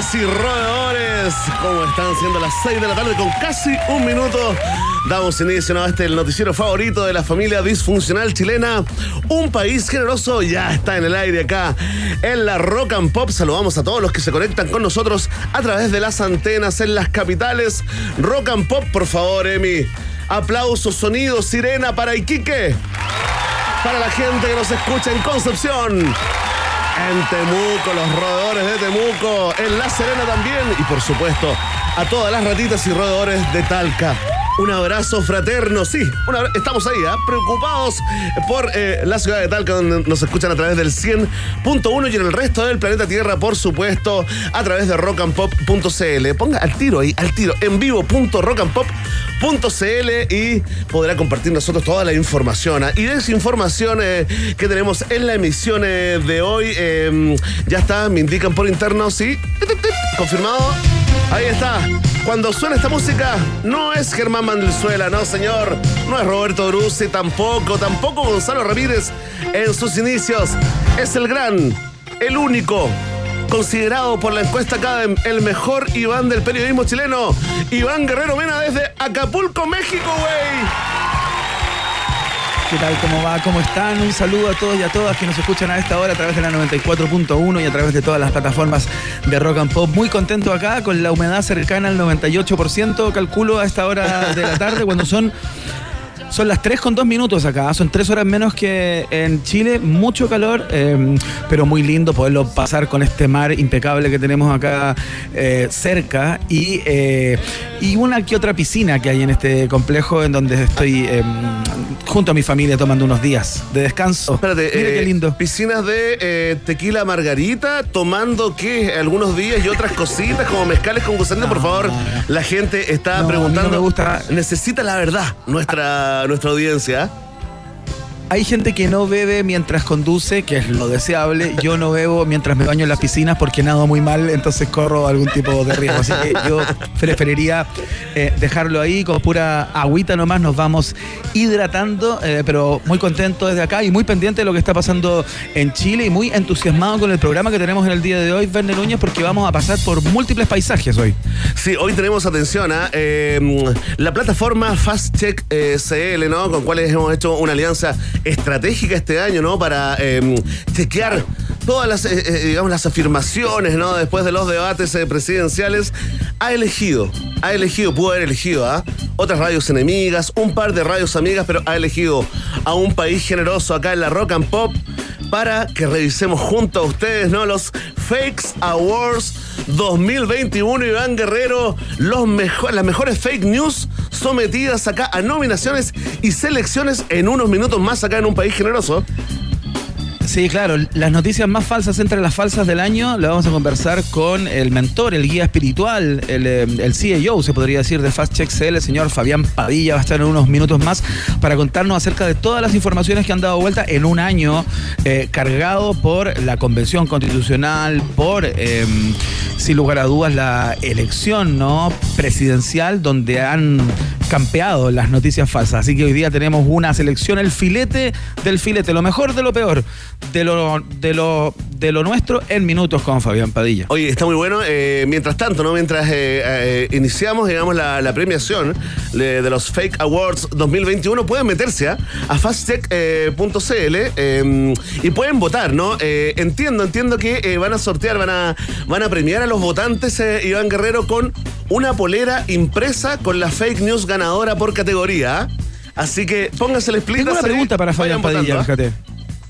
Ratitas y roedores. ¿Cómo están siendo las 6 de la tarde con casi un minuto? Damos inicio a este el noticiero favorito de la familia disfuncional chilena. Un país generoso ya está en el aire acá en la Rock and Pop. Saludamos a todos los que se conectan con nosotros a través de las antenas en las capitales. Rock and Pop, por favor, Emi. Aplausos, sonidos, sirena para Iquique. Para la gente que nos escucha en Concepción. En Temuco, los roedores de Temuco, en La Serena también y por supuesto a todas las ratitas y roedores de Talca. Un abrazo fraterno, sí, estamos ahí, ¿ah? preocupados por eh, la ciudad de Talca, donde nos escuchan a través del 100.1 y en el resto del planeta Tierra, por supuesto, a través de rockandpop.cl. Ponga al tiro ahí, al tiro, en vivo.rockandpop.cl y podrá compartir nosotros toda la información. ¿ah? Y de esa información eh, que tenemos en la emisión eh, de hoy, eh, ya está, me indican por interno, sí, confirmado. Ahí está. Cuando suena esta música, no es Germán Mandelzuela, no señor. No es Roberto Bruce, tampoco, tampoco Gonzalo Ramírez en sus inicios. Es el gran, el único, considerado por la encuesta Academ el mejor Iván del periodismo chileno. Iván Guerrero Mena desde Acapulco, México, güey. ¿Qué tal? ¿Cómo va? ¿Cómo están? Un saludo a todos y a todas que nos escuchan a esta hora a través de la 94.1 y a través de todas las plataformas de Rock and Pop. Muy contento acá con la humedad cercana al 98%, calculo a esta hora de la tarde cuando son... Son las 3 con 2 minutos acá, son 3 horas menos que en Chile, mucho calor, eh, pero muy lindo poderlo pasar con este mar impecable que tenemos acá eh, cerca y, eh, y una que otra piscina que hay en este complejo en donde estoy eh, junto a mi familia tomando unos días de descanso. Espérate, Mira eh, qué lindo. Piscinas de eh, tequila margarita, tomando qué, algunos días y otras cositas como mezcales con gusanito, por favor. La gente está No, a mí preguntando. no me gusta. Necesita la verdad nuestra, nuestra audiencia. Hay gente que no bebe mientras conduce, que es lo deseable. Yo no bebo mientras me baño en las piscinas porque nado muy mal, entonces corro algún tipo de riesgo. Así que yo preferiría eh, dejarlo ahí con pura agüita nomás. Nos vamos hidratando, eh, pero muy contento desde acá y muy pendiente de lo que está pasando en Chile y muy entusiasmado con el programa que tenemos en el día de hoy, Verne Núñez, porque vamos a pasar por múltiples paisajes hoy. Sí, hoy tenemos atención a eh, la plataforma Fast Check eh, CL, ¿no? Con cuales hemos hecho una alianza estratégica este año, ¿no? Para eh, chequear todas las, eh, eh, digamos, las afirmaciones, ¿no? Después de los debates eh, presidenciales, ha elegido, ha elegido, pudo haber elegido a otras radios enemigas, un par de radios amigas, pero ha elegido a un país generoso acá en la Rock and Pop para que revisemos junto a ustedes, ¿no? Los Fakes Awards 2021, Iván Guerrero, los las mejores fake news sometidas acá a nominaciones y selecciones en unos minutos más acá en un país generoso. Sí, claro. Las noticias más falsas entre las falsas del año la vamos a conversar con el mentor, el guía espiritual, el, eh, CEO, se podría decir, de Fast Check CL, el señor Fabián Padilla. Va a estar en unos minutos más para contarnos acerca de todas las informaciones que han dado vuelta en un año eh, cargado por la Convención Constitucional, por, eh, sin lugar a dudas, la elección ¿no? presidencial, donde han campeado las noticias falsas. Así que hoy día tenemos una selección, el filete del filete, lo mejor de lo peor, de lo, de lo, de lo nuestro en minutos con Fabián Padilla. Oye, está muy bueno. Eh, mientras tanto, ¿no? Mientras eh, eh, iniciamos, digamos, la, premiación de, los Fake Awards 2021, pueden meterse a, a fastcheck.cl y pueden votar, ¿no? entiendo, entiendo que van a sortear, van a, van a premiar a los votantes, Iván Guerrero, con una polera impresa con la fake news ganadora por categoría. Así que pónganse el split. Tengo una pregunta para Fabián Padilla, fíjate.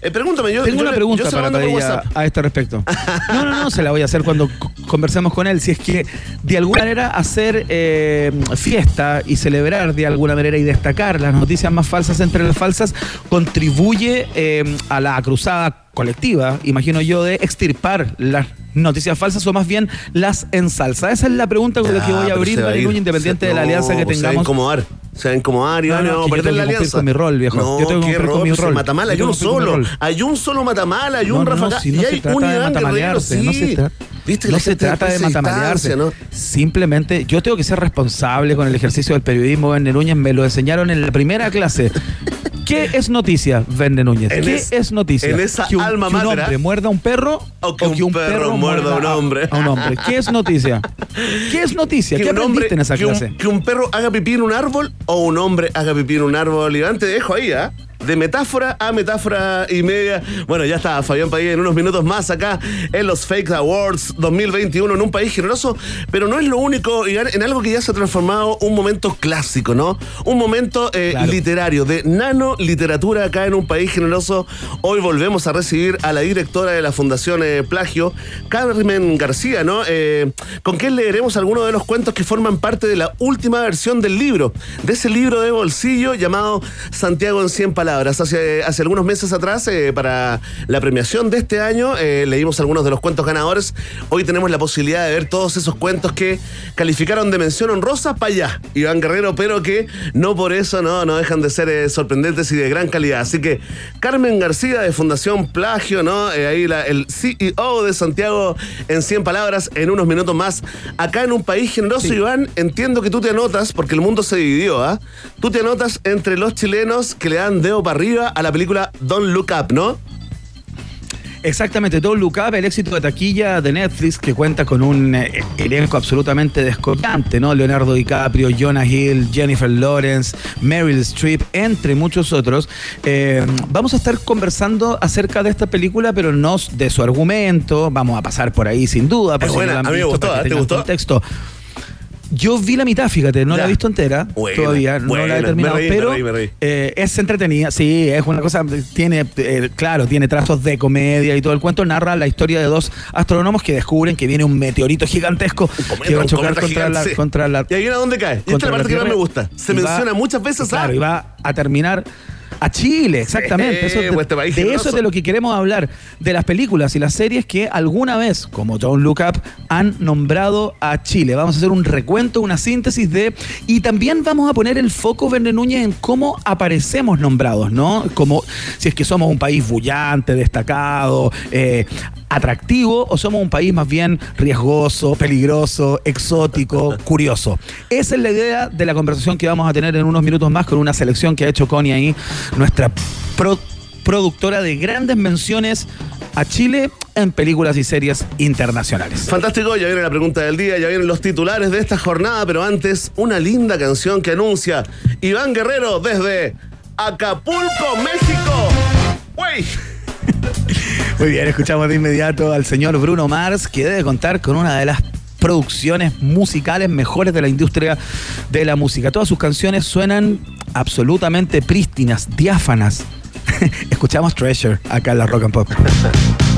Eh, pregúntame, yo tengo una pregunta para Padilla a este respecto. No, no, no, se la voy a hacer cuando conversemos con él. Si es que de alguna manera hacer eh, fiesta y celebrar de alguna manera y destacar las noticias más falsas entre las falsas contribuye eh, a la cruzada colectiva, imagino yo, de extirpar las noticias falsas o más bien las ensalza. Esa es la pregunta con la que voy a abrir, independiente de la alianza que tengamos. Se va a incomodar. Se va a incomodar y no, no, no, yo tengo la alianza. con mi rol, viejo. No, yo tengo que cumplir con mi rol. Matamala, hay un solo. Hay un solo Matamala, hay un Rafa si no se trata de matamalearse, no se trata. No se trata de matamalearse. ¿no? Simplemente yo tengo que ser responsable con el ejercicio del periodismo. Verne Núñez me lo enseñaron en la primera clase. ¿Qué es noticia, Verne Núñez? ¿Qué es, noticia? En esa alma que un hombre muerda a un perro o que, un, perro, muerda a un hombre. A, un hombre. ¿Qué es noticia? ¿Qué es noticia? ¿Qué aprendiste en esa clase? que un perro haga pipí en un árbol o un hombre haga pipí en un árbol. Y te dejo ahí, ¿ah? De metáfora a metáfora y media. Bueno, ya está Fabián Padilla en unos minutos más acá en los Fake Awards 2021 en un país generoso, pero no es lo único, en algo que ya se ha transformado un momento clásico, ¿no? Un momento eh, literario, de nano literatura acá en un país generoso. Hoy volvemos a recibir a la directora de la Fundación eh, Plagio, Carmen García, ¿no? Eh, con quien leeremos algunos de los cuentos que forman parte de la última versión del libro, de ese libro de bolsillo llamado Santiago en 100 palabras Hace, hace algunos meses atrás, eh, para la premiación de este año, eh, leímos algunos de los cuentos ganadores. Hoy tenemos la posibilidad de ver todos esos cuentos que calificaron de mención honrosa para allá, Iván Guerrero, pero que no por eso no, no dejan de ser eh, sorprendentes y de gran calidad. Así que Carmen García de Fundación Plagio, ¿no? ahí la, el CEO de Santiago en 100 palabras, en unos minutos más. Acá en un país generoso, Iván, entiendo que tú te anotas, porque el mundo se dividió, ¿ah? Tú te anotas entre los chilenos que le dan para arriba a la película Don't Look Up, ¿no? Exactamente, Don't Look Up, el éxito de taquilla de Netflix que cuenta con un eh, elenco absolutamente descollante, ¿no? Leonardo DiCaprio, Jonah Hill, Jennifer Lawrence, Meryl Streep, entre muchos otros. Eh, vamos a estar conversando acerca de esta película, pero no de su argumento. Vamos a pasar por ahí sin duda. Por buena, a mí me gustó, ¿te gustó? Contexto. Yo vi la mitad, fíjate, no la he visto entera todavía, no la he terminado, pero eh, es entretenida, sí, es una cosa, tiene, eh, claro, tiene trazos de comedia y todo el cuento, narra la historia de dos astrónomos que descubren que viene un meteorito gigantesco que va a chocar contra la, contra la, ¿Y ahí a dónde cae? Esta es la parte que más me gusta. Se menciona muchas veces. Claro, y va a terminar a Chile, exactamente. eso, de, pues, este eso es de lo que queremos hablar, de las películas y las series que alguna vez, como Don't Look Up, han nombrado a Chile. Vamos a hacer un recuento, una síntesis de... Y también vamos a poner el foco, Verne Núñez, en cómo aparecemos nombrados, ¿no? Como si es que somos un país bullante, destacado, eh, atractivo o somos un país más bien riesgoso, peligroso, exótico, curioso. Esa es la idea de la conversación que vamos a tener en unos minutos más con una selección que ha hecho Connie ahí, nuestra productora de grandes menciones a Chile en películas y series internacionales. Fantástico, ya viene la pregunta del día, ya vienen los titulares de esta jornada, pero antes una linda canción que anuncia Iván Guerrero desde Acapulco, México. ¡Wey! Muy bien, escuchamos de inmediato al señor Bruno Mars, que debe contar con una de las producciones musicales mejores de la industria de la música. Todas sus canciones suenan absolutamente prístinas, diáfanas. Escuchamos Treasure acá en la Rock and Pop.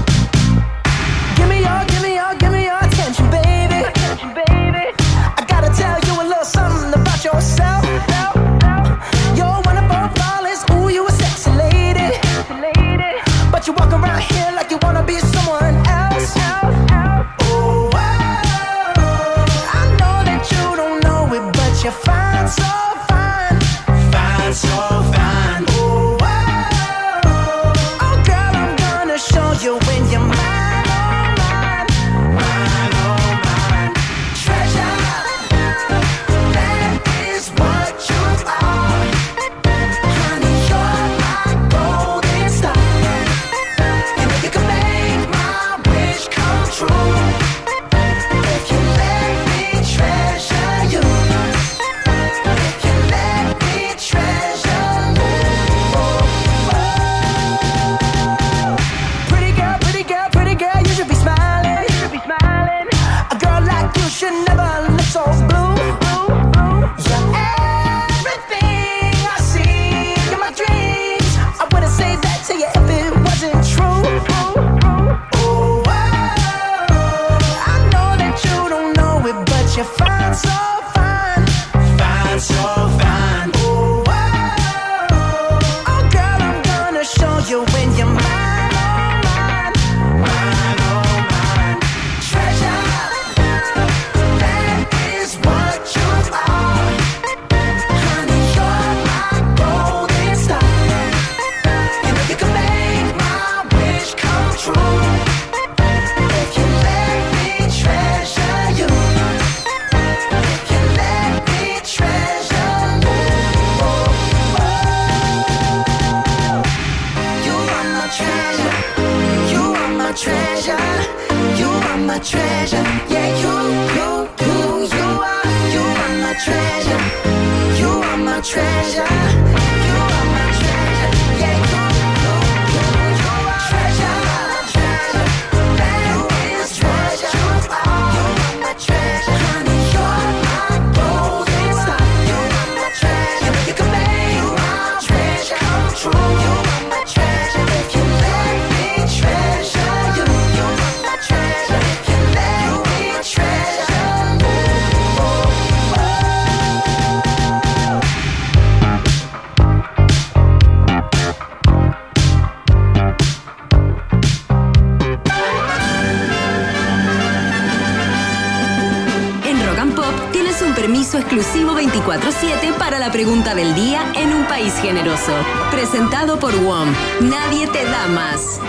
exclusivo 24-7 para la pregunta del día en un país generoso. Presentado por WOM. Nadie te da más.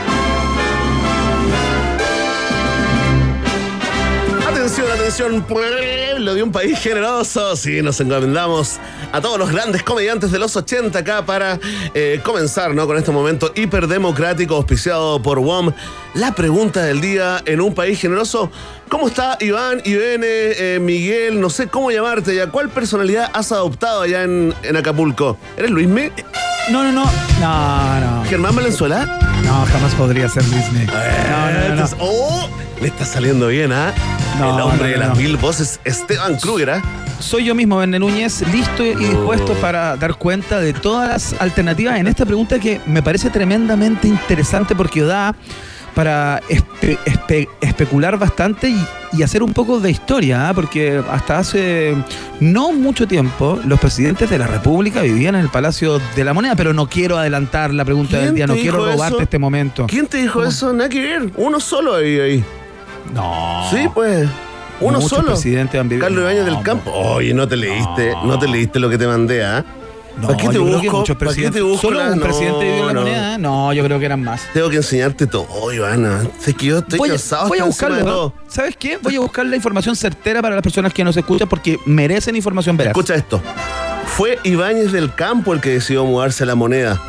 Atención, atención, pueblo de un país generoso. Sí, nos encomendamos a todos los grandes comediantes de los 80 acá para eh, comenzar ¿no? con este momento hiperdemocrático auspiciado por WOM. La pregunta del día en un país generoso. ¿Cómo está Iván, Ibene, eh, Miguel? No sé cómo llamarte ya. ¿Cuál personalidad has adoptado allá en, en Acapulco? ¿Eres Luismi? No, no, no. No, no. ¿Germán Valenzuela? No, jamás podría ser Luismi. No, no, no, no. Entonces, ¡Oh! Le está saliendo bien, ¿ah? No, El hombre de las mil voces, Esteban Kruger, ¿ah? Soy yo mismo, Verne Núñez, listo y dispuesto para dar cuenta de todas las alternativas en esta pregunta que me parece tremendamente interesante porque da para espe- espe- especular bastante y, y hacer un poco de historia, ¿ah? porque hasta hace no mucho tiempo los presidentes de la República vivían en el Palacio de la Moneda, pero no quiero adelantar la pregunta ¿Quién del día, no quiero robarte eso? este momento. ¿Quién te dijo ¿Cómo? eso? Nada que ver. Uno solo ahí. ahí. No. Sí, pues. Uno Muchos solo. presidentes han vivido- Carlos Ibañez No, del Campo. Oye, no te leíste, no, te leíste lo que te mandé, ¿ah? No, ¿Para qué te Solo la- un no, presidente vivió en la no. moneda. No, yo creo que eran más. Tengo que enseñarte todo. Oye, Ivana, es que yo estoy voy, cansado voy a buscarlo. todo. ¿Sabes qué? Voy a buscar la información certera para las personas que nos escuchan porque merecen información veraz. Escucha esto. Fue Ibáñez del Campo el que decidió mudarse a la moneda.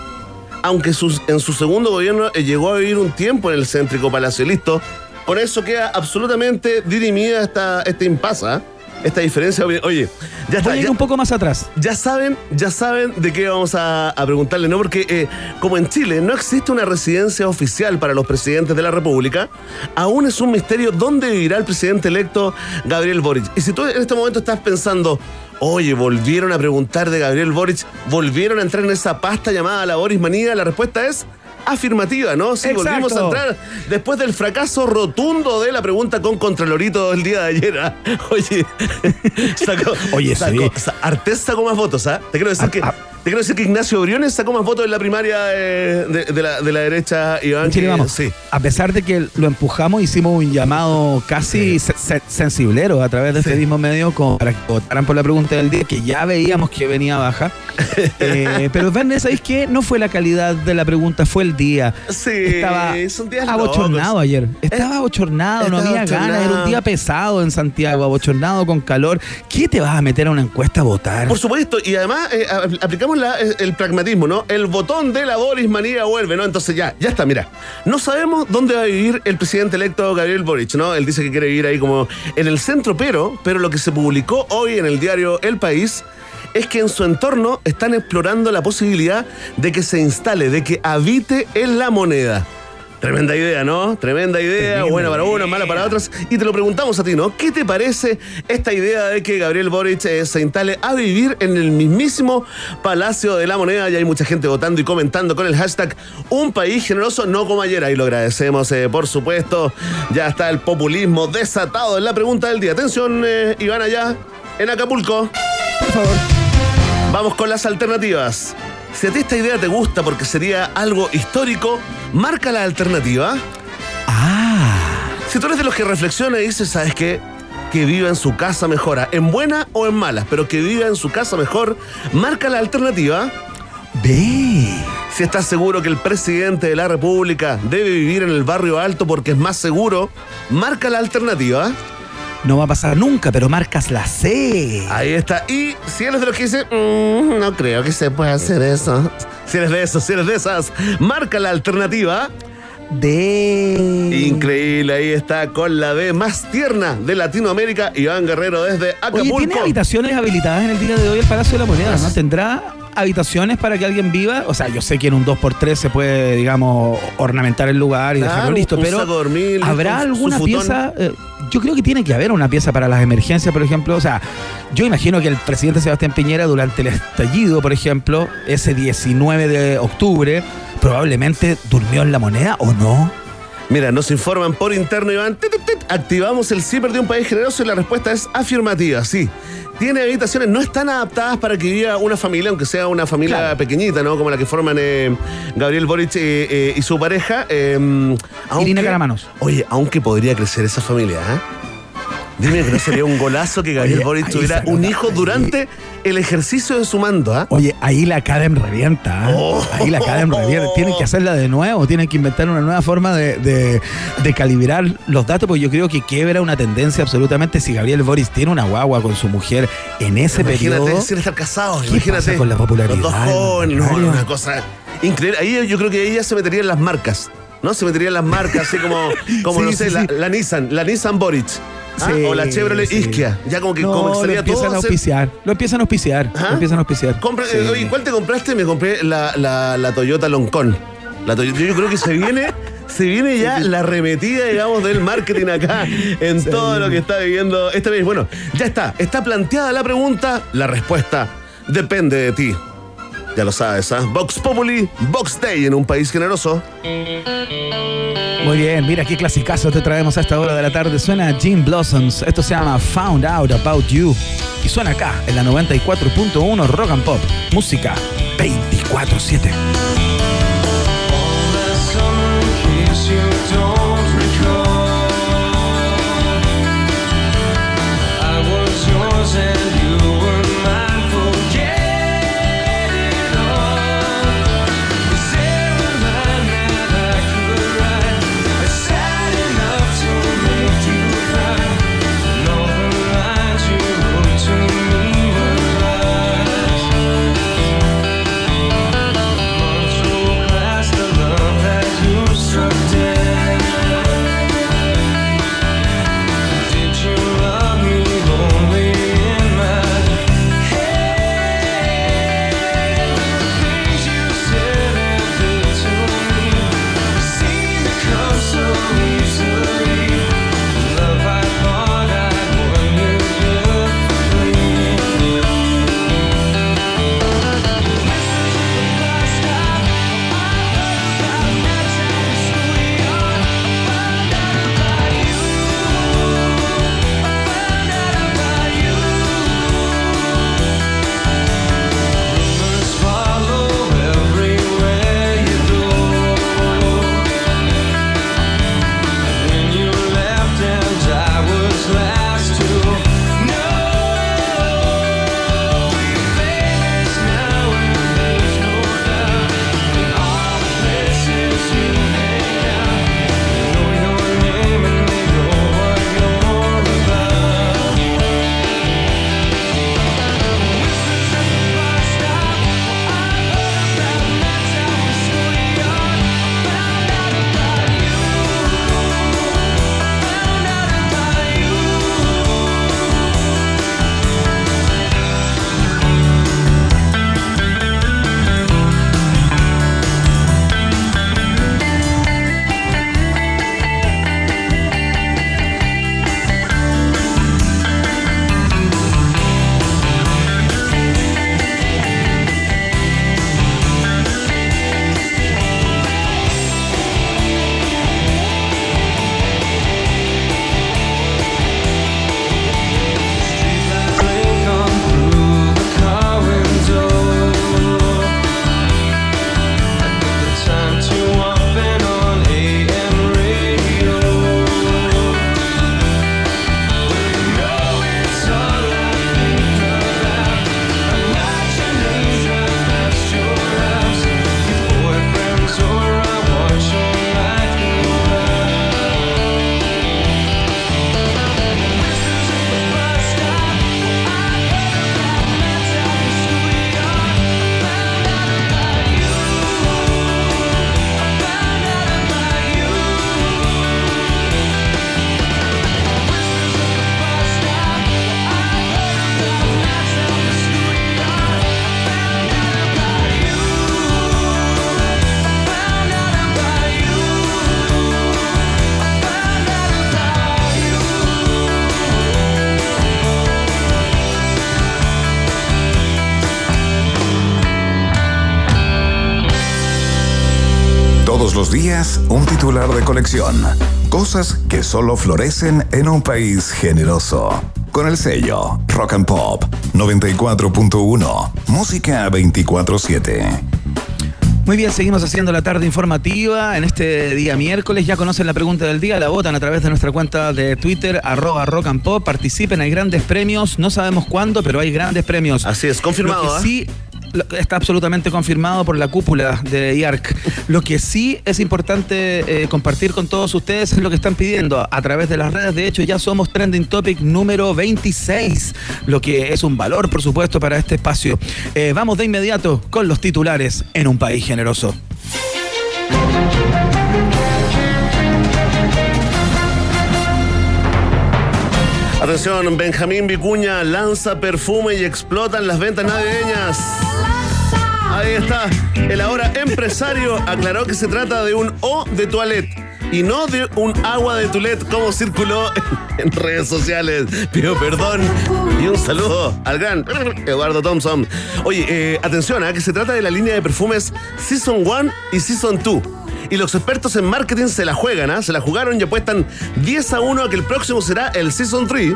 Aunque sus- en su segundo gobierno eh, llegó a vivir un tiempo en el céntrico Palacio Listo, con eso queda absolutamente dirimida esta, esta impasa, esta diferencia. Oye, ya está. Voy a ir ya- un poco más atrás. Ya saben, ya saben de qué vamos a, a preguntarle, ¿no? Porque eh, como en Chile no existe una residencia oficial para los presidentes de la República, aún es un misterio dónde vivirá el presidente electo Gabriel Boric. Y si tú en este momento estás pensando, oye, volvieron a preguntar de Gabriel Boric, volvieron a entrar en esa pasta llamada la Boris Manía, la respuesta es afirmativa, ¿no? Sí, Exacto. volvimos a entrar después del fracaso rotundo de la pregunta con Contralorito el día de ayer. ¿ah? Oye, sacó, Oye, sacó, sí. Artés sacó más votos, ¿ah? Te quiero decir Ah, que ah. Te quiero decir que Ignacio Briones sacó más votos en la primaria eh, de, de la, de la derecha, Iván. Chile que- vamos. Sí. A pesar de que lo empujamos, hicimos un llamado casi se- se- sensiblero a través de este mismo medio como para que votaran por la pregunta del día, que ya veíamos que venía baja. Eh, pero Verne, ¿sabéis qué? No fue la calidad de la pregunta, fue el día. Sí, Estaba abochornado ayer. Estaba abochornado, no había ganas. Era un día pesado en Santiago, abochornado con calor. ¿Qué te vas a meter a una encuesta a votar? Por supuesto, y además eh, a- el pragmatismo, ¿no? El botón de la Boris Manía vuelve, ¿no? Entonces ya, ya está, mira. No sabemos dónde va a vivir el presidente electo Gabriel Boric, ¿no? Él dice que quiere vivir ahí como en el centro, pero, pero lo que se publicó hoy en el diario El País es que en su entorno están explorando la posibilidad de que se instale, de que habite en la moneda. Tremenda idea, ¿no? Tremenda idea, Tremenda buena para unos, mala para otros. Y te lo preguntamos a ti, ¿no? ¿Qué te parece esta idea de que Gabriel Boric eh, se instale a vivir en el mismísimo Palacio de la Moneda? Y hay mucha gente votando y comentando con el hashtag Un país generoso, no como ayer. Ahí lo agradecemos, eh, por supuesto. Ya está el populismo desatado en la pregunta del día. Atención, eh, Iván, allá en Acapulco. Por favor. Vamos con las alternativas. Si a ti esta idea te gusta porque sería algo histórico, marca la alternativa. Ah. Si tú eres de los que reflexiona y dice, ¿sabes qué? Que viva en su casa mejora, en buena o en mala, pero que viva en su casa mejor, marca la alternativa. Ve. Si estás seguro que el presidente de la República debe vivir en el barrio alto porque es más seguro, marca la alternativa. No va a pasar nunca, pero marcas la C. Ahí está. Y si eres de los que dice, "Mm, no creo que se pueda hacer eso. Si eres de esos, si eres de esas, marca la alternativa. D. Increíble, ahí está con la B más tierna de Latinoamérica, Iván Guerrero desde Oye, Acapulco. ¿tiene habitaciones habilitadas en el día de hoy el Palacio de la Moneda? ¿No tendrá habitaciones para que alguien viva? O sea, yo sé que en un 2x3 se puede, digamos, ornamentar el lugar y Claro, dejarlo listo, pero dormir, ¿habrá alguna pieza? eh, yo creo que tiene que haber una pieza para las emergencias, por ejemplo. O sea, yo imagino que el presidente Sebastián Piñera durante el estallido, por ejemplo, ese 19 de octubre, probablemente durmió en la moneda o no. Mira, nos informan por interno, Iván. tit, tit, tit, Activamos el CIPER de un país generoso y la respuesta es afirmativa, sí. Tiene habitaciones, no están adaptadas para que viva una familia, aunque sea una familia Claro. pequeñita, ¿no? Como la que forman eh, Gabriel Boric eh, eh, y su pareja. eh, aunque- Irina Caramanos. Oye, aunque podría crecer esa familia, ¿ah? Dime que no sería un golazo que Gabriel Oye, Boric ahí tuviera se un nota, hijo ahí. durante el ejercicio de su mando, ¿ah? Oye, ahí la Academ revienta. ¿eh? Oh. Ahí la Academ revienta. Tienen que hacerla de nuevo, tienen que inventar una nueva forma de, de- de calibrar los datos, porque yo creo que quiebra una tendencia absolutamente. Si Gabriel Boris tiene una guagua con su mujer en ese Imagínate periodo. sin estar casados, ¿Qué imagínate. pasa con la popularidad, Los dos jóvenes, no, una cosa increíble. Ahí yo- creo que ella se metería en las marcas, ¿no? Se metería en las marcas, así como, como Sí, no sí, sé, la, sí. la Nissan, la Nissan Boric. ¿Ah? Sí, o la Chevrolet sí. Isquia. Ya como que No, como que lo empiezan todo a auspiciar. Lo empiezan a auspiciar. ¿Ah? Lo empiezan a auspiciar. Compra- Sí. oye, ¿cuál te compraste? Me compré la, la, la Toyota Loncón. La Toyota, yo creo que se viene, se viene ya la arremetida, digamos, del marketing acá en todo lo que está viviendo este país. Bueno, ya está, está planteada la pregunta, la respuesta depende de ti. Ya lo sabes, ¿ah? Vox Populi, Vox Day en un país generoso. Muy bien, mira qué clasicazo te traemos a esta hora de la tarde. Suena Jim Blossoms. Esto se llama Found Out About You. Y suena acá, en la 94.1 Rock and Pop. Música 24-7. Titular de colección. Cosas que solo florecen en un país generoso. Con el sello Rock and Pop 94.1. Música 24-7. Muy bien, seguimos haciendo la tarde informativa en este día miércoles. Ya conocen la pregunta del día, la votan a través de nuestra cuenta de Twitter, arroba rock and pop. Participen, hay grandes premios. No sabemos cuándo, pero hay grandes premios. Así es, confirmado. Lo que ¿ah? sí está absolutamente confirmado por la cúpula de IARC. Lo que sí es importante eh, compartir con todos ustedes es lo que están pidiendo a través de las redes. De hecho, ya somos trending topic número 26, lo que es un valor, por supuesto, para este espacio. Eh, vamos de inmediato con los titulares en un país generoso. Atención, Benjamín Vicuña lanza perfume y explotan las ventas navideñas. Ahí está. El ahora empresario aclaró que se trata de un O de toilette y no de un agua de toilette como circuló en redes sociales. Pido perdón y un saludo al gran Eduardo Thompson. Oye, eh, atención, ¿ah? que se trata de la línea de perfumes Season 1 y Season 2. Y los expertos en marketing se la juegan, ¿ah? se la jugaron y apuestan 10 a 1 a que el próximo será el Season 3.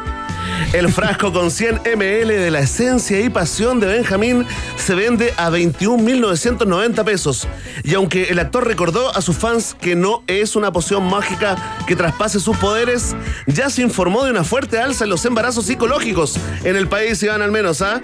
El frasco con 100 ml de la esencia y pasión de Benjamín se vende a 21.990 pesos. Y aunque el actor recordó a sus fans que no es una poción mágica que traspase sus poderes, ya se informó de una fuerte alza en los embarazos psicológicos en el país, Iván al menos, ¿ah?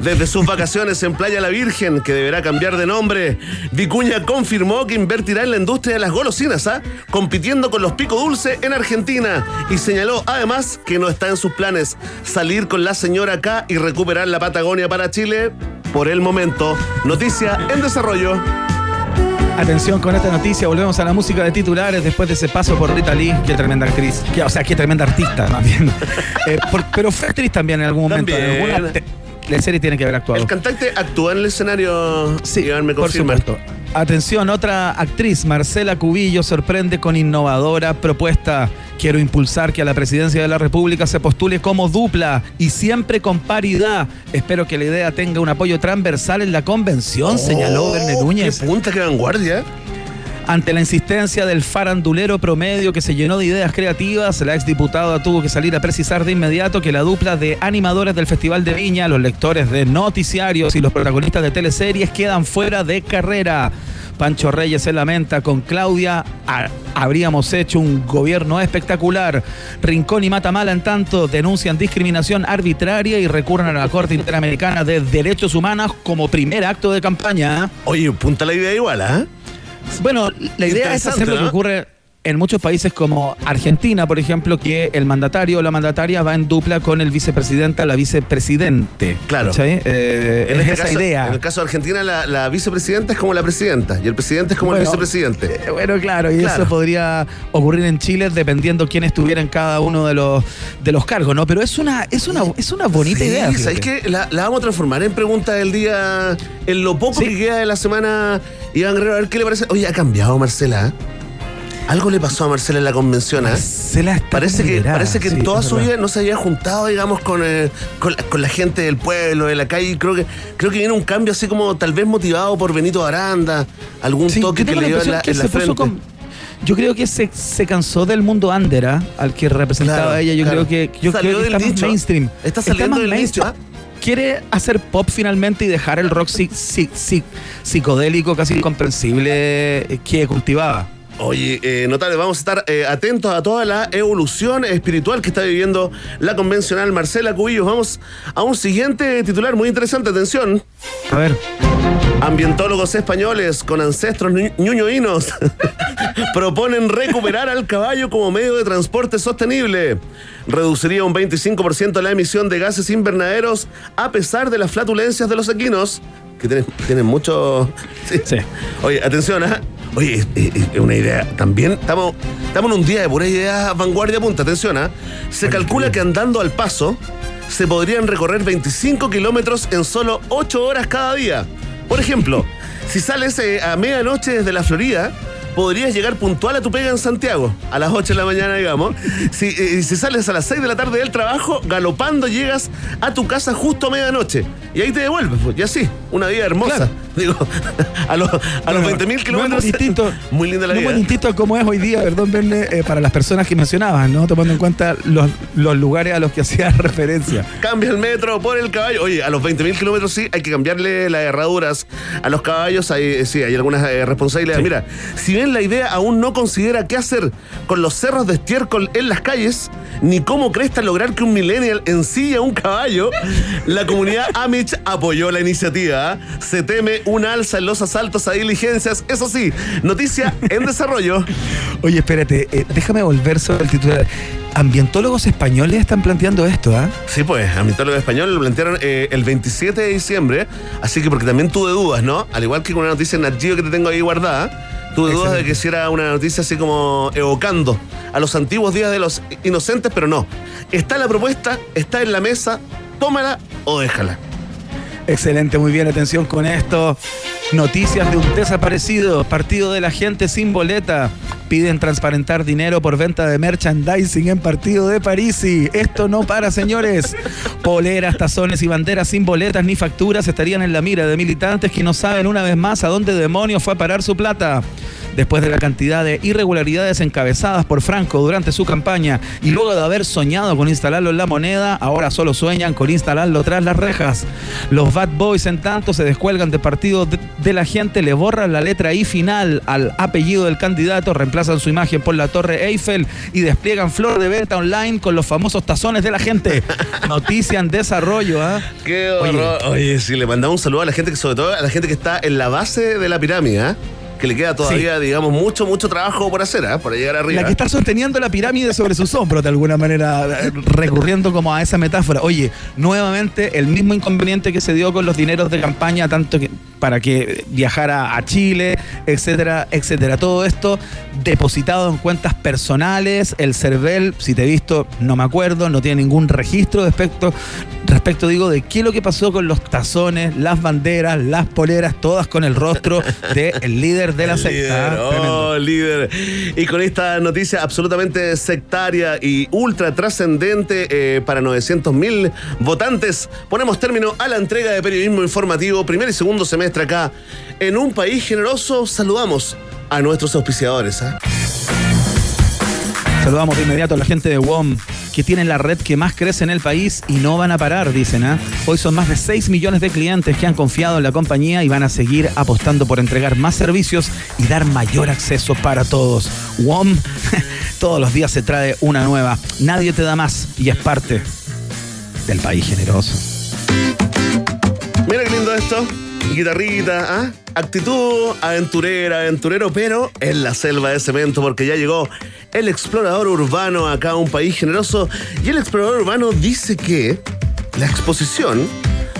Desde sus vacaciones en Playa La Virgen, que deberá cambiar de nombre, Vicuña confirmó que invertirá en la industria de las golosinas, ¿ah? Compitiendo con los pico dulce en Argentina. Y señaló además que no está en sus planes salir con la señora acá y recuperar la Patagonia para Chile por el momento. Noticia en desarrollo. Atención con esta noticia, volvemos a la música de titulares después de ese paso por Rita Lee, qué tremenda actriz, que- o sea, qué tremenda artista más bien. Eh, por- pero fue actriz también en algún momento. También. En alguna te- la serie tiene que haber actuado. El cantante actúa en el escenario. Sí, Iván, me por confirma. supuesto. Atención, otra actriz, Marcela Cubillo, sorprende con innovadora propuesta. Quiero impulsar que a la presidencia de la República se postule como dupla y siempre con paridad. Espero que la idea tenga un apoyo transversal en la convención, señaló Oh, Verne Núñez. Qué punta, qué vanguardia. Ante la insistencia del farandulero promedio que se llenó de ideas creativas, la exdiputada tuvo que salir a precisar de inmediato que la dupla de animadores del Festival de Viña, los lectores de noticiarios y los protagonistas de teleseries quedan fuera de carrera. Pancho Reyes se lamenta con Claudia. "Ha- habríamos hecho un gobierno espectacular. Rincón y Matamala, en tanto, denuncian discriminación arbitraria y recurren a la Corte Interamericana de Derechos Humanos como primer acto de campaña. Oye, punta la idea igual, ¿ah? Bueno, la idea es hacer lo que ¿no? ocurre en muchos países como Argentina, por ejemplo, que el mandatario o la mandataria va en dupla con el vicepresidente o la vicepresidente. Claro. ¿Cachai? Eh, En es este esa caso, idea. En el caso de Argentina, la, la vicepresidenta es como la presidenta y el presidente es como el vicepresidente. Eh, Bueno, claro, y Claro. eso podría ocurrir en Chile dependiendo quién estuviera en cada uno de los de los cargos, ¿no? Pero es una es una es una bonita Sí, idea. ¿sabes fíjate. qué? La, la vamos a transformar en pregunta del día, en lo poco Sí. que queda de la semana. Iván Guerrero, a ver qué le parece. Oye, ha cambiado Marcela. ¿eh? Algo le pasó a Marcela en la convención, ¿ah? Se la está Parece que, parece que sí, en toda su verdad. vida no se había juntado, digamos, con, eh, con, la, con la gente del pueblo, de la calle. Creo que, creo que viene un cambio así como tal vez motivado por Benito Aranda, algún Sí, toque que le dio en la, en la frente. con- yo creo que se, se cansó del mundo under, ¿ah? al que representaba Claro, ella. Yo claro. creo que yo Salió creo que del está más mainstream. Está saliendo del mainstream. nicho, ¿ah? Quiere hacer pop finalmente y dejar el rock psi- psi- psi- psicodélico casi incomprensible eh, que cultivaba. Oye, eh, notable, vamos a estar eh, atentos a toda la evolución espiritual que está viviendo la convencional Marcela Cubillos. Vamos a un siguiente titular muy interesante, atención. A ver, Ambientólogos españoles con ancestros ñu- ñuñoínos proponen recuperar al caballo como medio de transporte sostenible. Reduciría un 25% la emisión de gases invernaderos a pesar de las flatulencias de los equinos, que tienen, tienen mucho... Sí. Sí. Oye, atención, ¿ah? Oye, es, es- es una idea. También estamos, estamos en un día de pura idea vanguardia punta. Atención, ¿ah? Se calcula que andando al paso se podrían recorrer 25 kilómetros en solo 8 horas cada día. Por ejemplo, si sales eh, a medianoche desde la Florida, podrías llegar puntual a tu pega en Santiago, a las 8 de la mañana, digamos. Si, eh, si sales a las 6 de la tarde del trabajo, galopando llegas a tu casa justo a medianoche. Y ahí te devuelves, pues, y así, una vida hermosa. Claro. Digo, a los, a los Bueno, 20.000 no es kilómetros. muy distinto. Muy linda la No vida. muy distinto a cómo es hoy día, perdón, Verne, eh, para las personas que mencionabas, ¿no? Tomando en cuenta los, los lugares a los que hacías referencia. Cambia el metro por el caballo. Oye, a los 20.000 kilómetros sí hay que cambiarle las herraduras a los caballos. Hay, sí, hay algunas eh, responsabilidades. Sí. Mira, si bien la idea aún no considera qué hacer con los cerros de estiércol en las calles, ni cómo cresta lograr que un millennial ensilla un caballo, la comunidad Amish apoyó la iniciativa. ¿ah? Se teme un alza en los asaltos a diligencias. Eso sí, noticia en desarrollo. Oye, espérate, eh, déjame volver sobre el titular. Ambientólogos españoles están planteando esto, ¿ah? Sí, pues, Ambientólogo Español lo plantearon eh, el 27 de diciembre, así que porque también tuve dudas, ¿no? Al igual que con una noticia en Geo que te tengo ahí guardada, tuve dudas de que si era una noticia así como evocando a los antiguos días de los inocentes, pero no. Está la propuesta, está en la mesa, tómala o déjala. Excelente, muy bien, atención con esto. Noticias de un desaparecido, partido de la gente sin boleta. Piden transparentar dinero por venta de merchandising en partido de Parisi. Esto no para, señores. Poleras, tazones y banderas sin boletas ni facturas estarían en la mira de militantes que no saben una vez más a dónde demonios fue a parar su plata. Después de la cantidad de irregularidades encabezadas por Franco durante su campaña y luego de haber soñado con instalarlo en la moneda, ahora solo sueñan con instalarlo tras las rejas. Los Bad Boys, en tanto, se descuelgan de partido de, la gente, le borran la letra I final al apellido del candidato, reemplazan su imagen por la Torre Eiffel y despliegan flor de venta online con los famosos tazones de la gente. Noticia en desarrollo, ¿ah? Qué Oye. horror. Oye, sí, le mandamos un saludo a la gente que, sobre todo a la gente que está en la base de la pirámide, ¿ah? Que le queda todavía, digamos, mucho, mucho trabajo por hacer, ¿ah? Para llegar arriba. La que está sosteniendo la pirámide sobre sus hombros, de alguna manera, eh, recurriendo como a esa metáfora. Oye, nuevamente el mismo inconveniente que se dio con los dineros de campaña, tanto que para que viajara a Chile, etcétera, etcétera. Todo esto depositado en cuentas personales. El CERVEL, si te he visto, no me acuerdo, no tiene ningún registro respecto, respecto digo, de qué es lo que pasó con los tazones, las banderas, las poleras, todas con el rostro del líder de la El secta. líder, ¿ah? Tremendo. oh, líder. Y con esta noticia absolutamente sectaria y ultra trascendente eh, para 900 mil votantes, ponemos término a la entrega de periodismo informativo, primer y segundo semestre acá. En un país generoso, saludamos a nuestros auspiciadores. ¿ah? Saludamos de inmediato a la gente de WOM, que tienen la red que más crece en el país y no van a parar, dicen. ¿ah? Hoy son más de 6 millones de clientes que han confiado en la compañía y van a seguir apostando por entregar más servicios y dar mayor acceso para todos. WOM, todos los días se trae una nueva. Nadie te da más y es parte del país generoso. Mira qué lindo esto. Guitarrita, ¿ah? actitud aventurera, aventurero, pero en la selva de cemento, porque ya llegó el explorador urbano acá a un país generoso. Y el explorador urbano dice que la exposición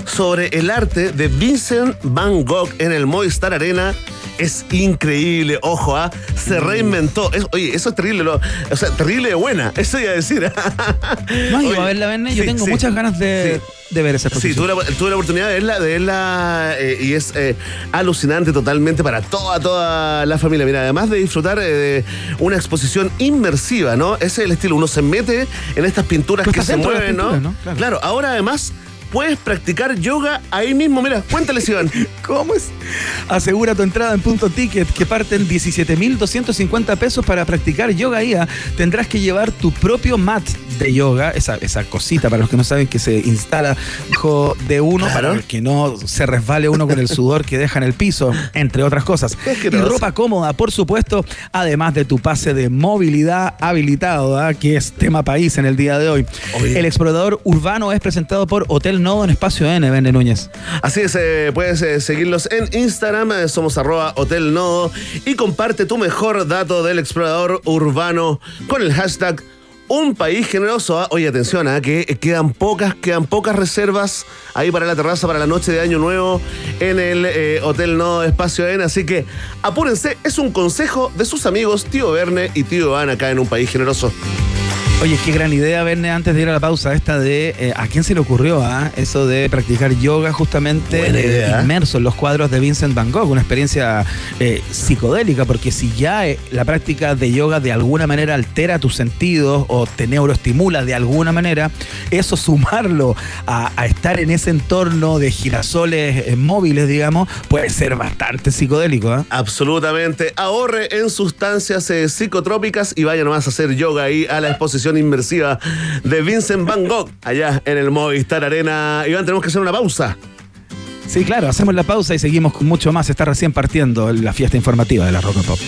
sobre el arte de Vincent Van Gogh en el Movistar Arena es increíble. Ojo, ¿ah? se reinventó. Es- oye, eso es terrible. lo- o sea, terrible de buena. Eso iba a decir. No, yo a verla, Verne, yo sí, tengo sí. muchas ganas de, Sí. de ver esa Sí, exposición. tuve la, tuve la oportunidad de verla, de verla eh, y es eh, alucinante totalmente para toda, toda la familia. Mira, además de disfrutar eh, de una exposición inmersiva, ¿no? Ese es el estilo. Uno se mete en estas pinturas que se mueven, ¿no? pinturas, ¿no? Claro. Claro, ahora además puedes practicar yoga ahí mismo. Mira, cuéntale, Iván. ¿Cómo es? Asegura tu entrada en punto ticket que parten 17.250 pesos para practicar yoga IA. Tendrás que llevar tu propio mat de yoga, esa, esa cosita para los que no saben que se instala de uno Claro. para que no se resbale uno con el sudor que deja en el piso, entre otras cosas. Es que y ropa cómoda, por supuesto, además de tu pase de movilidad habilitado, ¿ah? que es tema país en el día de hoy. Oye. El explorador urbano es presentado por Hotel Nodo en Espacio N, Vende Núñez. Así es, eh, puedes eh, seguirlos en Instagram, eh, somos arroba Hotel y comparte tu mejor dato del explorador urbano con el hashtag Un País Generoso. ah. Oye, atención, ah, que quedan pocas, quedan pocas reservas ahí para la terraza para la noche de Año Nuevo en el eh, Hotel Nodo Espacio N. Así que apúrense, es un consejo de sus amigos Tío Verne y Tío Iván acá en Un País Generoso. Oye, qué gran idea, Verne, antes de ir a la pausa, esta de eh, a quién se le ocurrió ah? eso de practicar yoga justamente eh, inmerso en los cuadros de Vincent Van Gogh, una experiencia eh, psicodélica, porque si ya eh, la práctica de yoga de alguna manera altera tus sentidos o te neuroestimula de alguna manera, eso sumarlo a, a estar en ese entorno de girasoles móviles, digamos, puede ser bastante psicodélico. ¿ah? Absolutamente. Ahorre en sustancias eh, psicotrópicas y vaya nomás a hacer yoga ahí a la exposición inmersiva de Vincent Van Gogh allá en el Movistar Arena. Iván, tenemos que hacer una pausa. Sí, claro, hacemos la pausa y seguimos con mucho más. Está recién partiendo la fiesta informativa de la Rock and Pop.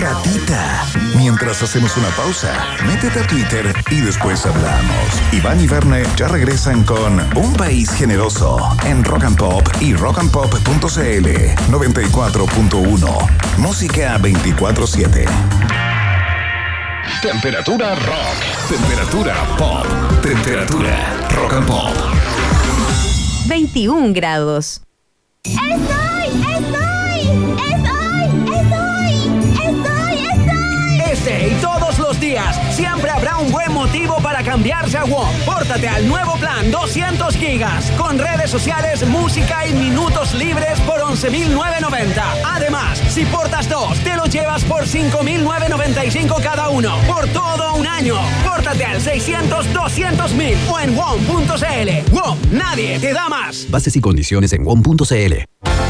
Ratita. Mientras hacemos una pausa, métete a Twitter y después hablamos. Iván y Verne ya regresan con Un País Generoso en Rock and Pop y rockandpop.cl 94.1. Música 24-7. Temperatura rock. Temperatura pop. Temperatura rock and pop. 21 grados. ¡Estoy! ¡Estoy! Siempre habrá un buen motivo para cambiarse a WOM. Pórtate al nuevo plan 200 gigas con redes sociales, música y minutos libres por 11.990. Además, si portas dos, te lo llevas por 5.995 cada uno por todo un año. Pórtate al 600 200 mil o en WOM.cl. WOM, nadie te da más. Bases y condiciones en WOM.cl.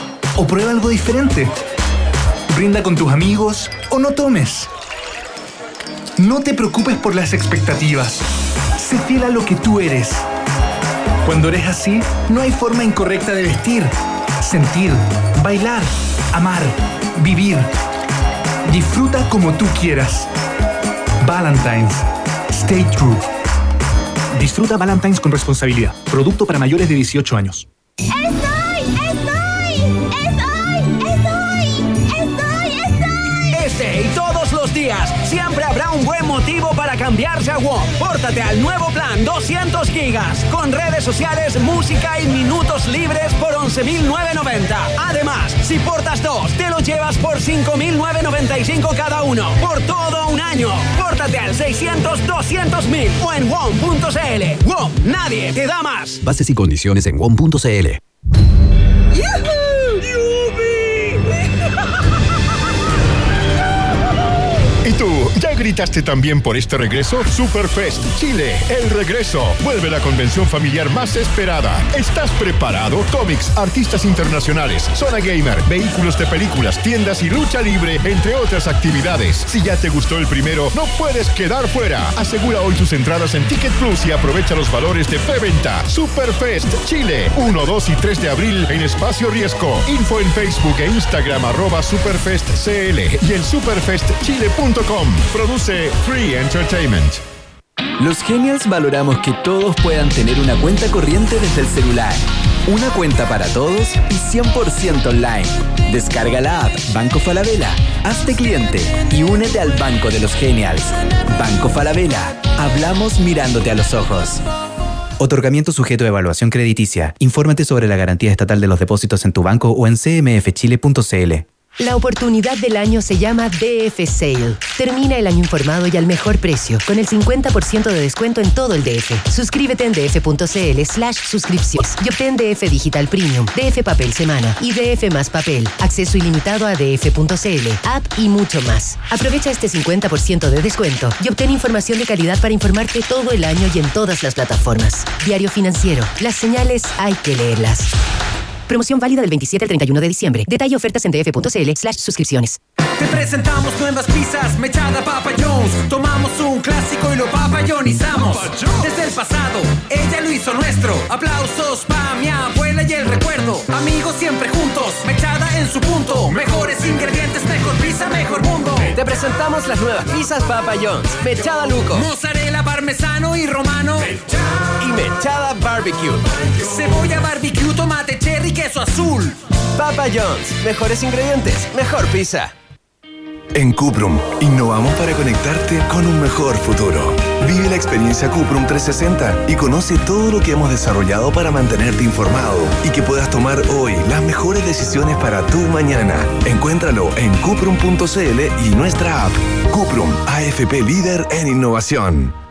O prueba algo diferente. Brinda con tus amigos o no tomes. No te preocupes por las expectativas. Sé fiel a lo que tú eres. Cuando eres así, no hay forma incorrecta de vestir, sentir, bailar, amar, vivir. Disfruta como tú quieras. Valentine's. Stay true. Disfruta Valentine's con responsabilidad. Producto para mayores de 18 años. Cambiarse a WOM. Pórtate al nuevo plan 200 gigas con redes sociales, música y minutos libres por 11.990. Además, si portas dos, te lo llevas por 5.995 cada uno por todo un año. Pórtate al 600 200 mil o en WOM.cl. WOM, nadie te da más. Bases y condiciones en WOM.cl. gritaste también por este regreso? Superfest Chile, el regreso. Vuelve la convención familiar más esperada. ¿Estás preparado? Cómics, artistas internacionales, zona gamer, vehículos de películas, tiendas y lucha libre, entre otras actividades. Si ya te gustó el primero, no puedes quedar fuera. Asegura hoy tus entradas en Ticket Plus y aprovecha los valores de preventa. Superfest Chile, 1, 2 y 3 de abril en Espacio Riesgo. Info en Facebook e Instagram arroba superfestcl y en superfestchile.com. Produce Free Entertainment. Los Genials valoramos que todos puedan tener una cuenta corriente desde el celular. Una cuenta para todos y 100% online. Descarga la app Banco Falabella, hazte cliente y únete al Banco de los Genials. Banco Falabella, hablamos mirándote a los ojos. Otorgamiento sujeto a evaluación crediticia. Infórmate sobre la garantía estatal de los depósitos en tu banco o en cmfchile.cl. La oportunidad del año se llama DF Sale. Termina el año informado y al mejor precio, con el 50% de descuento en todo el DF. Suscríbete en df.cl slash suscripciones y obtén DF Digital Premium, DF Papel Semana y DF Más Papel. Acceso ilimitado a df.cl, app y mucho más. Aprovecha este 50% de descuento y obtén información de calidad para informarte todo el año y en todas las plataformas. Diario Financiero. Las señales hay que leerlas. Promoción válida del 27 al 31 de diciembre. Detalle ofertas en df.cl slash suscripciones. Te presentamos nuevas pizzas, mechada Papa Jones. Tomamos un clásico y lo papayonizamos. Desde el pasado, ella lo hizo nuestro. Aplausos pa' mi abuela y el recuerdo. Amigos siempre juntos, mechada en su punto. Mejores ingredientes, mejor pizza, mejor mundo. Te presentamos las nuevas pizzas Papa John's. Mechada Luco. Mozzarella, parmesano y romano. Y mechada barbecue. Cebolla, barbecue, tomate, cherry, queso azul. Papa John's. Mejores ingredientes, mejor pizza. En Cuprum, innovamos para conectarte con un mejor futuro. Vive la experiencia Cuprum 360 y conoce todo lo que hemos desarrollado para mantenerte informado y que puedas tomar hoy las mejores decisiones para tu mañana. Encuéntralo en cuprum.cl y nuestra app. Cuprum, AFP líder en innovación.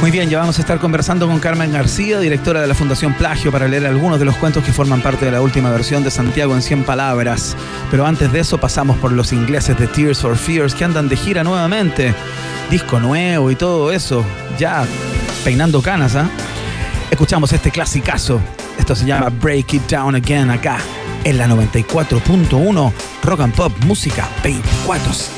Muy bien, ya vamos a estar conversando con Carmen García, directora de la Fundación Plagio, para leer algunos de los cuentos que forman parte de la última versión de Santiago en 100 palabras. Pero antes de eso pasamos por los ingleses de Tears for Fears que andan de gira nuevamente. Disco nuevo y todo eso, ya peinando canas, ¿ah? Escuchamos este clasicazo. Esto se llama Break It Down Again acá en la 94.1 Rock and Pop Música 24.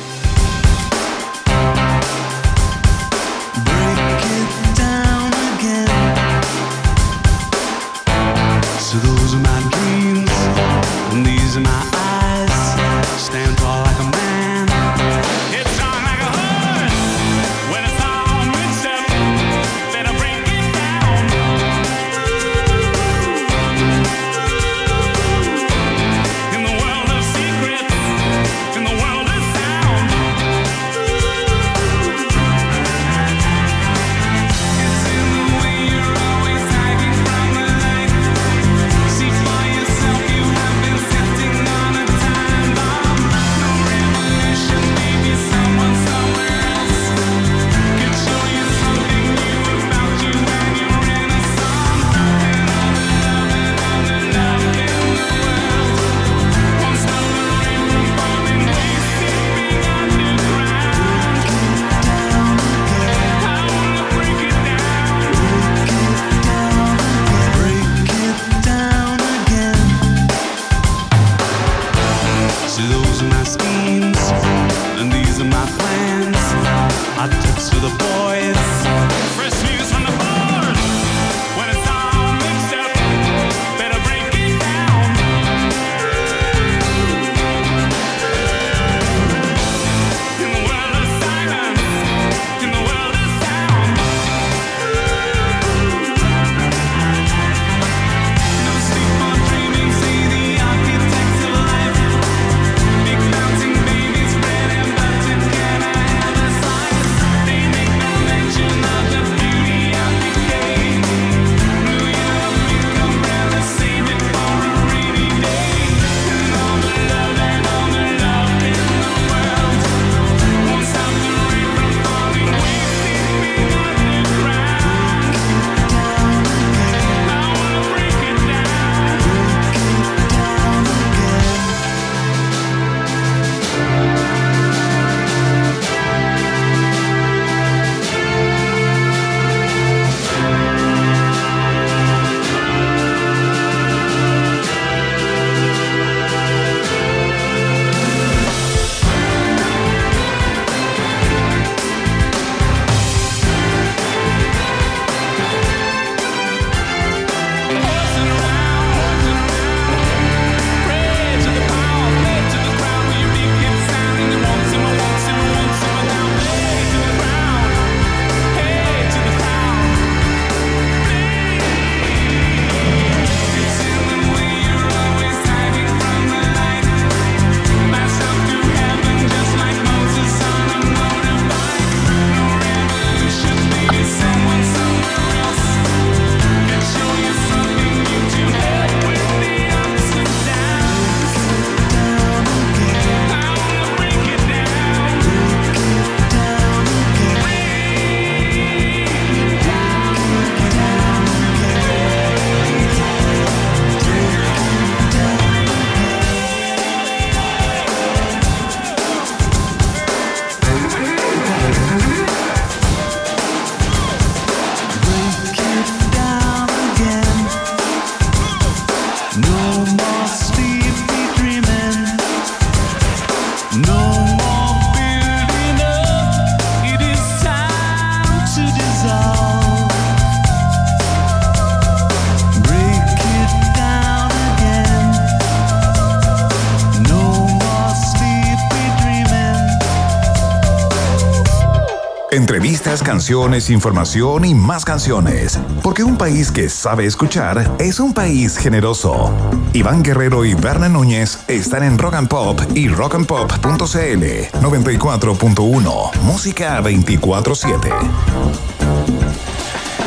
Información y más canciones. Porque un país que sabe escuchar es un país generoso. Iván Guerrero y Berna Núñez están en Rock and Pop y rockandpop.cl 94.1. Música 24-7.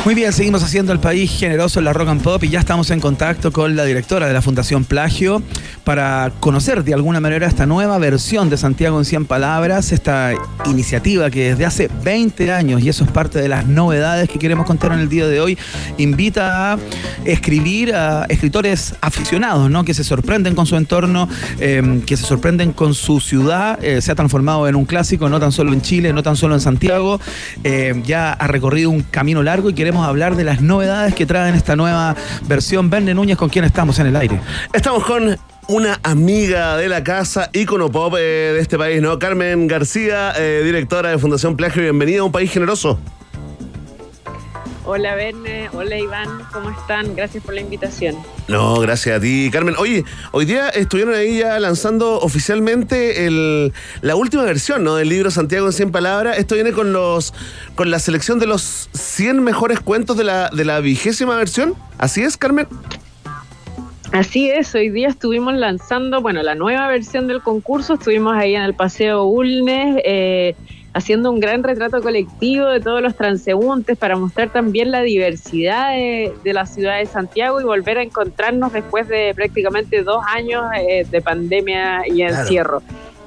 Muy bien, seguimos haciendo el país generoso en la rock and pop y ya estamos en contacto con la directora de la Fundación Plagio para conocer de alguna manera esta nueva versión de Santiago en 100 palabras, esta iniciativa que desde hace 20 años, y eso es parte de las novedades que queremos contar en el día de hoy, invita a escribir a escritores aficionados, ¿no? que se sorprenden con su entorno, eh, que se sorprenden con su ciudad, eh, se ha transformado en un clásico, no tan solo en Chile, no tan solo en Santiago, eh, ya ha recorrido un camino largo y queremos hablar de las novedades que traen esta nueva versión. Verne Núñez, con quien estamos en el aire. Estamos con una amiga de la casa, ícono pop eh, de este país, ¿no? Carmen García, eh, directora de Fundación Plagio. Bienvenida a un país generoso. Hola Verne, hola Iván, ¿cómo están? Gracias por la invitación. No, gracias a ti, Carmen. Oye, hoy día estuvieron ahí ya lanzando oficialmente el, la última versión ¿no? del libro Santiago en 100 palabras. Esto viene con los con la selección de los 100 mejores cuentos de la, de la vigésima versión. ¿Así es, Carmen? Así es, hoy día estuvimos lanzando, bueno, la nueva versión del concurso, estuvimos ahí en el Paseo Ulnes, eh, haciendo un gran retrato colectivo de todos los transeúntes para mostrar también la diversidad de, de la ciudad de Santiago y volver a encontrarnos después de prácticamente dos años eh, de pandemia y Claro. encierro.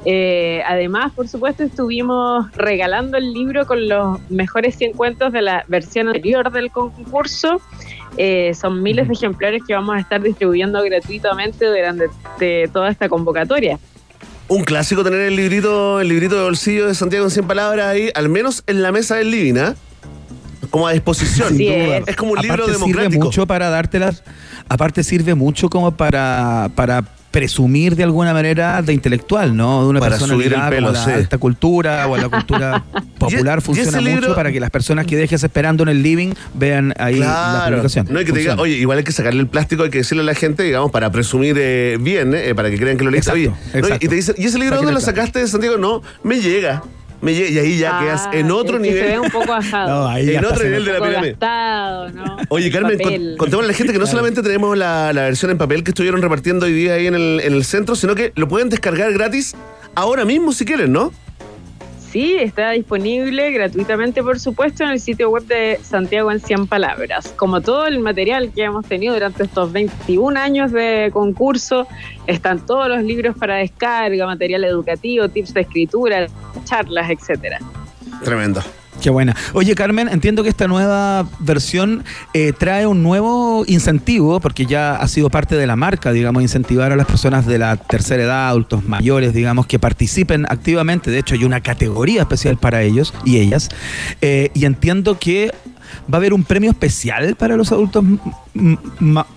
Eh, además, por supuesto, estuvimos regalando el libro con los mejores 100 cuentos de la versión anterior del concurso. Eh, son miles de ejemplares que vamos a estar distribuyendo gratuitamente durante toda esta convocatoria. Un clásico tener el librito, el librito de bolsillo de Santiago en 100 palabras ahí, al menos en la mesa del living, ¿ah? Como a disposición. Sin duda. Es como un libro Aparte sirve democrático. mucho para dártelas, aparte sirve mucho como para, para presumir de alguna manera de intelectual, ¿no? De una Para persona subir el pelo, la sí. alta cultura o a la cultura popular y funciona mucho libro- para que las personas que dejes esperando en el living vean ahí la Claro. publicación. No hay que te diga, oye, igual hay que sacarle el plástico, hay que decirle a la gente, digamos, para presumir eh, bien, eh, para que crean que lo leíste. Oye, Exacto, y te dicen, ¿y ese libro dónde lo sacaste de Santiago? No, me llega. Me y ahí ya Ah, quedas en otro es que nivel. Se ve un poco ajado. No, ahí en otro nivel de la pirámide. gastado, ¿no? Oye, Carmen, con- contémosle a la gente que no solamente tenemos la, la versión en papel que estuvieron repartiendo hoy día ahí en el, en el centro, sino que lo pueden descargar gratis ahora mismo si quieren, ¿no? Sí, está disponible gratuitamente, por supuesto, en el sitio web de Santiago en 100 Palabras. Como todo el material que hemos tenido durante estos 21 años de concurso, están todos los libros para descarga, material educativo, tips de escritura, charlas, etcétera. Tremendo. Qué buena. Oye, Carmen, entiendo que esta nueva versión eh, trae un nuevo incentivo, porque ya ha sido parte de la marca, digamos, incentivar a las personas de la tercera edad, adultos mayores, digamos, que participen activamente. De hecho, hay una categoría especial para ellos y ellas. Eh, y entiendo que va a haber un premio especial para los adultos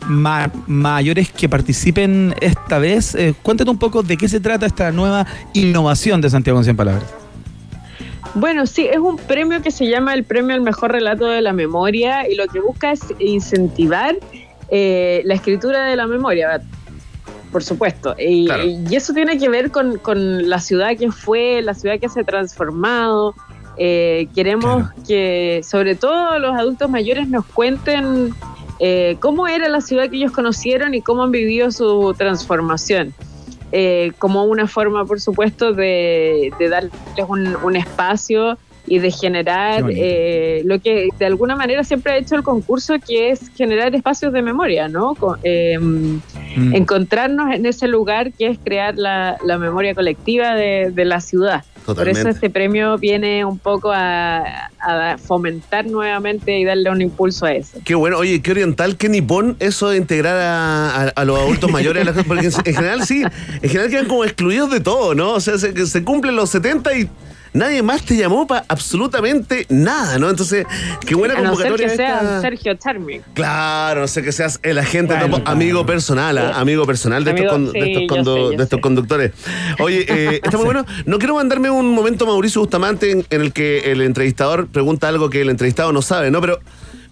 mayores que participen esta vez. Eh, cuéntate un poco de qué se trata esta nueva innovación de Santiago en 100 Palabras. Bueno, sí, es un premio que se llama el Premio al Mejor Relato de la Memoria y lo que busca es incentivar eh, la escritura de la memoria, por supuesto. Y, Claro. y eso tiene que ver con, con la ciudad que fue, la ciudad que se ha transformado. Eh, queremos que, sobre todo, los adultos mayores nos cuenten eh, cómo era la ciudad que ellos conocieron y cómo han vivido su transformación eh, como una forma, por supuesto, de, de darles un, un espacio y de generar eh, lo que de alguna manera siempre ha hecho el concurso, que es generar espacios de memoria, ¿no? Co- eh, Mm. Encontrarnos en ese lugar que es crear la, la memoria colectiva de, de la ciudad. Por eso este premio viene un poco a, a fomentar nuevamente y darle un impulso a eso. Qué bueno, oye, qué oriental, qué nipón eso de integrar a, a- a los adultos mayores, a la gente, porque en, en general sí, en general quedan como excluidos de todo, ¿no? O sea, se, se cumplen los 70 y nadie más te llamó para absolutamente nada, ¿no? Entonces, qué buena a no ser convocatoria que sea esta. Sergio Charming. Claro, no sé que seas el agente Bueno, topo, amigo personal, ¿ah? Sí. amigo personal de, estos, con- de sí, estos, sé, de estos sé. conductores. Oye, eh, está muy bueno. No quiero mandarme un momento Mauricio Bustamante en, en el que el entrevistador pregunta algo que el entrevistado no sabe, ¿no? Pero,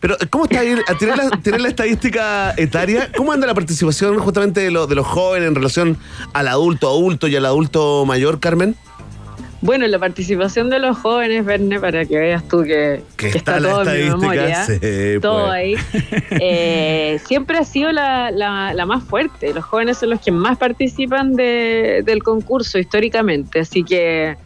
pero ¿cómo está ahí? A ¿Tiene la, tiene la estadística etaria? ¿Cómo anda la participación justamente de, lo- de los jóvenes en relación al adulto adulto y al adulto mayor, Carmen? Bueno, la participación de los jóvenes, Verne, para que veas tú que, Que que está todo en mi memoria, sí, todo pues. ahí, eh, siempre ha sido la, la- la más fuerte. Los jóvenes son los que más participan de- del concurso históricamente, así que,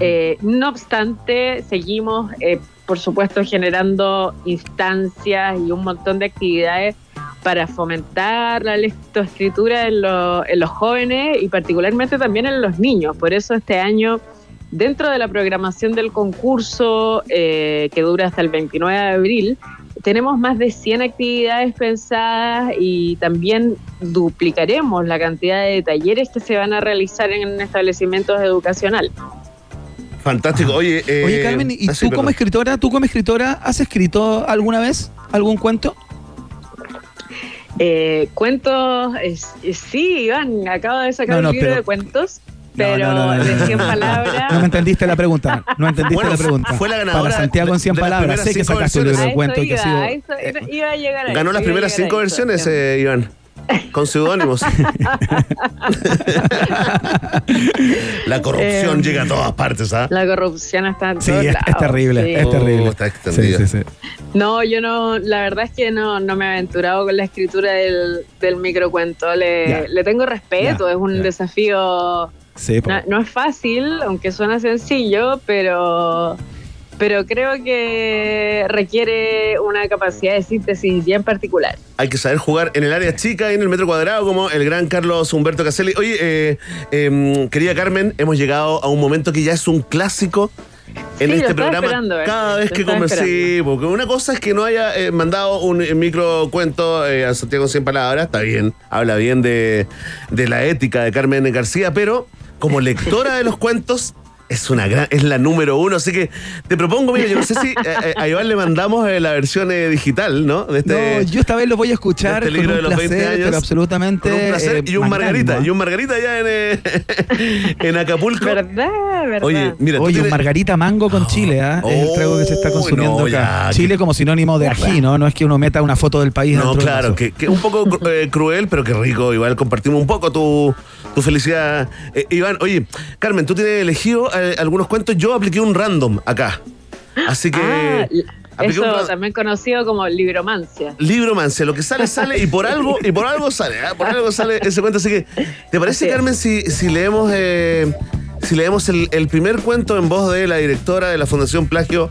eh, no obstante, seguimos, eh, por supuesto, generando instancias y un montón de actividades para fomentar la lectoescritura en, lo- en los jóvenes y particularmente también en los niños. Por eso este año, dentro de la programación del concurso eh, que dura hasta el 29 de abril, tenemos más de 100 actividades pensadas y también duplicaremos la cantidad de talleres que se van a realizar en establecimientos educacionales. Fantástico. Oye, eh, Oye, Carmen, ¿y ah, sí, tú como escritora, tú como escritora, has escrito alguna vez algún cuento? Eh, cuentos, sí, Iván, acabo de sacar No, no, un libro pero- de cuentos, pero no, no, no, de no, 100 no, no. palabras. No me entendiste la pregunta. No entendiste Bueno, la pregunta. fue la ganadora Para Santiago en 100 de las palabras. Sé que sacaste un libro de eso cuentos y que ha iba, sido. a eso era- iba a llegar a Ganó eso, las iba primeras cinco versiones, eh, Iván. Con seudónimos. La corrupción Eh, llega a todas partes, ¿ah? La corrupción está en Sí, todos es, es terrible, sí. es terrible. Oh, está extendido. Sí, sí, sí. No, yo no, la verdad es que no, no me he aventurado con la escritura del, del microcuento. Le, Ya. le tengo respeto, Ya, es un ya. desafío. Sí, po. No, no es fácil, aunque suena sencillo, pero, pero creo que requiere una capacidad de síntesis bien particular. Hay que saber jugar en el área chica y en el metro cuadrado, como el gran Carlos Humberto Caselli. Oye, eh, em, querida Carmen, hemos llegado a un momento que ya es un clásico en Sí, este programa. ¿verdad? cada vez que conversé, porque una cosa es que no haya eh, mandado un eh, micro cuento eh, a Santiago en 100 palabras, está bien, habla bien de, de la ética de Carmen García, pero como lectora de los cuentos. Es una gran, es la número uno, así que te propongo, mira, yo no sé si eh, eh, a Iván le mandamos eh, la versión eh, digital, ¿no? De este, No, yo esta vez lo voy a escuchar este con libro un de los 20 placer, años, pero absolutamente. con un placer eh, y un margarita, ¿ah? y un margarita ya en, eh, en Acapulco. ¿Verdad? ¿Verdad? Oye, mira, Oye, un margarita mango con chile, ¿ah? es el trago que se está Oh, consumiendo no, acá. ya, Chile que- como sinónimo de ají, ¿no? No es que uno meta una foto del país No, claro, que, que un poco cru- eh, cruel, pero que rico. Igual compartimos un poco tu, tu felicidad. Eh, Iván, oye, Carmen, tú tienes elegido eh, algunos cuentos. Yo apliqué un random acá. Así que. Ah, un eso también conocido como libromancia. Libro Mancia, lo que sale, sale y por algo, y por algo sale, ¿ah? por algo sale ese cuento. Así que, ¿te parece. Carmen, si, si leemos eh, si leemos el, el primer cuento en voz de la directora de la Fundación Plagio,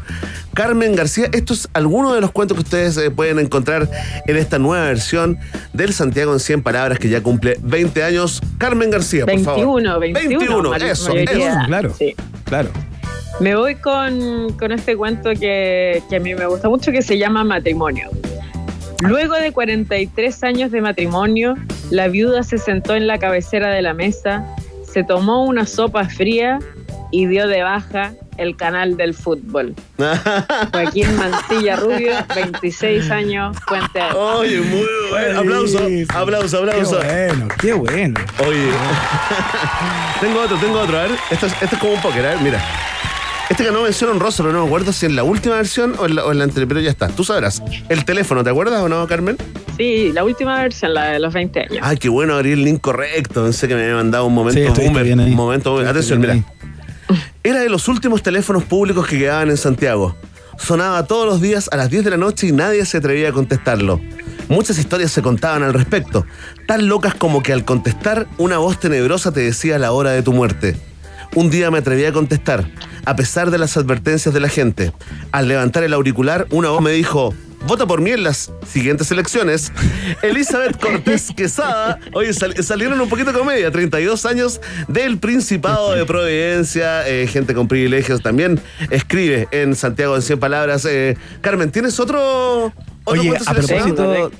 Carmen García? Esto es alguno de los cuentos que ustedes eh, pueden encontrar en esta nueva versión del Santiago en 100 palabras que ya cumple 20 años. Carmen García, por favor. 21, 21. 21, ma- eso, mayoría eso. Claro. sí. Claro. Me voy con, con este cuento que, que a mí me gusta mucho, que se llama Matrimonio. Luego de 43 años de matrimonio, la viuda se sentó en la cabecera de la mesa, se tomó una sopa fría y dio de baja el canal del fútbol. Joaquín Mancilla Rubio, 26 años, Puente Alto. Oye, muy bueno. Aplauso, aplauso, aplauso. Qué bueno, qué bueno. Oye, tengo otro, tengo otro. A ver, esto es, esto es como un póker, a ver, mira. Este ganó mención honrosa, pero no me acuerdo si en la última versión o en la, o en la anterior, pero ya está. Tú sabrás. El teléfono, ¿te acuerdas o no, Carmen? Sí, la última versión, la de los 20 años. Ay, qué bueno abrir el link correcto. Pensé que me había mandado un momento Sí, boomer. Un momento boomer. Atención, mira. Era de los últimos teléfonos públicos que quedaban en Santiago. Sonaba todos los días a las 10 de la noche y nadie se atrevía a contestarlo. Muchas historias se contaban al respecto, tan locas como que al contestar una voz tenebrosa te decía la hora de tu muerte. Un día me atreví a contestar, a pesar de las advertencias de la gente. Al levantar el auricular, una voz me dijo, vota por mí en las siguientes elecciones. Elizabeth Cortés Quesada, oye, sal- salieron un poquito de comedia, 32 años del Principado de Providencia, eh, gente con privilegios también, escribe en Santiago en 100 palabras. Eh, Carmen, ¿tienes otro, otro Oye, a propósito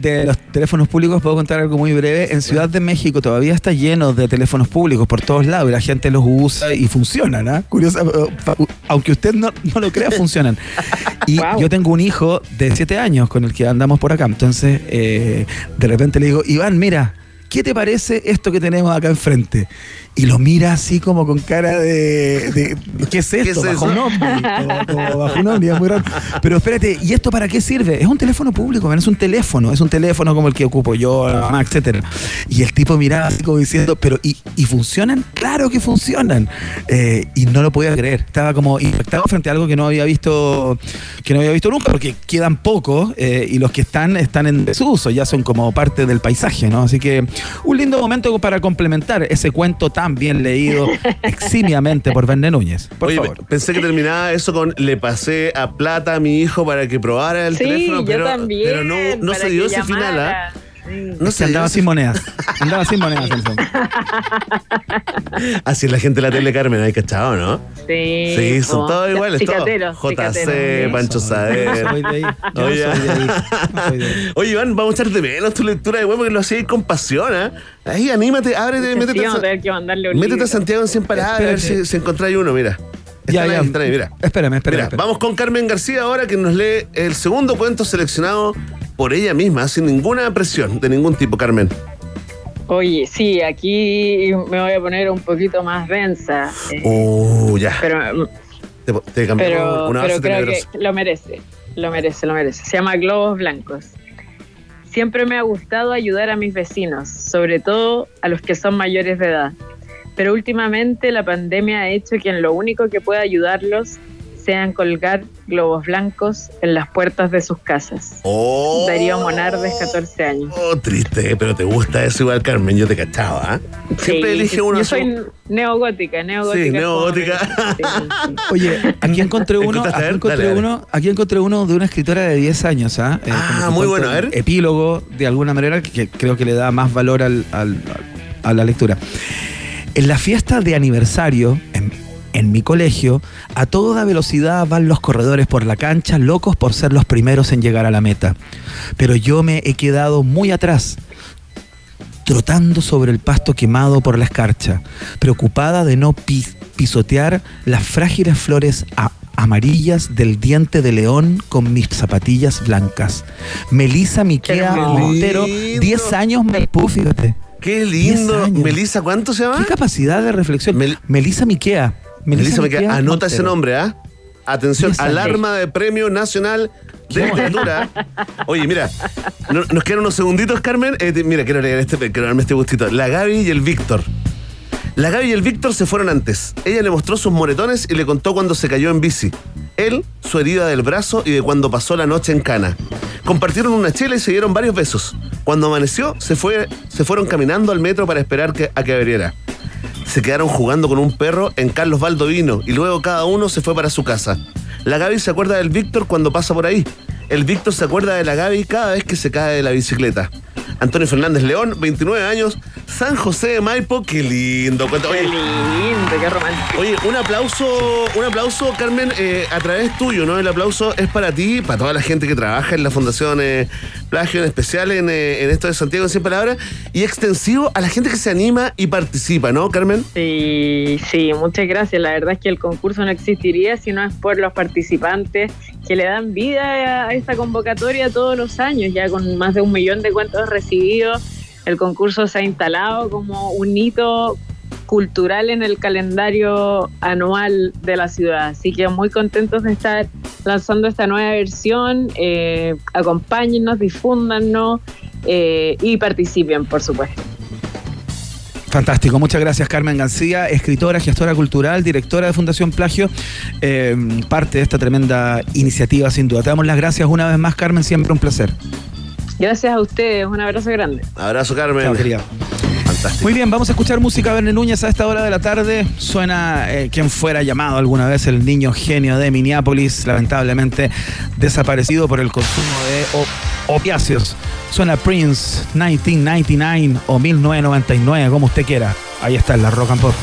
de los teléfonos públicos, puedo contar algo muy breve. En Ciudad de México todavía está lleno de teléfonos públicos por todos lados y la gente los usa y funcionan, ¿ah? Curiosa, eh, aunque usted no, no lo crea, funcionan. Y Wow. yo tengo un hijo de 7 años con el que andamos por acá. Entonces, eh, de repente le digo, Iván, mira. ¿Qué te parece esto que tenemos acá enfrente? Y lo mira así como con cara de. de- ¿Qué es esto? es bajo. Como- como bajo es muy raro. Pero espérate, ¿y esto para qué sirve? Es un teléfono público, man, es un teléfono, es un teléfono como el que ocupo yo, la mamá, etcétera. Y el tipo miraba así como diciendo, pero ¿y, y funcionan? Claro que funcionan. Eh, y no lo podía creer. Estaba como impactado frente a algo que no había visto, que no había visto nunca, porque quedan pocos eh, y los que están están en desuso, ya son como parte del paisaje, ¿no? Así que un lindo momento para complementar ese cuento tan bien leído eximiamente por Verne Núñez. Por Oye, favor. pensé que terminaba eso con le pasé a plata a mi hijo para que probara el Sí, teléfono, yo pero, también, pero no, se dio ese final, llamara. No que dio andaba sin monedas. Andaba sin monedas en el fondo. Así es la gente de la tele, Carmen, hay cachado, ¿no? Sí, Sí, son todos iguales, todos. JC, cicateros. Pancho Sader. Soy de ahí. Yo no Oye, soy de ahí. No soy de ahí. Oye, Iván, vamos a echar de menos tu lectura de web porque lo hacías con pasión, ¿ah? Ahí, anímate, ábrete, métete, a, que mandarle un métete a. Santiago en 100 paradas a ver si, si encontráis uno, mira. Ya, ahí, ya. ahí, mira. Espérame, espérame. Mira, espérame. vamos con Carmen García ahora que nos lee el segundo cuento seleccionado por ella misma, sin ninguna presión de ningún tipo, Carmen. Oye, sí, aquí me voy a poner un poquito más densa. eh, Oh, ya. pero Te, te cambiamos pero, una pero creo que lo merece, lo merece, lo merece. Se llama Globos Blancos. Siempre me ha gustado ayudar a mis vecinos, sobre todo a los que son mayores de edad. Pero últimamente la pandemia ha hecho que en lo único que pueda ayudarlos sean colgar globos blancos en las puertas de sus casas. Oh, Darío Monardes, 14 años. oh, triste, pero te gusta eso igual, Carmen, yo te cachaba, ¿ah? Siempre Sí, elige uno Yo su- soy neogótica, neogótica. Sí, neogótica. sí. Oye, aquí encontré uno, aquí ver, encontré dale, dale. uno, aquí encontré uno de una escritora de 10 años, ¿ah? Eh, Ah, muy bueno, a ver. Epílogo, de alguna manera, que, que creo que le da más valor al- al- a la lectura. En la fiesta de aniversario, en, mi colegio, a toda velocidad van los corredores por la cancha, locos por ser los primeros en llegar a la meta. Pero yo me he quedado muy atrás, trotando sobre el pasto quemado por la escarcha, preocupada de no pis- pisotear las frágiles flores a- amarillas del diente de león con mis zapatillas blancas. Melisa Miquea Montero, lindo. 10 años Maipú, fíjate. Qué 10 lindo. Melissa, ¿cuánto se llama? Qué capacidad de reflexión. Mel- Melisa Miquea. Melissa, anota ese nombre, ¿ah? Atención, 10 años. alarma de Premio Nacional de Literatura. Oye, mira, no- nos quedan unos segunditos, Carmen. Eh, te- mira, quiero leer este, quiero darme este gustito. La Gaby y el Víctor. La Gaby y el Víctor se fueron antes. Ella le mostró sus moretones y le contó cuando se cayó en bici. Él, su herida del brazo y de cuando pasó la noche en cana. Compartieron una chela y se dieron varios besos. Cuando amaneció, se, fue, se fueron caminando al metro para esperar que- a que abriera. Se quedaron jugando con un perro en Carlos Baldovino y luego cada uno se fue para su casa. La Gaby se acuerda del Víctor cuando pasa por ahí. El Víctor se acuerda de la Gaby cada vez que se cae de la bicicleta. Antonio Fernández León, 29 años, San José de Maipo, qué lindo. cuento. Qué Oye, lindo, qué romántico. Oye, un aplauso, un aplauso, Carmen, eh, a través tuyo, ¿no? El aplauso es para ti, para toda la gente que trabaja en la Fundación eh, Plagio, en especial en, eh, en esto de Santiago en 100 palabras, y extensivo a la gente que se anima y participa, ¿no, Carmen? Sí, sí, muchas gracias. La verdad es que el concurso no existiría si no es por los participantes que le dan vida a esta convocatoria todos los años, ya con más de un millón de cuentos recibidos. El concurso se ha instalado como un hito cultural en el calendario anual de la ciudad. Así que muy contentos de estar lanzando esta nueva versión. Eh, acompáñennos, difúndanos eh, y participen, por supuesto. Fantástico, muchas gracias Carmen García, escritora, gestora cultural, directora de Fundación Plagio, eh, parte de esta tremenda iniciativa sin duda. Te damos las gracias una vez más Carmen, siempre un placer. Gracias a ustedes, un abrazo grande. Abrazo, Carmen. Chao, querida. Fantástico. Muy bien, vamos a escuchar música Verne Núñez a esta hora de la tarde. Suena eh, quien fuera llamado alguna vez el niño genio de Minneapolis, lamentablemente desaparecido por el consumo de opiáceos. Suena Prince 1999 o 1999, como usted quiera. Ahí está en la Rock and Pop.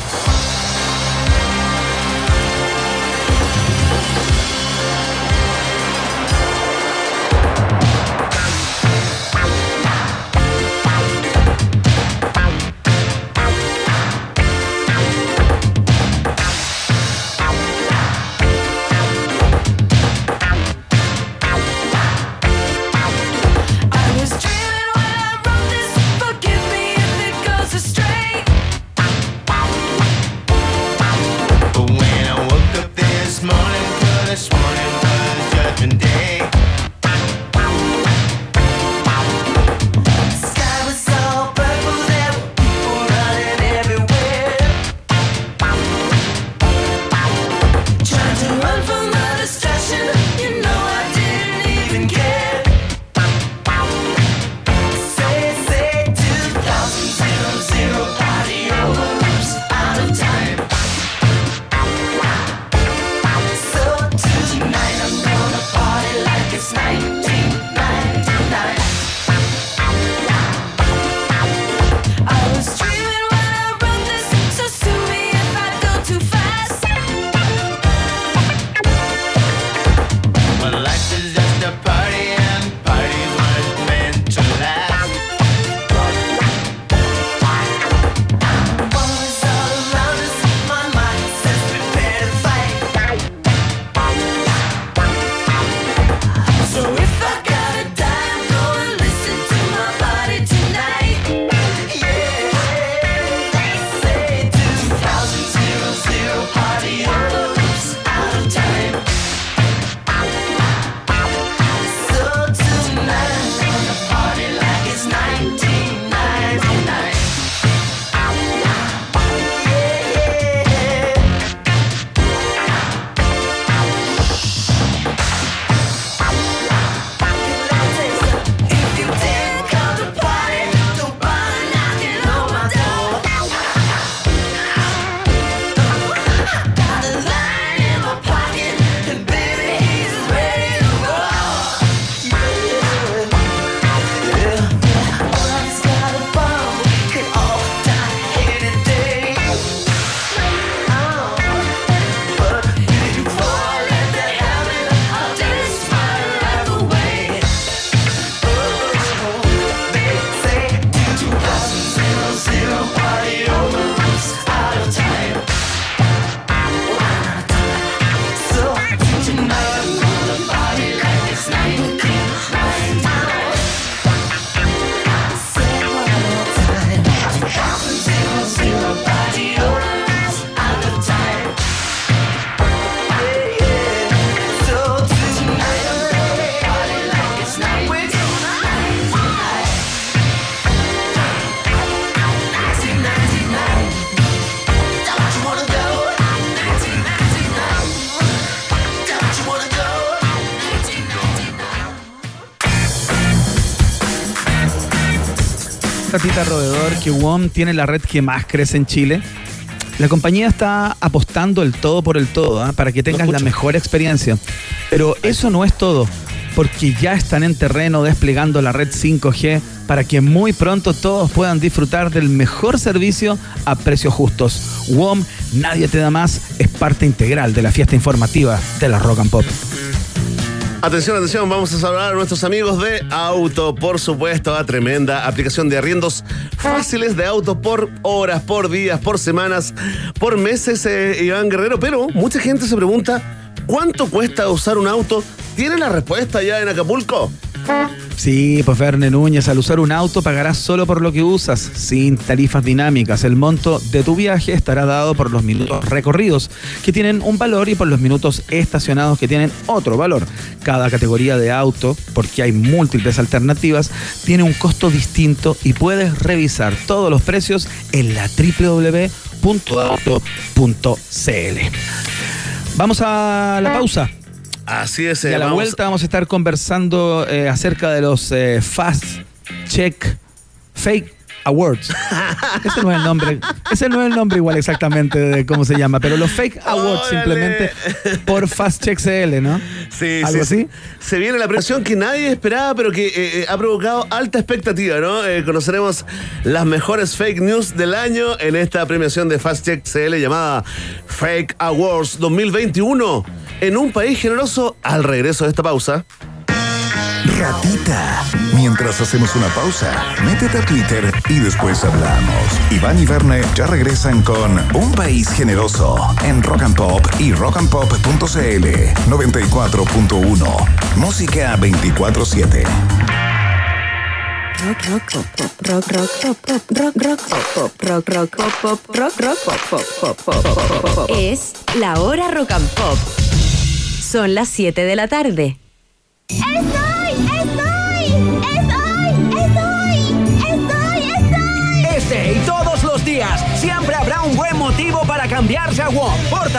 Roedor que WOM tiene la red que más crece en Chile? La compañía está apostando el todo por el todo ¿ah? para que tengas la mejor experiencia. Pero eso no es todo, porque ya están en terreno desplegando la red 5G para que muy pronto todos puedan disfrutar del mejor servicio a precios justos. WOM, nadie te da más, es parte integral de la fiesta informativa de la Rock and Pop. Atención, atención, vamos a saludar a nuestros amigos de Auto, por supuesto, a tremenda aplicación de arriendos fáciles de auto por horas, por días, por semanas, por meses, eh, Iván Guerrero. Pero mucha gente se pregunta, ¿cuánto cuesta usar un auto? ¿Tiene la respuesta ya en Acapulco? Sí, pues Verne Núñez, al usar un auto pagarás solo por lo que usas, sin tarifas dinámicas. El monto de tu viaje estará dado por los minutos recorridos, que tienen un valor, y por los minutos estacionados, que tienen otro valor. Cada categoría de auto, porque hay múltiples alternativas, tiene un costo distinto y puedes revisar todos los precios en la www.auto.cl. Vamos a la pausa. Así es. Y eh, a la vamos- vuelta vamos a estar conversando eh, acerca de los eh, Fast Check Fake Awards. ese no es el nombre. Ese no es el nombre igual exactamente de cómo se llama, pero los Fake Awards simplemente por Fast Check CL, ¿no? Sí, ¿Algo sí, así? sí. Se viene la premiación que nadie esperaba, pero que eh, eh, ha provocado alta expectativa, ¿no? Eh, conoceremos las mejores fake news del año en esta premiación de Fast Check CL llamada Fake Awards 2021 en un país generoso al regreso de esta pausa. Ratita. Mientras hacemos una pausa, métete a Twitter y después hablamos. Iván y Verne ya regresan con Un País Generoso en Rock and Pop y rockandpop.cl 94.1. Música 24-7. Rock, rock, pop, pop, rock, rock, pop, pop, rock, rock, pop, pop, rock, rock, pop, pop, rock, rock, pop, pop, pop, pop, pop, pop, pop. Es la hora rock and pop. Son las 7 de la tarde. ¡Estoy! ¡Estoy! ¡Estoy!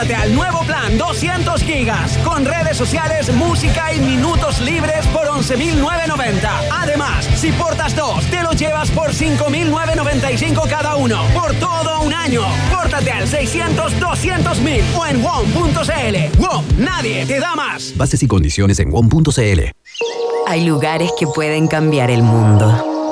Pórtate al nuevo plan 200 gigas, con redes sociales, música y minutos libres por 11.990. Además, si portas dos, te lo llevas por 5.995 cada uno, por todo un año. Pórtate al 600 200 mil o en WOM.cl. WOM, nadie te da más. Bases y condiciones en WOM.cl. Hay lugares que pueden cambiar el mundo.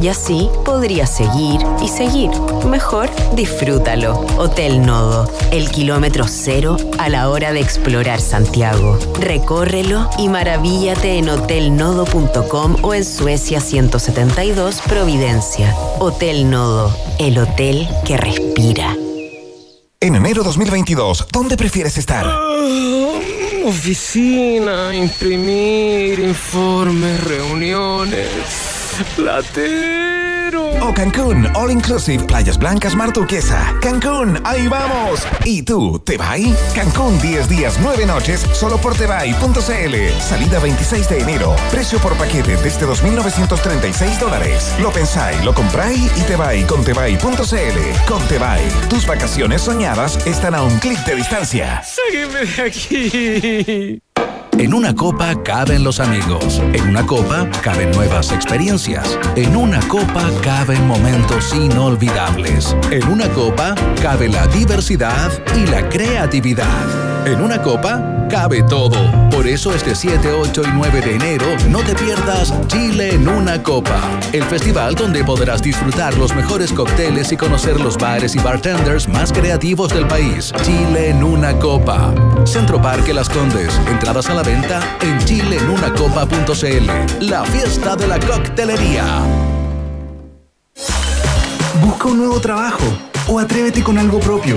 Y así podrías seguir y seguir. Mejor disfrútalo. Hotel Nodo, el kilómetro cero a la hora de explorar Santiago. Recórrelo y maravíllate en hotelnodo.com o en Suecia 172 Providencia. Hotel Nodo, el hotel que respira. En enero 2022, ¿dónde prefieres estar? Oficina, imprimir, informes, reuniones. Platero. O Cancún, All Inclusive, Playas Blancas, Mar Turquesa. Cancún, ahí vamos. ¿Y tú, te va ahí? Cancún, 10 días, 9 noches, solo por tebay.cl. Salida 26 de enero. Precio por paquete desde 2.936 dólares. Lo pensáis, lo compráis y te va con tebay.cl. Con Tebay, tus vacaciones soñadas están a un clic de distancia. Sáquenme de aquí. En una copa caben los amigos. En una copa caben nuevas experiencias. En una copa caben momentos inolvidables. En una copa cabe la diversidad y la creatividad. En una copa cabe todo. Por eso este 7, 8 y 9 de enero no te pierdas Chile en una copa. El festival donde podrás disfrutar los mejores cócteles y conocer los bares y bartenders más creativos del país. Chile en una copa. Centro Parque Las Condes. Entradas a la venta en chileenunacopa.cl. La fiesta de la coctelería. Busca un nuevo trabajo o atrévete con algo propio.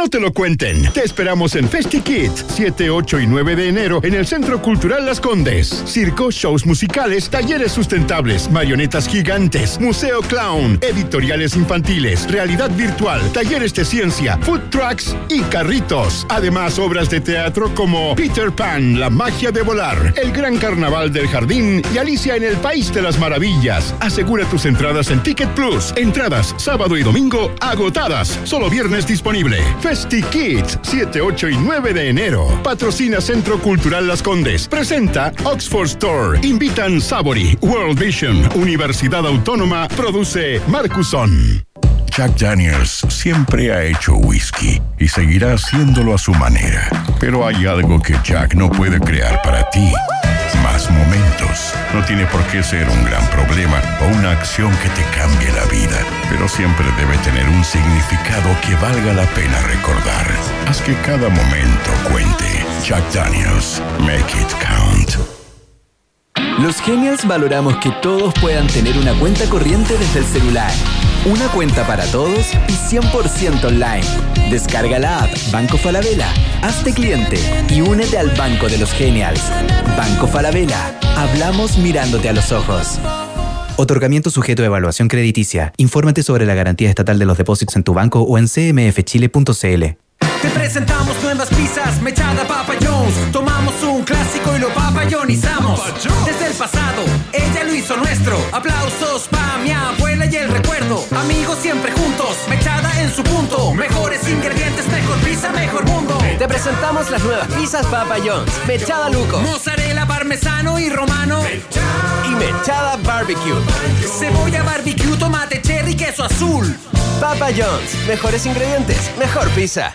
No te lo cuenten. Te esperamos en FestiKit, 7, 8 y 9 de enero en el Centro Cultural Las Condes. Circo, shows musicales, talleres sustentables, marionetas gigantes, museo clown, editoriales infantiles, realidad virtual, talleres de ciencia, food trucks y carritos. Además, obras de teatro como Peter Pan, La magia de volar, El gran carnaval del jardín y Alicia en el País de las Maravillas. Asegura tus entradas en Ticket Plus. Entradas sábado y domingo agotadas. Solo viernes disponible. Festi Kids, 7, 8 y 9 de enero. Patrocina Centro Cultural Las Condes. Presenta Oxford Store. Invitan Savory, World Vision, Universidad Autónoma. Produce Marcuson. Jack Daniels siempre ha hecho whisky y seguirá haciéndolo a su manera. Pero hay algo que Jack no puede crear para ti. Más momentos. No tiene por qué ser un gran problema o una acción que te cambie la vida, pero siempre debe tener un significado que valga la pena recordar. Haz que cada momento cuente. Jack Daniels, make it count. Los Genials valoramos que todos puedan tener una cuenta corriente desde el celular. Una cuenta para todos y 100% online. Descarga la app Banco Falabella, hazte cliente y únete al Banco de los Genials. Banco Falabella, hablamos mirándote a los ojos. Otorgamiento sujeto a evaluación crediticia. Infórmate sobre la garantía estatal de los depósitos en tu banco o en cmfchile.cl. Te presentamos nuevas pizzas, mechada Papa Jones. Tomamos un clásico y lo papayonizamos. Desde el pasado, ella lo hizo nuestro. Aplausos pa' mi abuela y el recuerdo. Amigos siempre juntos, mechada en su punto. Mejores ingredientes, mejor pizza, mejor mundo. Te presentamos las nuevas pizzas Papa John's. Mechada Luco. Mozzarella parmesano y romano. Y mechada barbecue. Cebolla barbecue, tomate cherry, queso azul. Papa John's. Mejores ingredientes, mejor pizza.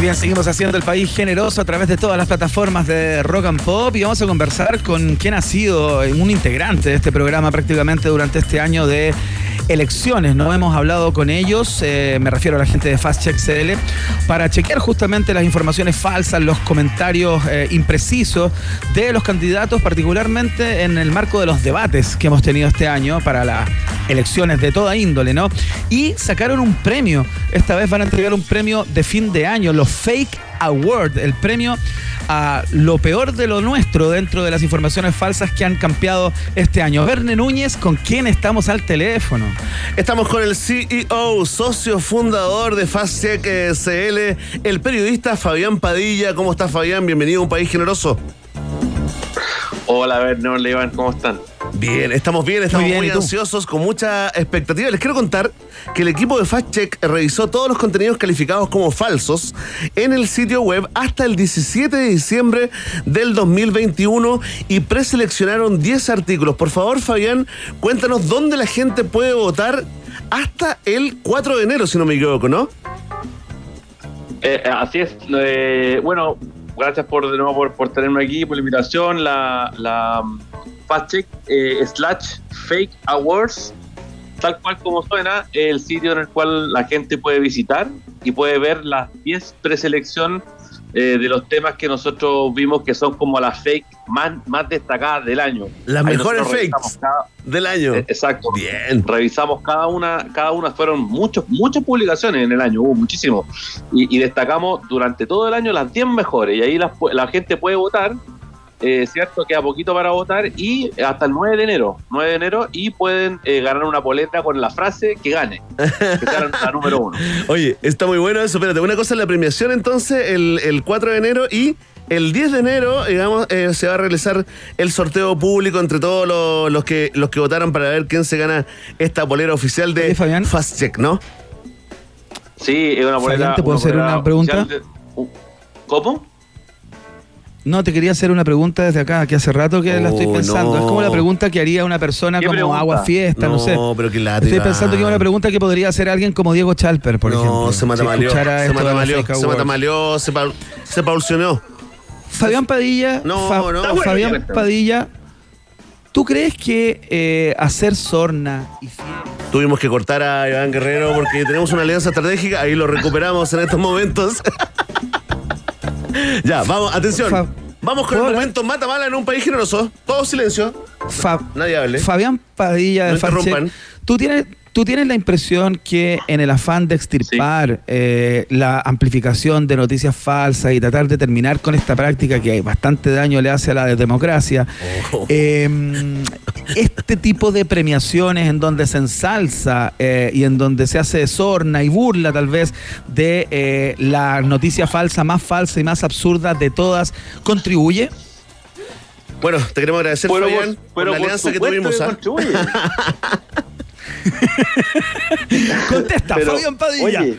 Bien, seguimos haciendo el país generoso a través de todas las plataformas de Rock and Pop y vamos a conversar con quien ha sido un integrante de este programa prácticamente durante este año de elecciones. No hemos hablado con ellos, eh, me refiero a la gente de Fast Check CL, para chequear justamente las informaciones falsas, los comentarios eh, imprecisos de los candidatos, particularmente en el marco de los debates que hemos tenido este año para las elecciones de toda índole, ¿no? Y sacaron un premio. Esta vez van a entregar un premio de fin de año, los Fake Award, el premio a lo peor de lo nuestro dentro de las informaciones falsas que han campeado este año. Verne Núñez, ¿con quién estamos al teléfono? Estamos con el CEO, socio fundador de Fast Check eh, el periodista Fabián Padilla. ¿Cómo estás, Fabián? Bienvenido a un país generoso. Hola, hola, Iván, ¿cómo están? Bien, estamos bien, estamos muy, bien, ansiosos, con mucha expectativa. Les quiero contar que el equipo de Fast Check revisó todos los contenidos calificados como falsos en el sitio web hasta el 17 de diciembre del 2021 y preseleccionaron 10 artículos. Por favor, Fabián, cuéntanos dónde la gente puede votar hasta el 4 de enero, si no me equivoco, ¿no? Eh, así es. eh, bueno, gracias por de nuevo por, tenerme aquí, por la invitación. La, la um, Fast eh, slash Fake Awards, tal cual como suena, el sitio en el cual la gente puede visitar y puede ver las 10 preselección eh, de los temas que nosotros vimos que son como las fake más, más destacadas del año. Las Ahí mejores fakes cada- del año. Eh, Exacto. Bien. Revisamos cada una, cada una fueron muchos, muchas publicaciones en el año, hubo muchísimo. Y, y destacamos durante todo el año las 10 mejores. Y ahí la gente puede votar, eh, ¿cierto? Queda poquito para votar. Y hasta el 9 de enero, 9 de enero, y pueden eh, ganar una poleta con la frase que gane. Que sea la, la número uno. Oye, está muy bueno eso. Espérate, una cosa es la premiación entonces el, el 4 de enero y el 10 de enero, digamos, eh, se va a realizar el sorteo público entre todos los, los que los que votaron para ver quién se gana esta polera oficial de Fast Check, ¿no? Sí, es una ¿te puedo una hacer polera una pregunta? de- ¿Cómo? No, te quería hacer una pregunta desde acá, que hace rato que la estoy Oh, pensando. no. Es como la pregunta que haría una persona ¿Qué como pregunta? agua fiesta, no, No, sé. pero qué lata, Estoy pensando que es una pregunta que podría hacer alguien como Diego Chalper, por ejemplo. No, se si matamaleó, escuchara se matamaleó, se matamaleó, se, se paulcionó. Fabián Padilla. No, Fa- no. Bueno, Fabián. Padilla. ¿Tú crees que eh, hacer sorna y Tuvimos que cortar a Iván Guerrero porque tenemos una alianza estratégica, ahí lo recuperamos en estos momentos. ya, vamos, atención. Fa- vamos con el momento mata mala en un país generoso. Todo silencio. Fa- Nadie hable. Fabián Padilla de No interrumpan. ¿tú tienes, ¿tú tienes la impresión que en el afán de extirpar eh, la amplificación de noticias falsas y tratar de terminar con esta práctica que bastante daño le hace a la democracia, Oh. eh, este tipo de premiaciones en donde se ensalza eh, y en donde se hace sorna y burla tal vez de eh, la noticia falsa más falsa y más absurda de todas, contribuye? Bueno, te queremos agradecer, Pero por- Fabián, por, pero la por alianza que tuvimos. que ¿ah? Contesta, Pero, Fabián Padilla. Oye,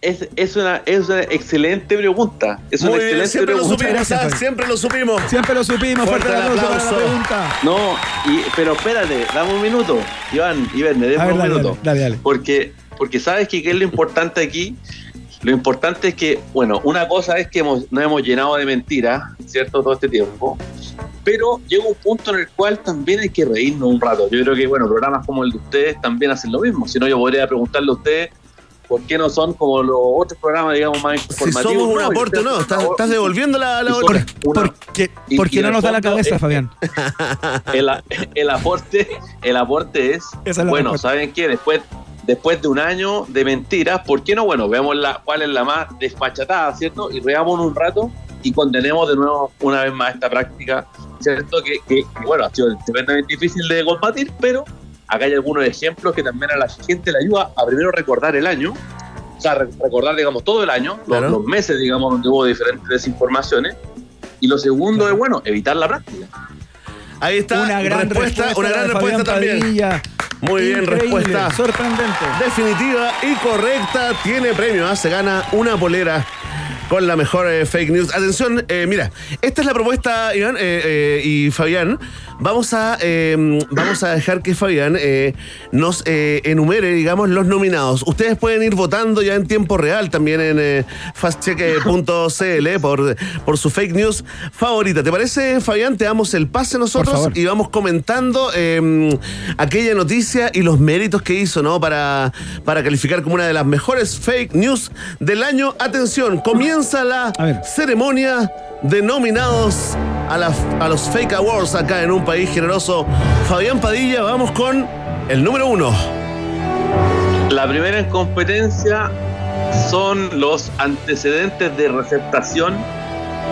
es, es, una, es una excelente pregunta. Es una Muy bien, excelente siempre lo pregunta. supimos, ¿ah? siempre lo supimos. Siempre lo supimos. Fuerte, Fuerte el aplauso para la pregunta. No, y, pero espérate, dame un minuto. Iván, Iván, ver, un dale, minuto. dale, dale. Porque, porque sabes que qué es lo importante aquí. Lo importante es que, bueno, una cosa es que hemos, nos hemos llenado de mentiras, ¿cierto? Todo este tiempo. Pero llega un punto en el cual también hay que reírnos un rato. Yo creo que, bueno, programas como el de ustedes también hacen lo mismo. Si no, yo podría preguntarle a ustedes por qué no son como los otros programas, digamos, más Si informativos. somos un aporte, ¿no? por Estás, devolviendo la, la hora. una- Porque, y- porque y en no nos da la cabeza, es- Fabián. el, aporte el aporte es es bueno saben qué después después de un año de mentiras por qué no bueno veamos la cuál es la más desfachatada cierto y veamos un rato y condenemos de nuevo una vez más esta práctica cierto que, que- que, bueno ha sido tremendamente difícil de combatir pero acá hay algunos ejemplos que también a la gente le ayuda a primero recordar el año o sea re- recordar digamos todo el año Claro. los meses digamos donde hubo diferentes desinformaciones y lo segundo es bueno evitar la práctica Ahí está. Una gran respuesta, respuesta una gran respuesta también. Padilla. Muy bien, respuesta. Sorprendente. Definitiva y correcta. Tiene premio. ¿ah? Se gana una polera con la mejor eh, fake news. Atención, eh, mira, esta es la propuesta, Iván eh, eh, y Fabián. Vamos a, vamos a dejar que Fabián nos enumere, digamos, los nominados. Ustedes pueden ir votando ya en tiempo real también en fastcheck.cl por, por su fake news favorita. ¿Te parece, Fabián? Te damos el pase nosotros y vamos comentando eh, aquella noticia y los méritos que hizo, ¿no? Para, para calificar como una de las mejores fake news del año. Atención, comienza la ceremonia de nominados a, la- a los Fake Awards acá en un país generoso. Fabián Padilla, vamos con el número uno. La primera en competencia son los antecedentes de receptación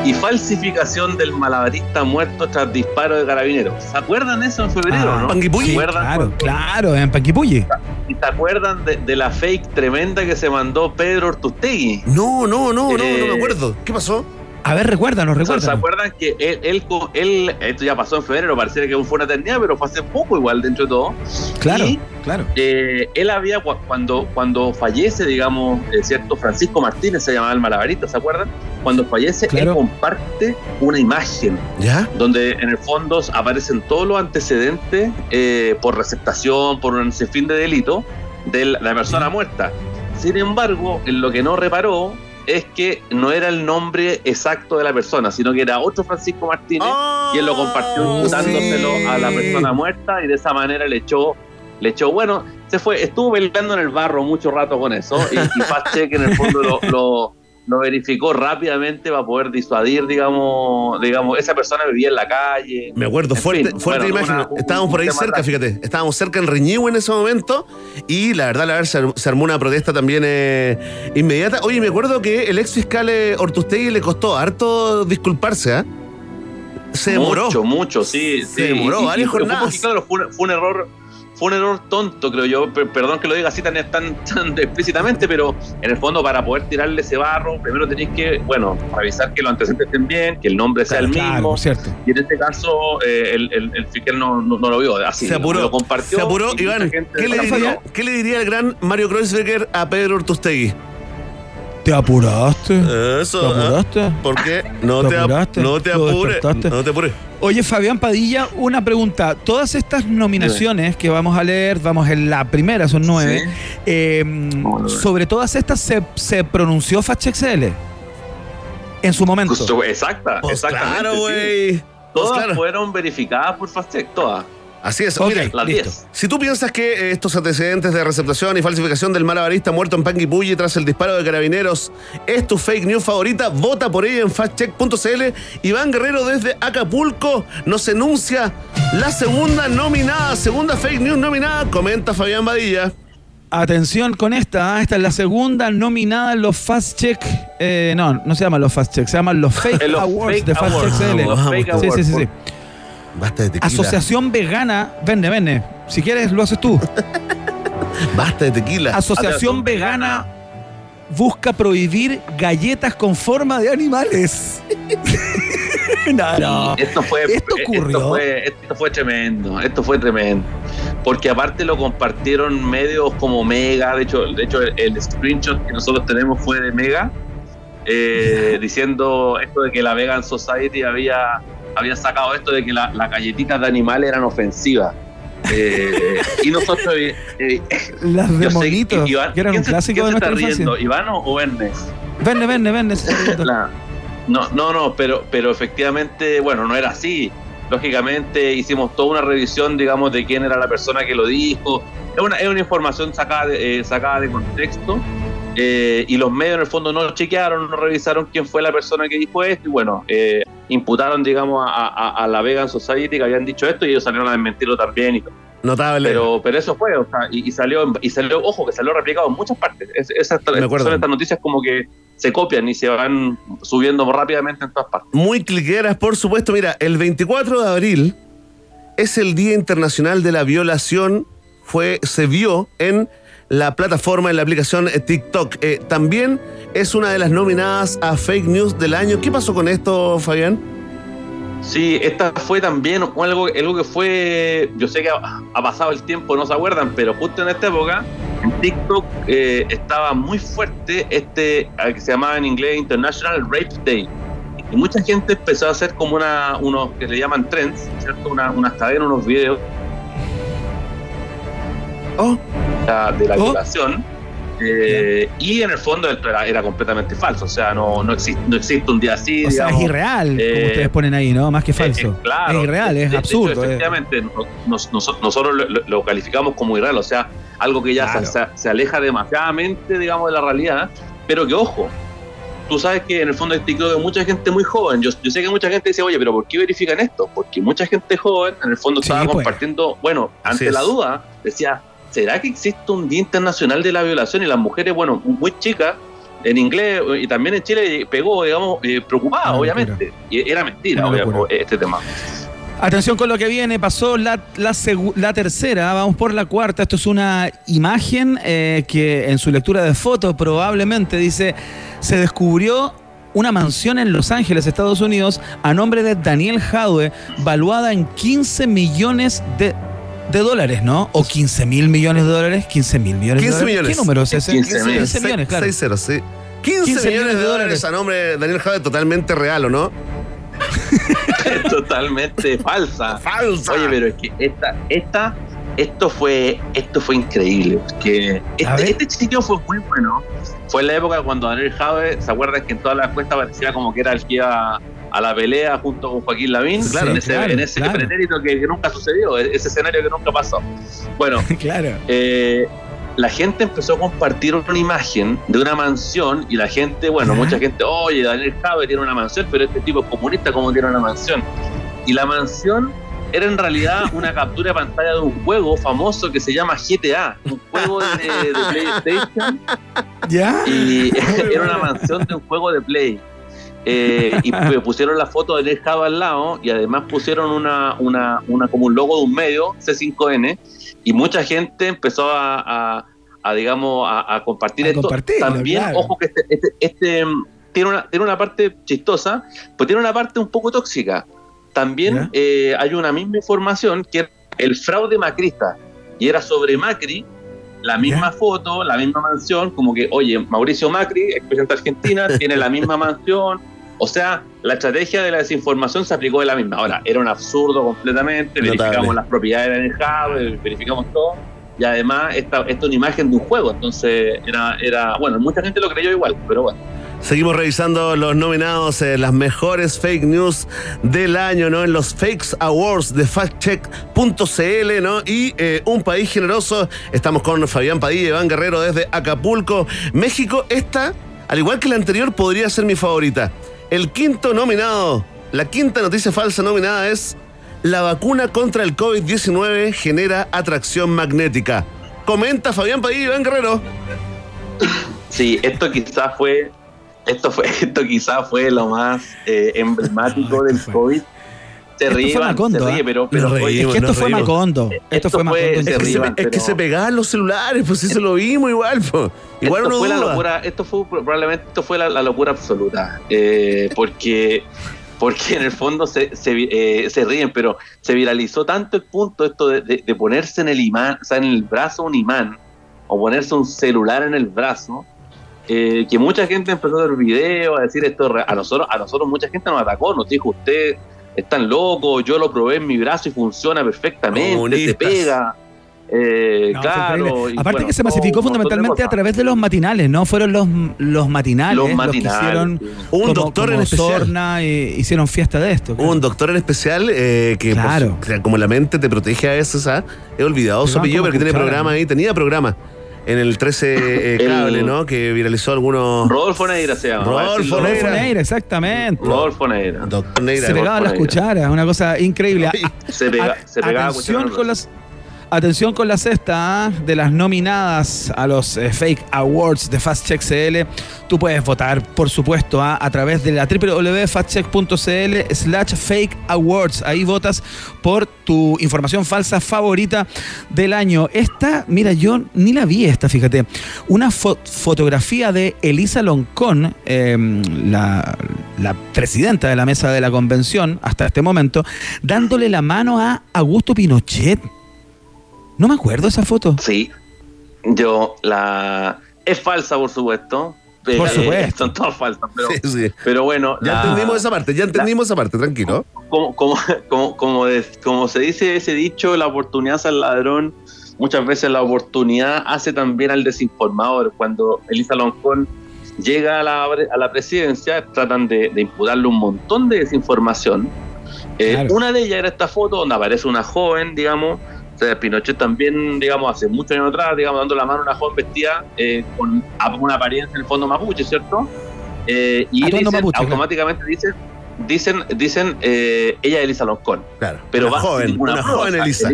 y falsificación del malabarista muerto tras disparo de carabineros. ¿Se acuerdan eso en febrero, Ah, no? Panguipulli. ¿Se acuerdan? Claro, claro, en Panquipulli. ¿Y se acuerdan de, de la fake tremenda que se mandó Pedro Ortustegui? No, no, no, no, no Eh, me acuerdo. ¿Qué pasó? A ver, recuérdanos, sea, ¿Se recuérdanos. acuerdan que él, él, él- esto ya pasó en febrero, pareciera que fue una eternidad, pero fue hace poco igual dentro de todo? Claro, Y, claro. eh, él había, cu- cuando, cuando fallece, digamos, eh, cierto, Francisco Martínez se llamaba el malabarista, ¿se acuerdan? Cuando fallece, Claro. él comparte una imagen ¿Ya? donde en el fondo aparecen todos los antecedentes eh, por receptación, por un sinfín de delito de la persona muerta. Sin embargo, en lo que no reparó es que no era el nombre exacto de la persona, sino que era otro Francisco Martínez y él lo compartió Oh, imputándoselo sí. a la persona muerta y de esa manera le echó, le echó, bueno, se fue, estuvo peleando en el barro mucho rato con eso y, y Fast Check en el fondo lo, lo- lo verificó rápidamente para poder disuadir, digamos, digamos, esa persona vivía en la calle. Me acuerdo, fuerte, fin, fuerte bueno, imagen. una- un- Estábamos por ahí cerca, fíjate. Estábamos cerca en Reñigo en ese momento. Y la verdad, la verdad, se, ar- se armó una protesta también eh, inmediata. Oye, me acuerdo que el ex fiscal eh, Ortustegui le costó harto disculparse, ¿ah? Se demoró. Mucho, mucho, sí. Se sí. demoró varias jornadas. fue, fue un error. Fue un error tonto, creo yo. Per- Perdón que lo diga así tan, tan, tan explícitamente, pero en el fondo, para poder tirarle ese barro, primero tenéis que, bueno, revisar que los antecedentes estén bien, que el nombre sea el mismo. Claro, cierto. Y en este caso, eh, el, el, no, no, no lo vio así. se apuró. Lo compartió. se apuró, Iván. ¿Qué le, diría, apuró. qué le diría el gran Mario Kreuzberger a Pedro Ortustegui? ¿Te apuraste? Eso. ¿Te ¿ah? apuraste? ¿Por qué? No ¿Te te, ap- apuraste? no te ¿Lo apures. No te apures. Oye, Fabián Padilla, una pregunta. Todas estas nominaciones que vamos a leer, vamos en la primera, son nueve. eh, sobre todas estas se, se pronunció FachXL. En su momento. Justo, exacta, Pues exactamente. claro, sí. güey. Todas Pues claro. fueron verificadas por FastCheck, todas. Así es, Ok, mira, las listo. 10. Si tú piensas que eh, estos antecedentes de receptación y falsificación del malabarista muerto en Panguipulli tras el disparo de carabineros es tu fake news favorita, vota por ella en factcheck.cl. Iván Guerrero desde Acapulco nos enuncia la segunda nominada, segunda fake news nominada. Comenta Fabián Badilla. Atención con esta, ¿ah? esta es la segunda nominada en los Fast Check. eh, no, no se llaman los Fast Check, se llaman los Fake los Awards Fake de Fast Awards, Check CL. sí, sí, sí, sí. Basta de tequila. Asociación Vegana, vende, vende. Si quieres, lo haces tú. Basta de tequila. Asociación Vegana busca prohibir galletas con forma de animales. no, no. Esto fue, Esto ocurrió. Esto fue, esto fue tremendo, esto fue tremendo. Porque aparte lo compartieron medios como Mega, de hecho, de hecho el, el screenshot que nosotros tenemos fue de Mega, eh, diciendo esto de que la Vegan Society había, había sacado esto de que la- las galletitas de animales eran ofensivas. Eh, y nosotros... eh, eh, Las de monitos, Iván- que eran ¿quién un se- clásico de está riendo, ¿Iván o-? Vende, vende, vende. La- no, no, no, pero, pero efectivamente, bueno, no era así. Lógicamente hicimos toda una revisión, digamos, de quién era la persona que lo dijo. Es una, es una información sacada de, eh, sacada de contexto. Eh, y los medios en el fondo no lo chequearon, no revisaron quién fue la persona que dijo esto. Y bueno, eh, imputaron, digamos, a, a- a la Vegan Society que habían dicho esto y ellos salieron a desmentirlo también. Y todo. Notable. Pero, pero eso fue, o sea, y, y salió, y salió, ojo, que salió replicado en muchas partes. Es- esas, Me acuerdo. son estas noticias como que se copian y se van subiendo rápidamente en todas partes. Muy cliqueras, por supuesto. Mira, el 24 de abril es el Día Internacional de la Violación. Fue, se vio en la plataforma, en la aplicación eh, TikTok. Eh, también es una de las nominadas a Fake News del año. ¿Qué pasó con esto, Fabián? Sí, esta fue también algo, algo que fue, yo sé que ha, ha pasado el tiempo, no se acuerdan, pero justo en esta época, en TikTok eh, estaba muy fuerte este, eh, que se llamaba en inglés International Rape Day. Y mucha gente empezó a hacer como una, unos que le llaman trends, ¿cierto? Una, unas cadenas, unos videos la- de la Oh. violación. eh, y en el fondo era, era completamente falso, o sea, no, no, existe, no existe un día así. O sea, es digamos. irreal, como Eh, ustedes ponen ahí, ¿no? Más que falso. eh, claro. es irreal, De- es de absurdo. hecho, eh. efectivamente, nos- nos- nosotros lo, calificamos como irreal, o sea, algo que ya Claro. se, aleja demasiadamente, digamos, de la realidad, pero que ojo. Tú sabes que en el fondo de TikTok hay mucha gente muy joven. Yo, yo sé que mucha gente dice, oye, pero ¿por qué verifican esto? Porque mucha gente joven en el fondo estaba pues. compartiendo, bueno, ante la duda, decía, ¿será que existe un Día Internacional de la Violación? Y las mujeres, bueno, muy chicas, en inglés y también en Chile pegó, digamos, eh, preocupada, obviamente. Y era mentira, obviamente, locura. este tema. Atención con lo que viene, pasó la, la, la tercera, vamos por la cuarta. Esto es una imagen eh, que en su lectura de foto probablemente dice, se descubrió una mansión en Los Ángeles, Estados Unidos, a nombre de Daniel Jadwe, valuada en 15 millones de, de dólares, ¿no? O 15 mil millones de dólares, 15 mil millones 15 de dólares. millones. ¿Qué número es ese? 15 mil. 15 millones, claro. 6 ceros, sí. 15, 15 millones de dólares a nombre de Daniel Jade, totalmente real, ¿o no? es totalmente falsa. Falsa. Oye, pero es que esta, esta, esto fue, esto fue increíble. Porque este, este sitio fue muy bueno. Fue en la época cuando Daniel Jave, ¿se acuerdan que en todas las encuestas parecía como que era el que iba a la pelea junto con Joaquín Lavín? Claro, en ese, claro, en ese claro. pretérito que, que nunca sucedió, e-, ese escenario que nunca pasó. Bueno, claro. eh, la gente empezó a compartir una imagen de una mansión y la gente, bueno, mucha gente, oye, Daniel Jave tiene una mansión, pero este tipo es comunista, ¿cómo tiene una mansión? Y la mansión era en realidad una captura de pantalla de un juego famoso que se llama GTA, un juego de, de PlayStation ¿Ya? y era una mansión de un juego de Play. Eh, y pu- pusieron la foto de Daniel Jave al lado y además pusieron una, una, una como un logo de un medio, C5N, y mucha gente empezó a, a- a, digamos, a, a compartir esto. También, claro. ojo que este, este, este, tiene, una, tiene una parte chistosa, pero tiene una parte un poco tóxica. También eh, hay una misma información que el fraude macrista, y era sobre Macri, la misma foto, la misma mansión, como que, oye, Mauricio Macri, expresidente de Argentina, tiene la misma mansión. O sea, la estrategia de la desinformación se aplicó de la misma. Ahora, era un absurdo completamente, Notable. verificamos las propiedades en el hub, verificamos todo, y además esta, esta es una imagen de un juego, entonces era, era, bueno, mucha gente lo creyó igual, pero bueno. Seguimos revisando los nominados, eh, las mejores fake news del año, ¿no? En los Fakes Awards de factcheck.cl, ¿no? Y eh, Un País Generoso. Estamos con Fabián Padilla y Iván Guerrero desde Acapulco, México. Esta, al igual que la anterior, podría ser mi favorita. El quinto nominado, la quinta noticia falsa nominada es la vacuna contra el COVID-19 genera atracción magnética. Comenta Fabián Padilla y Iván Guerrero. Sí, esto quizás fue, esto fue, esto quizás fue lo más eh, emblemático del COVID. Se ríe, fue Macondo, se ríe, ¿ah? pero, pero Nos oye, reímos, Es que esto fue reímos. Macondo. Esto fue fue- Macondo. Es que, se, es que se pegaban los celulares, pues sí se lo vimos igual, pues. Igual esto uno fue la locura, esto fue probablemente esto fue la, la locura absoluta, eh, porque porque en el fondo se, se, eh, se ríen, pero se viralizó tanto el punto esto de, de- de ponerse en el imán, o sea, en el brazo un imán o ponerse un celular en el brazo, eh, que mucha gente empezó a ver videos, a decir esto es real. a nosotros, a nosotros mucha gente nos atacó, nos dijo usted están locos, yo lo probé en mi brazo y funciona perfectamente, se Comunistas. pega. Eh, No, claro, y Aparte bueno, que se masificó fundamentalmente a través de los matinales, ¿no? Fueron los, los matinales Los los, matinales, que hicieron sí. Un como- doctor en especial. hicieron fiesta de esto. Un doctor en especial eh, que, por Claro. que como la mente te protege a veces, ¿ah? he olvidado su apellido, como pero que tiene programa ahí, tenía programa en el 13 eh, El- cable, ¿no? Que viralizó algunos. Rodolfo Neira se llama. Rodolfo. Rodolfo Neira. Neira, exactamente. Rodolfo Neira. Doctor Neira. se pegaban las cucharas, una cosa increíble. A- Se, pega, a- se pegaba atención cuchara con las Atención con la cesta ¿ah? de las nominadas a los eh, Fake Awards de FastCheck CL. Tú puedes votar, por supuesto, ¿ah? a través de la www.fastcheck.cl slash fake awards. Ahí votas por tu información falsa favorita del año. Esta, mira, yo ni la vi esta, fíjate. Una fo- fotografía de Elisa Loncón, eh, la, la presidenta de la mesa de la convención hasta este momento, dándole la mano a Augusto Pinochet. No me acuerdo esa foto. Sí. Yo la. Es falsa, por supuesto. Eh, Por supuesto. Son todas falsas, pero, Sí, sí. pero bueno. Ya la- entendimos esa parte, ya entendimos esa parte, tranquilo. como, como, como, como, de- como se dice ese dicho, la oportunidad es al ladrón. Muchas veces la oportunidad hace también al desinformador. Cuando Elisa Loncón llega a la, a la presidencia, tratan de, de imputarle un montón de desinformación. Eh, Claro. Una de ellas era esta foto donde aparece una joven, digamos. Sea, Pinochet también, digamos, hace muchos años atrás, digamos, dando la mano a una joven vestida eh, con una apariencia en el fondo mapuche, ¿cierto? Eh, y dicen- mapuche, claro. automáticamente dicen, dicen, dicen eh, ella es Elisa Loncón. Claro. Pero una va joven, una prueba, joven Elisa.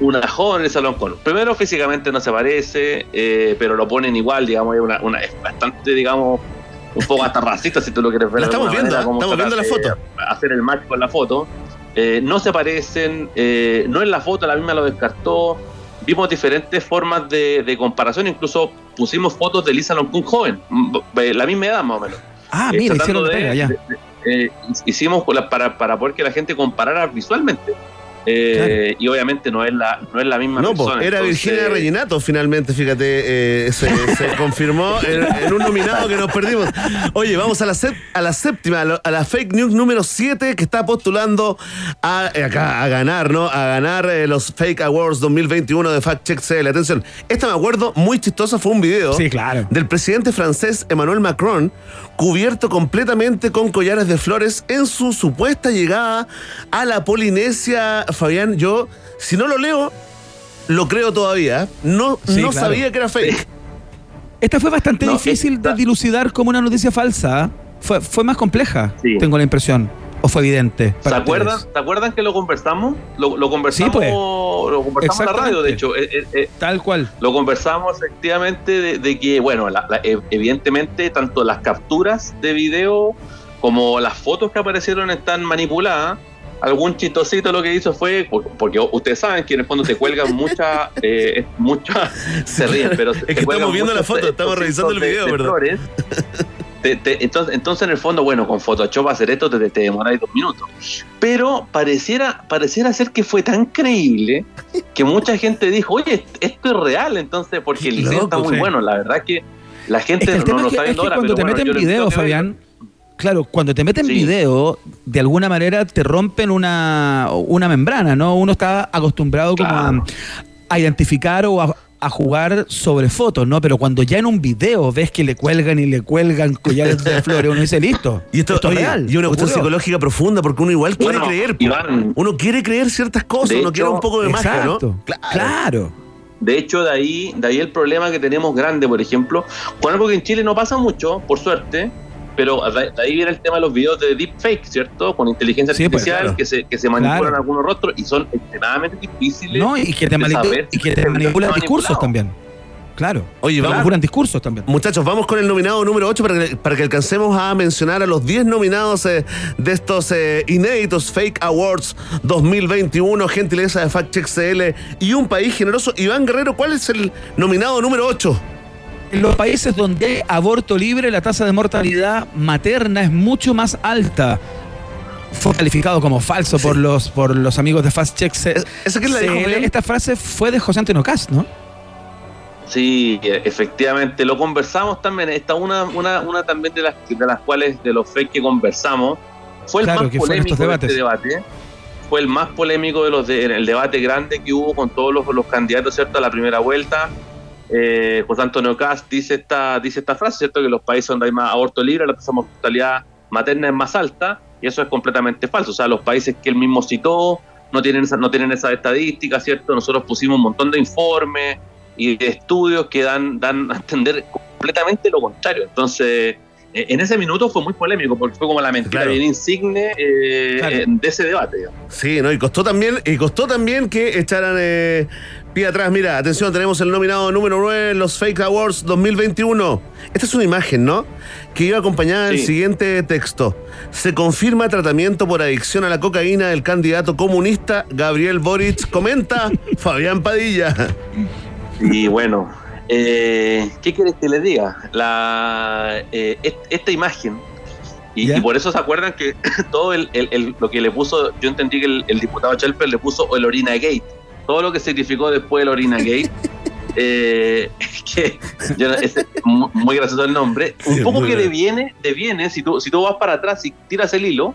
una joven Elisa Loncón. Primero físicamente no se parece, eh, pero lo ponen igual, digamos, es, una, una- es bastante, digamos, un poco hasta racista si tú lo quieres ver. La estamos viendo, manera, cómo estamos viendo la foto. Hacer el match con la foto. Eh, no se parecen, eh, no en la foto, la misma lo descartó. Vimos diferentes formas de, de comparación, incluso pusimos fotos de Elisa Loncón joven, mm, eh, la misma edad más o menos. Ah, Eh, mira, hicieron de- pega ya. de- eh, hicimos para, para poder que la gente comparara visualmente. Eh, Y obviamente no es la, no es la misma No, persona. pues, era entonces- Virginia Reginato finalmente, fíjate, eh, se, se confirmó en, en un nominado que nos perdimos. Oye, vamos a la, a la séptima, a, la fake news número 7 que está postulando a, eh, acá, a ganar, ¿no? A ganar eh, los Fake Awards 2021 de Fact Check CL. Atención, esta me acuerdo, muy chistosa, fue un video Sí, claro. del presidente francés Emmanuel Macron cubierto completamente con collares de flores en su supuesta llegada a la Polinesia. Fabián, yo, si no lo leo, lo creo todavía. No, Sí, no claro. sabía que era fake. Esta fue bastante No, difícil esta- de dilucidar como una noticia falsa. Fue, fue más compleja, Sí. tengo la impresión. ¿O fue evidente? ¿Se acuerdan? ¿Se acuerdan que lo conversamos? Lo, lo conversamos, Sí, pues. lo conversamos en la radio, de hecho. Eh, eh, eh, Tal cual. lo conversamos efectivamente de, de que, bueno, la- la- ev- evidentemente tanto las capturas de video como las fotos que aparecieron están manipuladas. Algún chistosito lo que hizo fue, por- porque ustedes saben que en el fondo te cuelgan muchas, eh, muchas, se ríen, pero Es que estamos viendo la foto, estamos revisando el video, ¿verdad? entonces, entonces, en el fondo, bueno, con Photoshop hacer esto te, te demoráis dos minutos. Pero pareciera, pareciera ser que fue tan creíble que mucha gente dijo, oye, esto es real, entonces, porque el diseño está muy sí. bueno, la verdad que la gente Es que el no lo es que, está es viendo que ahora, cuando pero te bueno, meten video, Fabián, claro, cuando te meten Sí. video, de alguna manera te rompen una, una membrana, ¿no? Uno está acostumbrado como Claro. a, a identificar o a, a jugar sobre fotos, ¿no? Pero cuando ya en un video ves que le cuelgan y le cuelgan collares de flores, uno dice, listo. Y esto, es oye, real. y una cuestión psicológica profunda, porque uno igual quiere Bueno, creer. Iván, uno quiere creer ciertas cosas, uno quiere un poco de magia, ¿no? Exacto. Claro. De hecho, de ahí, de ahí el problema que tenemos grande, por ejemplo, con algo que en Chile no pasa mucho, por suerte, pero de ahí viene el tema de los videos de deepfake, ¿cierto? Con inteligencia Sí, pues, artificial, claro. que se, que se manipulan Claro. algunos rostros y son extremadamente difíciles. No, y que te, de saber y que te manipulan discursos también. Claro. Oye, vamos- manipulan discursos también. Muchachos, vamos con el nominado número 8 para que, para que alcancemos a mencionar a los 10 nominados eh, de estos eh, inéditos Fake Awards 2021, gentileza de Fact Check CL y un país generoso. Iván Guerrero, ¿cuál es el nominado número 8? En los países donde hay aborto libre, la tasa de mortalidad materna es mucho más alta. Fue calificado como falso por los por los amigos de Fast Check. C- ¿Esa quién la dijo, CL. Miguel? Esta frase fue de José Antonio Cast, ¿no? Sí, e- efectivamente, lo conversamos también. Esta una, una, una también de las, de las cuales, de los fake que conversamos, fue el Claro, más que fue en estos polémico de este debates. debate. Fue el más polémico de los de, el debate grande que hubo con todos los, los candidatos, ¿cierto? A la primera vuelta. Eh, José Antonio Cast dice esta, dice esta frase, ¿cierto? Que los países donde hay más aborto libre, la tasa de mortalidad materna es más alta, y eso es completamente falso. O sea, los países que él mismo citó no tienen esa, no tienen esas estadísticas, ¿cierto? Nosotros pusimos un montón de informes y de estudios que dan, dan a entender completamente lo contrario. Entonces, eh, en ese minuto fue muy polémico, porque fue como la mentira Claro. bien insigne eh, Claro. de ese debate. digamos. Sí, ¿no? Y costó también, y costó también que echaran eh, pie atrás. Mira, atención, tenemos el nominado número 9 en los Fake Awards 2021. Esta es una imagen, ¿no? Que iba acompañada del Sí. siguiente texto. Se confirma tratamiento por adicción a la cocaína del candidato comunista Gabriel Boric. Comenta Fabián Padilla. Y bueno, eh, ¿qué quieres que les diga? La, eh, est- esta imagen, y, y por eso se acuerdan que todo el, el- el- lo que le puso, yo entendí que el, el diputado Chelper le puso el Orina Gate, todo lo que significó después el Orina Gate. eh, que yo es mu- muy gracioso el nombre, un Sí, poco que deviene, deviene si, tú, si tú vas para atrás y tiras el hilo,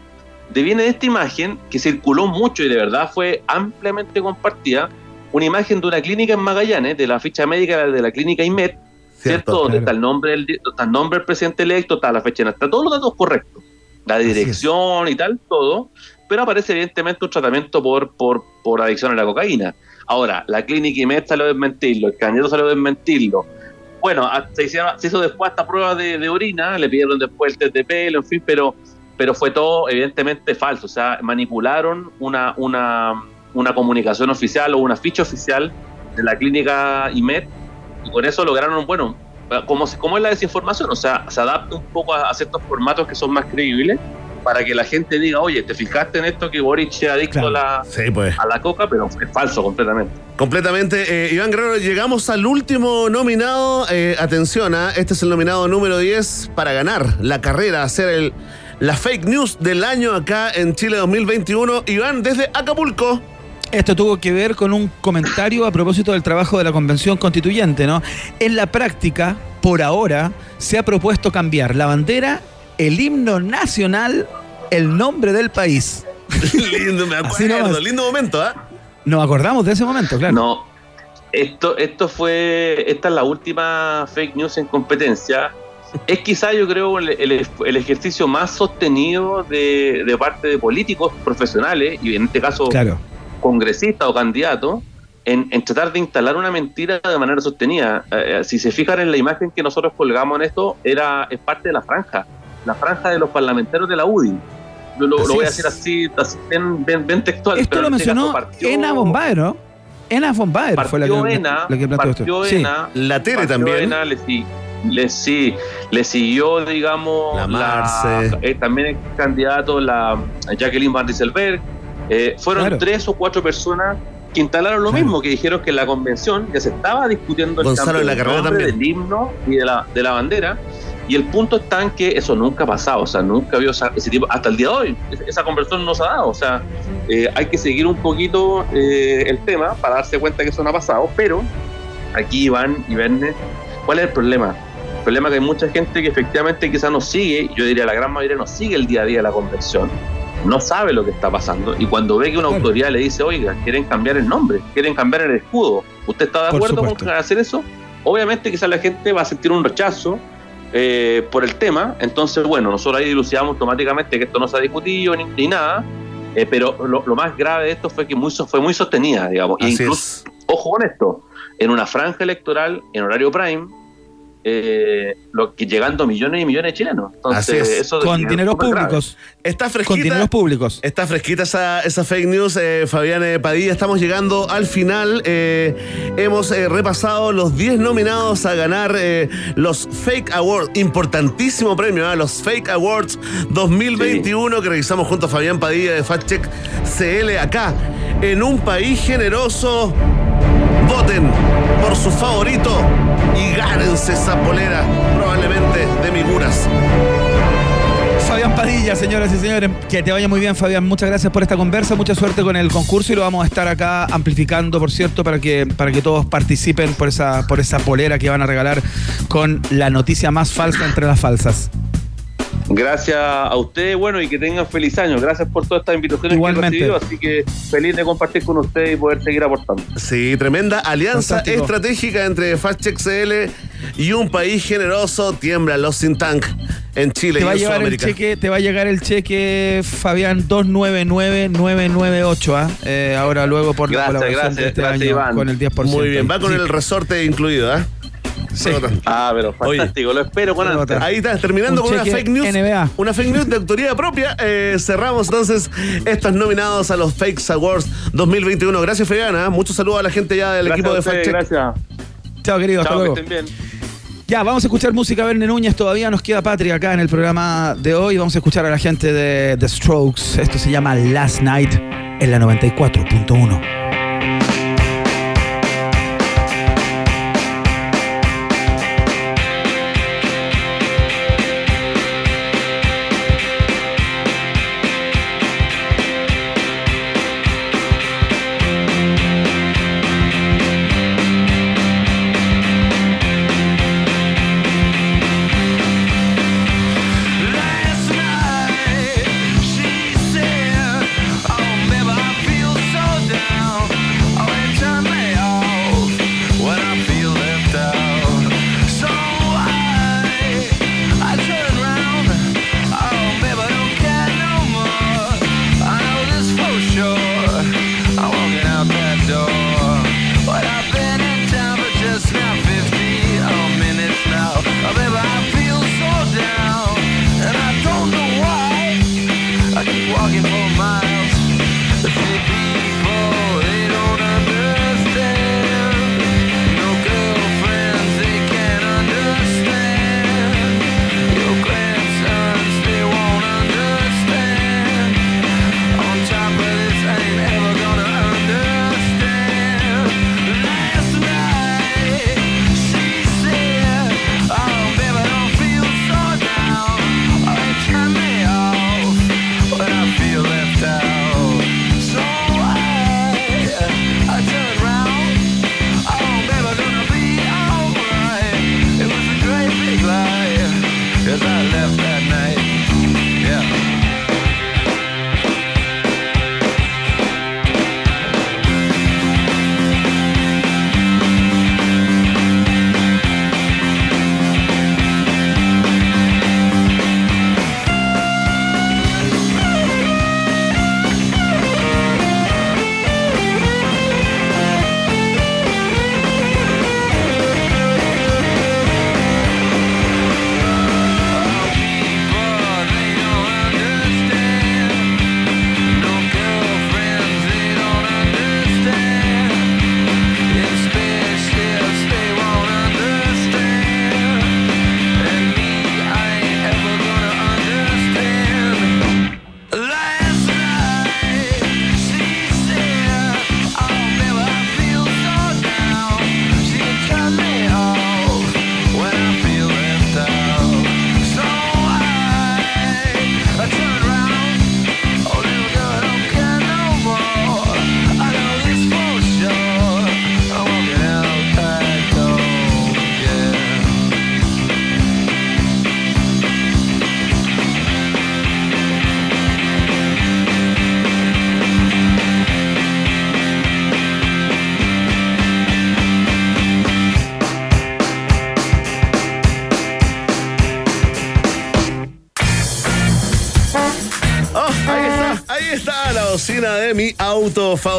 deviene de esta imagen que circuló mucho y de verdad fue ampliamente compartida, una imagen de una clínica en Magallanes, de la ficha médica de la clínica IMED, ¿cierto? Donde está el nombre del, está el nombre del presidente electo, está la fecha, de está todos los datos correctos, la dirección y tal, todo, pero aparece evidentemente un tratamiento por, por, por adicción a la cocaína. Ahora, la clínica IMED salió a desmentirlo, el candidato salió a desmentirlo. Bueno, a- se, hicieron- se hizo después esta prueba de, de orina, le pidieron después el test de pelo, en fin, pero, pero fue todo evidentemente falso. O sea, manipularon una, una, una comunicación oficial o una ficha oficial de la clínica IMED y con eso lograron, bueno, como, como es la desinformación, o sea, se adapta un poco a, a ciertos formatos que son más creíbles para que la gente diga, oye, ¿te fijaste en esto que Boric es adicto a, la, pues. a la coca? Pero es falso completamente. Completamente. Eh, Iván Guerrero, llegamos al último nominado. Eh, atención, ¿ah? este es el nominado número 10 para ganar la carrera, hacer el, la fake news del año acá en Chile 2021. Iván, desde Acapulco. Esto tuvo que ver con un comentario a propósito del trabajo de la Convención Constituyente, ¿no? En la práctica, por ahora, se ha propuesto cambiar la bandera, el himno nacional, el nombre del país. lindo, me acuerdo. Lindo momento, ¿ah? Nos acordamos de ese momento, claro. No, esto, esto fue, esta es la última fake news en competencia. Es quizá, yo creo, el, el- el ejercicio más sostenido de, de parte de políticos profesionales, y en este caso Claro. congresistas o candidatos, en, en tratar de instalar una mentira de manera sostenida. Eh, eh, si se fijan en la imagen que nosotros colgamos en esto, era, es parte de la franja, la franja de los parlamentarios de la UDI. Yo lo, lo voy a decir así, así bien, bien- bien textual. Esto pero lo en mencionó Ena Bombaer, ¿no? Ena Bombaer fue la que, partió Ena, la que planteó esto. partió Sí. Ena, La Tere también. Ena, le, le- sí, le siguió, digamos, La Marce. eh, también el candidato, la Jacqueline Van Rieselberg. Eh, fueron Claro. tres o cuatro personas que instalaron lo mismo, que dijeron que en la convención ya se estaba discutiendo el cambio de la del nombre, himno y de la, de la bandera. Y el punto está en que eso nunca ha pasado, o sea, nunca había esa- ese tipo, hasta el día de hoy, es- esa conversión no se ha dado, o sea, eh, hay que seguir un poquito eh, el tema para darse cuenta que eso no ha pasado, pero aquí Iván y Verne, ¿cuál es el problema? El problema es que hay mucha gente que efectivamente quizás nos sigue, yo diría la gran mayoría nos sigue el día a día de la convención, no sabe lo que está pasando y cuando ve que una autoridad le dice, oiga, quieren cambiar el nombre, quieren cambiar el escudo, ¿usted está de acuerdo con hacer eso? Obviamente quizás la gente va a sentir un rechazo eh, por el tema, entonces bueno, nosotros ahí dilucidamos automáticamente que esto no se ha discutido ni, ni nada, eh, pero lo, lo más grave de esto fue que muy, fue muy sostenida, digamos, e incluso, ojo con esto, en una franja electoral, en horario prime, eh, lo que llegando a millones y millones de chilenos. Entonces, Así es. eso Con dineros grave. públicos. Está fresquita. Con dineros públicos. Está fresquita esa, esa fake news, eh, Fabián eh, Padilla. Estamos llegando al final. Eh, hemos eh, repasado los 10 nominados a ganar eh, los Fake Awards. Importantísimo premio, ¿eh? los Fake Awards 2021 que realizamos junto a Fabián Padilla de Fact Check CL acá, en un país generoso. Voten por su favorito y gánense esa polera, probablemente de Miguras. Fabián Padilla, señoras y señores, que te vaya muy bien, Fabián. Muchas gracias por esta conversa, mucha suerte con el concurso y lo vamos a estar acá amplificando, por cierto, para que, para que todos participen por esa, por esa polera que van a regalar con la noticia más falsa entre las falsas. Gracias a ustedes, bueno, y que tengan feliz año. Gracias por todas estas invitaciones Igualmente. que he recibido, así que feliz de compartir con ustedes y poder seguir aportando. Sí, tremenda alianza Fantástico. estratégica entre FastCheck CL y un país generoso. Tiembla los Think Tank en Chile Te y va, a en el Sudamérica. cheque, te va a llegar el cheque, Fabián, 299998, ¿ah? Eh, ahora luego por la Gracias, colaboración gracias, de este gracias, año Iván. con el 10%. Muy bien, va con Sí. el resorte incluido, ¿ah? Sí. Ah, pero fantástico, lo espero con ansia. Ahí está, terminando Un con una fake news. NBA. Una fake news de autoría propia. Eh, cerramos entonces estos nominados a los Fakes Awards 2021. Gracias, Fegana. Muchos saludos a la gente ya del Gracias equipo de Fact Check. Gracias. Chao, querido, hasta Chao, que luego. estén bien. Ya, vamos a escuchar música Verne Núñez. Todavía nos queda patria acá en el programa de hoy. Vamos a escuchar a la gente de The Strokes. Esto se llama Last Night en la 94.1.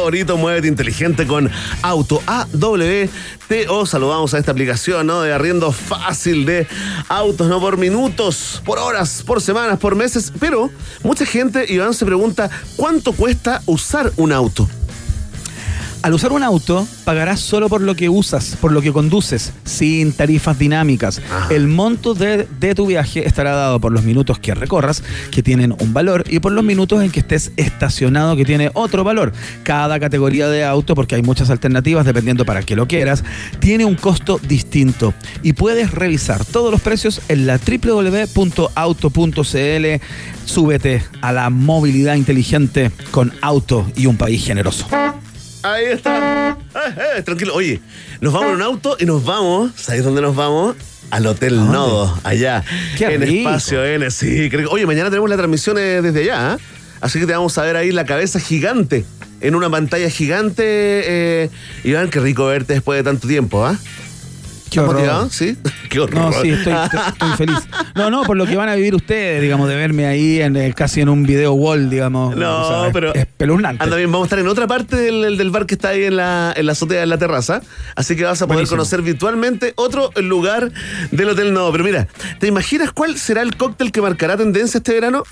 favorito, muévete inteligente con Auto AWTO. Saludamos a esta aplicación, ¿no? De arriendo fácil de autos, no por minutos, por horas, por semanas, por meses. Pero mucha gente, Iván, se pregunta, ¿cuánto cuesta usar un auto? Al usar un auto, pagarás solo por lo que usas, por lo que conduces, sin tarifas dinámicas. El monto de, de tu viaje estará dado por los minutos que recorras, que tienen un valor, y por los minutos en que estés estacionado, que tiene otro valor. Cada categoría de auto, porque hay muchas alternativas dependiendo para qué lo quieras, tiene un costo distinto. Y puedes revisar todos los precios en la www.auto.cl. Súbete a la movilidad inteligente con auto y un país generoso. Ahí está. Eh, eh, tranquilo. Oye, nos vamos en un auto y nos vamos. ¿Sabéis dónde nos vamos? Al Hotel Nodo, allá. Qué en rico. Espacio N, sí. creo que- Oye, mañana tenemos la transmisión eh, desde allá. ¿ah? Así que te vamos a ver ahí la cabeza gigante. En una pantalla gigante. Eh, Iván, qué rico verte después de tanto tiempo, ¿ah? Qué ¿Estás horror. Sí. Qué horror. No, sí, estoy, estoy- feliz. No, no, por lo que van a vivir ustedes, digamos, de verme ahí en, casi en un video wall, digamos. No, O sea, es- pero. Es espeluznante. Anda bien, vamos a estar en otra parte del, del bar que está ahí en la, en la azotea, en la terraza. Así que vas a poder Buenísimo. conocer virtualmente otro lugar del Hotel Nodo. Pero mira, ¿te imaginas cuál será el cóctel que marcará tendencia este verano?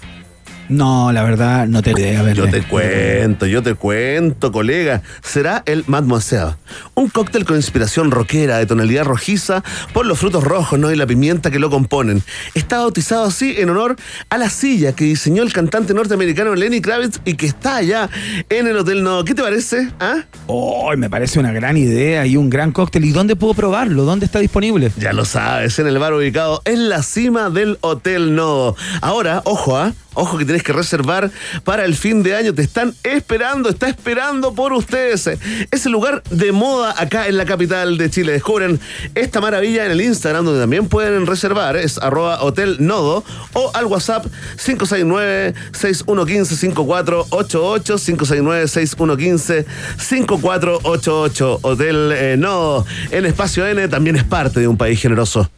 No, la verdad, no te idea. Yo te cuento, yo te cuento, colega. Será el Mademoiselle. Un cóctel con inspiración rockera de tonalidad rojiza por los frutos rojos ¿no? y la pimienta que lo componen. Está bautizado así en honor a la silla que diseñó el cantante norteamericano Lenny Kravitz y que está allá en el Hotel No. ¿Qué te parece? ¿Ah? Oh, me parece una gran idea y un gran cóctel. ¿Y dónde puedo probarlo? ¿Dónde está disponible? Ya lo sabes, en el bar ubicado en la cima del Hotel Nodo. Ahora, ojo, ¿ah? Ojo que tienes que reservar para el fin de año. Te están esperando, está esperando por ustedes. Es el lugar de moda acá en la capital de Chile. Descubren esta maravilla en el Instagram, donde también pueden reservar. Es arroba Hotel Nodo o al WhatsApp 569-6115-5488. 569-6115-5488. Hotel eh, Nodo en Espacio N también es parte de un país generoso.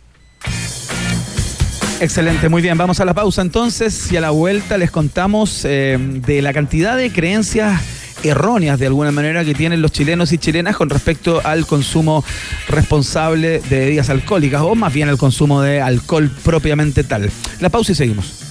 Excelente, muy bien. Vamos a la pausa entonces y a la vuelta les contamos eh, de la cantidad de creencias erróneas de alguna manera que tienen los chilenos y chilenas con respecto al consumo responsable de bebidas alcohólicas o más bien al consumo de alcohol propiamente tal. La pausa y seguimos.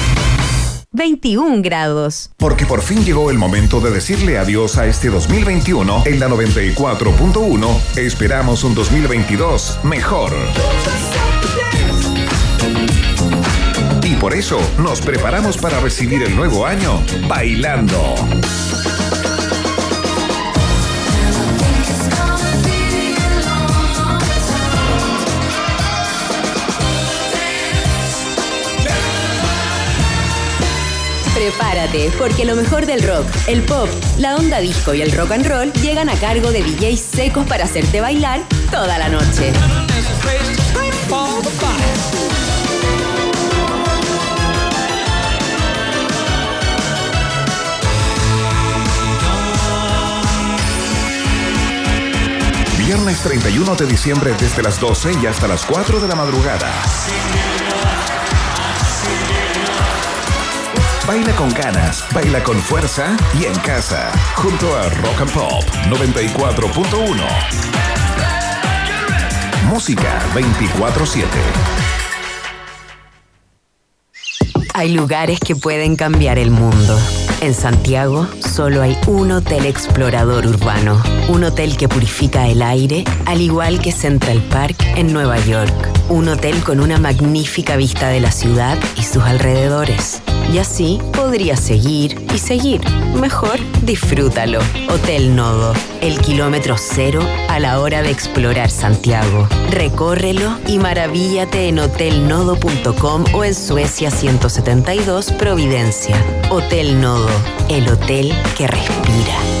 21 grados. Porque por fin llegó el momento de decirle adiós a este 2021 en la 94.1. Esperamos un 2022 mejor. Y por eso nos preparamos para recibir el nuevo año bailando. Prepárate, porque lo mejor del rock, el pop, la onda disco y el rock and roll llegan a cargo de DJs secos para hacerte bailar toda la noche. Viernes 31 de diciembre desde las 12 y hasta las 4 de la madrugada. Baila con ganas, baila con fuerza y en casa, junto a Rock and Pop 94.1. Música 24-7. Hay lugares que pueden cambiar el mundo. En Santiago solo hay un hotel explorador urbano, un hotel que purifica el aire, al igual que Central Park en Nueva York, un hotel con una magnífica vista de la ciudad y sus alrededores. Y así podría seguir y seguir. Mejor disfrútalo. Hotel Nodo, el kilómetro cero a la hora de explorar Santiago. Recórrelo y maravíllate en hotelnodo.com o en Suecia 172 Providencia. Hotel Nodo, el hotel que respira.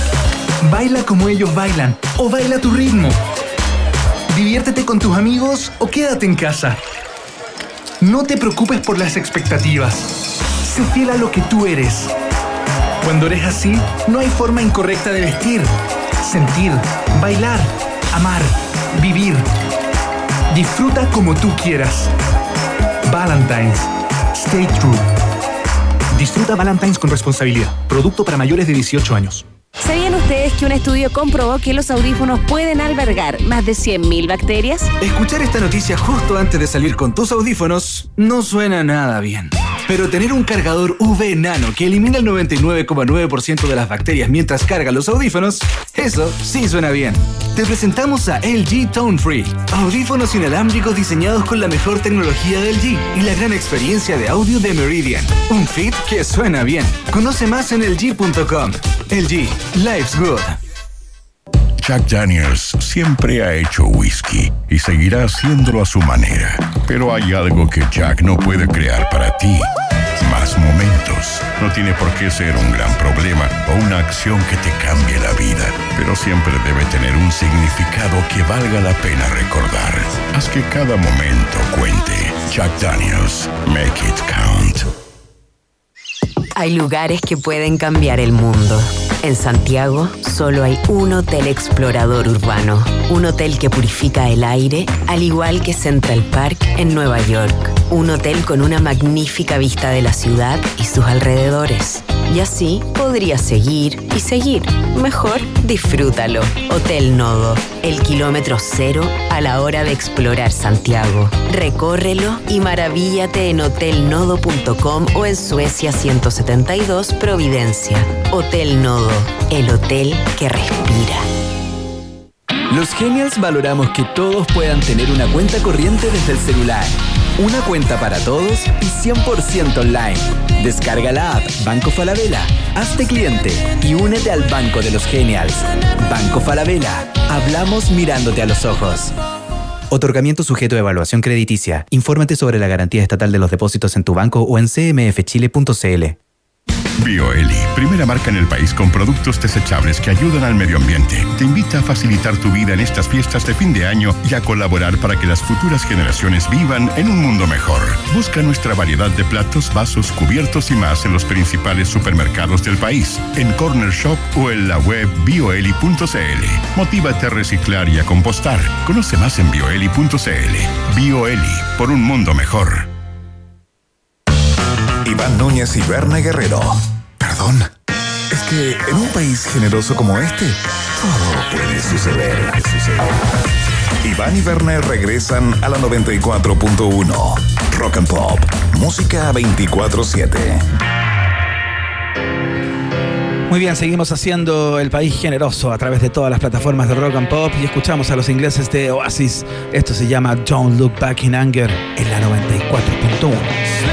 Baila como ellos bailan o baila tu ritmo. Diviértete con tus amigos o quédate en casa. No te preocupes por las expectativas. Sé fiel a lo que tú eres. Cuando eres así, no hay forma incorrecta de vestir, sentir, bailar, amar, vivir. Disfruta como tú quieras. Valentine's. Stay true. Disfruta Valentine's con responsabilidad. Producto para mayores de 18 años. ¿Sabían ustedes que un estudio comprobó que los audífonos pueden albergar más de 100.000 bacterias? Escuchar esta noticia justo antes de salir con tus audífonos no suena nada bien. Pero tener un cargador UV Nano que elimina el 99,9% de las bacterias mientras carga los audífonos, eso sí suena bien. Te presentamos a LG Tone Free, audífonos inalámbricos diseñados con la mejor tecnología de LG y la gran experiencia de audio de Meridian. Un fit que suena bien. Conoce más en LG.com. LG, life's good. Jack Daniels siempre ha hecho whisky y seguirá haciéndolo a su manera. Pero hay algo que Jack no puede crear para ti. Más momentos. No tiene por qué ser un gran problema o una acción que te cambie la vida, pero siempre debe tener un significado que valga la pena recordar. Haz que cada momento cuente. Jack Daniels, make it count. Hay lugares que pueden cambiar el mundo. En Santiago solo hay un hotel explorador urbano, un hotel que purifica el aire, al igual que Central Park en Nueva York, un hotel con una magnífica vista de la ciudad y sus alrededores. Y así podrías seguir y seguir. Mejor disfrútalo. Hotel Nodo, el kilómetro cero a la hora de explorar Santiago. Recórrelo y maravíllate en hotelnodo.com o en Suecia 172 Providencia. Hotel Nodo, el hotel que respira. Los Genials valoramos que todos puedan tener una cuenta corriente desde el celular. Una cuenta para todos y 100% online. Descarga la app Banco Falabella, hazte cliente y únete al Banco de los Genials. Banco Falabella, hablamos mirándote a los ojos. Otorgamiento sujeto a evaluación crediticia. Infórmate sobre la garantía estatal de los depósitos en tu banco o en cmfchile.cl. BioEli, primera marca en el país con productos desechables que ayudan al medio ambiente. Te invita a facilitar tu vida en estas fiestas de fin de año y a colaborar para que las futuras generaciones vivan en un mundo mejor. Busca nuestra variedad de platos, vasos, cubiertos y más en los principales supermercados del país, en Corner Shop o en la web bioeli.cl. Motívate a reciclar y a compostar. Conoce más en bioeli.cl. BioEli, por un mundo mejor. Iván Núñez y Berna Guerrero. Perdón. Es que en un país generoso como este, todo puede suceder. Iván y Werner regresan a la 94.1. Rock and Pop. Música 24-7. Muy bien, seguimos haciendo el país generoso a través de todas las plataformas de rock and pop y escuchamos a los ingleses de Oasis. Esto se llama Don't Look Back in Anger en la 94.1.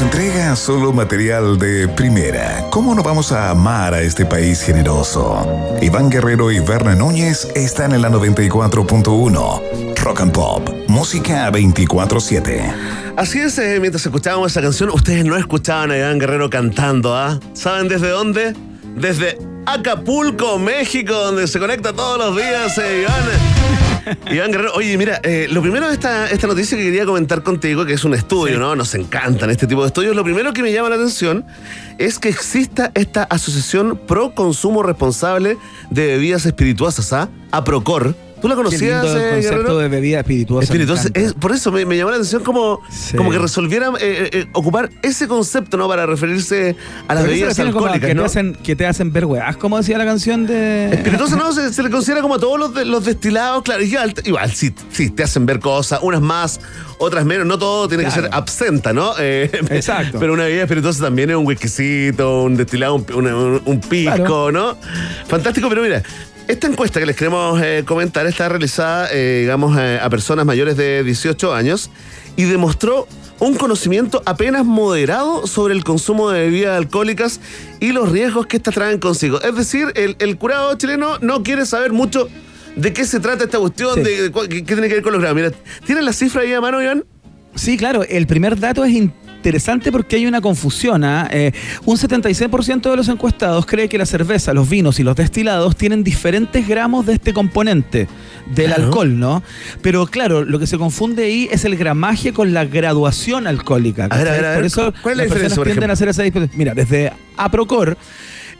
entrega solo material de primera. ¿Cómo no vamos a amar a este país generoso? Iván Guerrero y Berna Núñez están en la 94.1. Rock and Pop, música 24-7. Así es, eh, mientras escuchábamos esa canción, ustedes no escuchaban a Iván Guerrero cantando, ¿ah? ¿Saben desde dónde? Desde Acapulco, México, donde se conecta todos los días, eh, Iván. Iván Guerrero, oye, mira, eh, lo primero de esta, esta noticia que quería comentar contigo, que es un estudio, ¿no? Nos encantan este tipo de estudios. Lo primero que me llama la atención es que exista esta asociación pro consumo responsable de bebidas espirituosas, ¿ah? APROCOR. ¿Tú la Qué conocías, lindo el eh, concepto Guerrero? de bebida espirituosa. me Espirituosa. encanta. Es, por eso me, me llamó la atención como, como que resolvieran eh, eh, ocupar ese concepto, ¿no? Para referirse a las Pero eso bebidas refiere como a alcohólicas, que, ¿no? te hacen, que te hacen ver weas, como decía la canción de. Espirituosa no, se, se le considera como a todos los, de- los destilados, claro, igual, igual sí, sí, te hacen ver cosas, unas más, otras menos, no todo tiene que Claro. ser absenta, ¿no? Eh, Exacto. Pero una bebida espirituosa también es un whiskycito, un destilado, un, un- un pisco, ¿no? Fantástico, pero mira, esta encuesta que les queremos eh, comentar está realizada, eh, digamos, eh, a personas mayores de 18 años y demostró un conocimiento apenas moderado sobre el consumo de bebidas alcohólicas y los riesgos que estas traen consigo. Es decir, el, el curado chileno no quiere saber mucho de qué se trata esta cuestión, Sí. de, qué tiene que ver con los grados. Mira, ¿tienen la cifra ahí a mano, Iván? Sí, claro, el primer dato es interesante porque hay una confusión. ¿ah? Eh, un 76% de los encuestados cree que la cerveza, los vinos y los destilados tienen diferentes gramos de este componente del Claro. alcohol, ¿no? Pero claro, lo que se confunde ahí es el gramaje con la graduación alcohólica. A ver, a ¿cachai? ver, a ver, Por eso ¿cuál es la las personas tienden a hacer esa discusión. Mira, desde APROCOR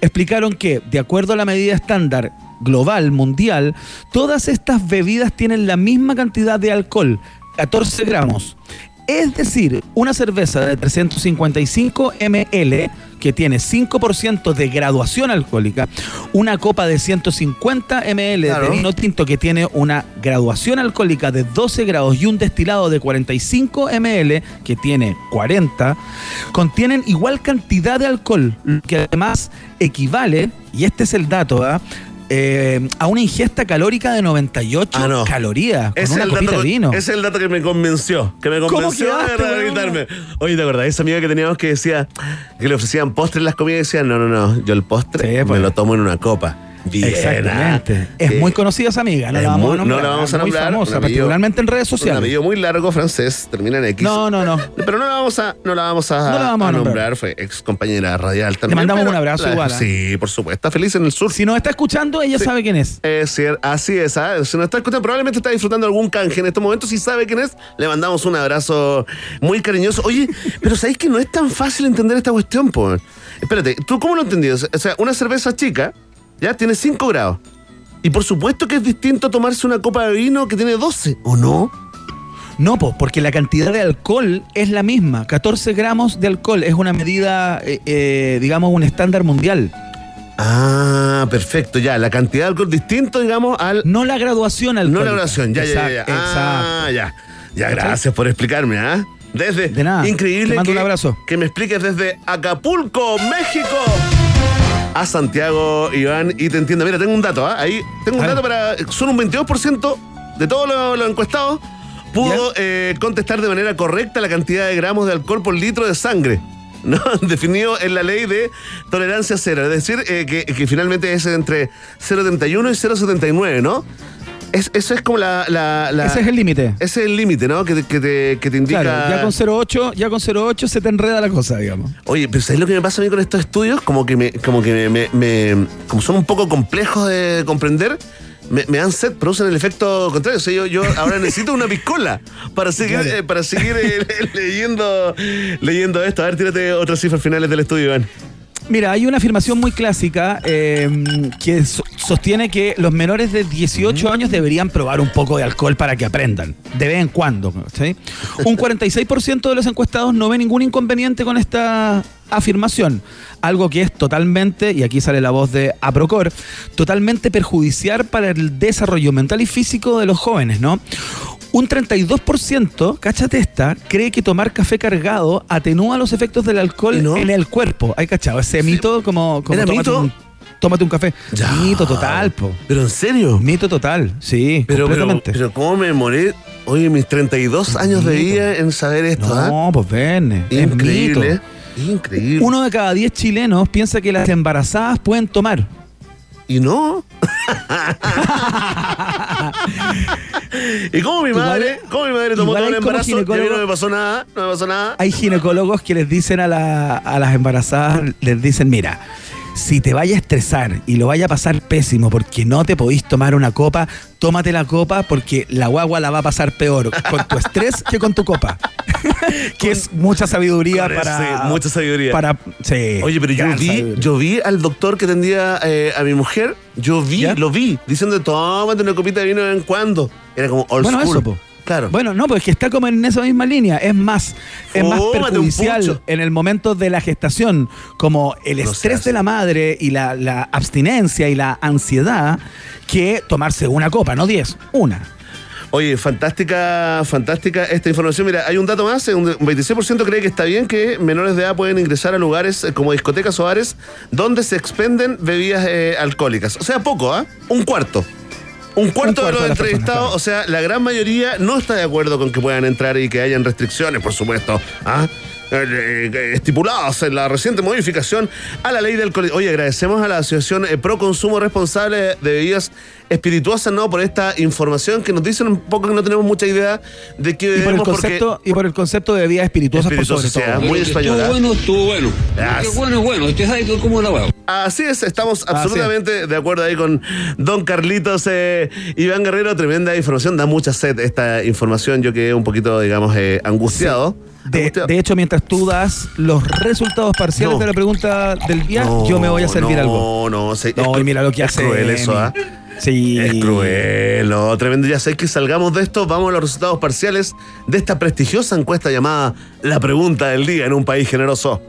explicaron que, de acuerdo a la medida estándar global, mundial, todas estas bebidas tienen la misma cantidad de alcohol, 14 gramos. Es decir, una cerveza de 355 ml que tiene 5% de graduación alcohólica, una copa de 150 ml Claro. de vino tinto que tiene una graduación alcohólica de 12 grados y un destilado de 45 ml que tiene 40, contienen igual cantidad de alcohol, que además equivale, y este es el dato, ¿ah? Eh, a una ingesta calórica de 98 Ah, no. calorías con Ese una es, el copita dato, de vino. es el dato que me convenció. Que me ¿Cómo convenció weón? rehabilitarme. Oye, ¿te acordás? Esa amiga que teníamos que decía que le ofrecían postre en las comidas y decían, no, no, no, yo el postre pues. me lo tomo en una copa. Bien, Exactamente. Es muy conocida esa amiga, no Es la vamos muy- a nombrar. no la vamos a muy nombrar, famosa, un apellido- particularmente en redes Un sociales. apellido muy largo francés, termina en X. No, no, no. Pero no la vamos a, no la vamos a, No la vamos a nombrar. Fue ex compañera radial también. mandamos pero un abrazo la- igual, ¿ah? Sí, por supuesto. Está feliz en el sur. Si nos está escuchando, ella sabe quién es. Es cier- así es, ¿ah? si nos está escuchando, probablemente está disfrutando algún canje en estos momentos. Si sabe quién es, le mandamos un abrazo muy cariñoso. Oye, pero sabéis que no es tan fácil entender esta cuestión, po. Espérate, ¿tú cómo lo entendías? O sea, una cerveza chica, ya tiene 5 grados. Y por supuesto que es distinto tomarse una copa de vino que tiene 12, ¿o no? No, po, porque la cantidad de alcohol es la misma. 14 gramos de alcohol es una medida, eh, eh, digamos, un estándar mundial. Ah, perfecto, ya. La cantidad de alcohol distinto, digamos, al. No la graduación alcohólica. No la graduación, ya, ya, ya, ya. Exacto, Ah, ya. Ya, gracias por explicarme, ¿ah? Desde. De nada. Increíble. Te mando que, un abrazo. Que me expliques desde Acapulco, México. A Santiago, Iván, y te entiendo. Mira, tengo un dato, ¿ah? Ahí tengo un dato para. Son un 22% de todos los encuestados pudo eh, contestar de manera correcta la cantidad de gramos de alcohol por litro de sangre. ¿no? Definido en la ley de tolerancia cero. Es decir, eh, que, que finalmente es entre 0,71 y 0,79, ¿no? Es, eso es como la, la- la- Ese es el límite. Ese es el límite, ¿no? Que, te- que te, que te indica. Claro, ya con 0,8, ya con 0,8 se te enreda la cosa, digamos. Oye, pero ¿sabes lo que me pasa a mí con estos estudios? Como que me, como que me, me- me- como son un poco complejos de comprender, me, me dan sed, producen el efecto contrario. O sea, yo, yo ahora necesito una piscola para seguir, Claro. eh, para seguir eh, leyendo, leyendo esto. A ver, tírate otras cifras finales del estudio, Iván. Mira, hay una afirmación muy clásica eh, que so- sostiene que los menores de 18 años deberían probar un poco de alcohol para que aprendan, de vez en cuando. ¿sí? Un 46% de los encuestados no ve ningún inconveniente con esta afirmación, algo que es totalmente, y aquí sale la voz de Aprocor, totalmente perjudicial para el desarrollo mental y físico de los jóvenes, ¿no? Un 32%, cáchate esta, cree que tomar café cargado atenúa los efectos del alcohol en el cuerpo. ¿Hay cachado? Ese mito como, como ¿Era tómate, mito? Un, tómate un café. Mito total, po. ¿Pero en serio? Mito total, sí, Pero, pero, completamente. pero ¿cómo me morí? Oye, mis 32 años de vida en saber esto, ¿ah? No, pues ven. es Increíble. mito. Increíble. Uno de cada 10 chilenos piensa que las embarazadas pueden tomar. Y no. y como mi madre, como mi madre tomó todo el embarazo y a mí no me pasó nada, no me pasó nada. Hay ginecólogos que les dicen a, la- a las embarazadas, les dicen, mira, si te vaya a estresar y lo vaya a pasar pésimo porque no te podís tomar una copa, tómate la copa porque la guagua la va a pasar peor con tu estrés que con tu copa. que es mucha sabiduría para... mucha sabiduría. Para, sí, Oye, pero yo vi, sabiduría. yo vi al doctor que atendía eh, a mi mujer, yo vi, ¿Ya? lo vi, diciendo, tómate una copita de vino de vez en cuando. Era como old Bueno, school. eso, po. Claro. Bueno, no, pues que está como en esa misma línea. Es más, es más perjudicial en el momento de la gestación, como el No estrés de la madre y la, la abstinencia y la ansiedad, que tomarse una copa, no diez, una. Oye, fantástica, fantástica esta información. Mira, hay un dato más, eh, un 26% cree que está bien que menores de edad pueden ingresar a lugares eh, como discotecas o bares donde se expenden bebidas eh, alcohólicas. O sea, poco, ¿ah? Un cuarto. Un cuarto, cuarto de los de entrevistados, personas, o sea, la gran mayoría no está de acuerdo con que puedan entrar y que hayan restricciones, por supuesto, ¿ah? Eh, estipuladas en la reciente modificación a la ley del alcohol. Oye, agradecemos a la Asociación eh, Pro Consumo Responsable de Bebidas Espirituosas, ¿no? Por esta información que nos dicen un poco que no tenemos mucha idea de qué Y por, el porque concepto, y por el concepto de bebidas espirituosas, por sobre todo. sí, muy española. Estuvo bueno, estuvo bueno. Qué bueno, bueno. Usted sabe cómo la. Así es, estamos absolutamente de acuerdo ahí con Don Carlitos eh, Iván Guerrero. Tremenda información, da mucha sed esta información. Yo quedé un poquito, digamos, eh, angustiado. De, de hecho, mientras tú das los resultados parciales No. de la pregunta del día, yo me voy a servir no, algo. No, No, es y mira lo que es hace. cruel eso. ¿ah? Sí. Es cruel, no, tremendo. Ya sé que salgamos de esto, vamos a los resultados parciales de esta prestigiosa encuesta llamada La Pregunta del Día en un país generoso.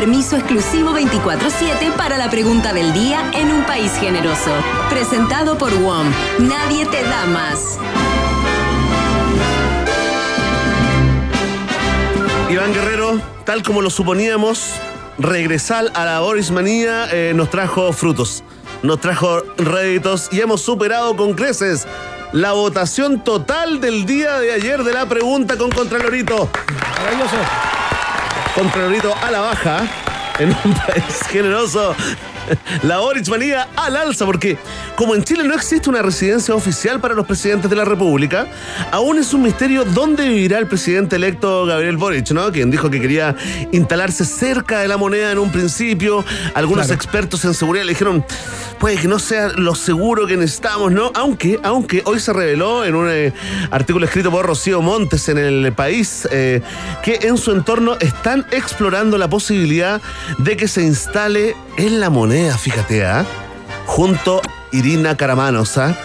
Permiso exclusivo 24-7 para la pregunta del día en un país generoso. Presentado por WOM. Nadie te da más. Iván Guerrero, tal como lo suponíamos, regresar a la Boris Manía eh, nos trajo frutos, nos trajo réditos y hemos superado con creces la votación total del día de ayer de la pregunta con Contralorito. Maravilloso. Contralorito a la baja en un país generoso. La Boris Manía al alza, porque como en Chile no existe una residencia oficial para los presidentes de la República, aún es un misterio dónde vivirá el presidente electo Gabriel Boric, ¿no? Quien dijo que quería instalarse cerca de la moneda en un principio. Algunos Claro. expertos en seguridad le dijeron, puede que no sea lo seguro que necesitamos, ¿no? Aunque, aunque hoy se reveló en un eh, artículo escrito por Rocío Montes en el país eh, que en su entorno están explorando la posibilidad de que se instale en la moneda, fíjate, ¿ah? Junto a Irina Caramanos, ¿ah?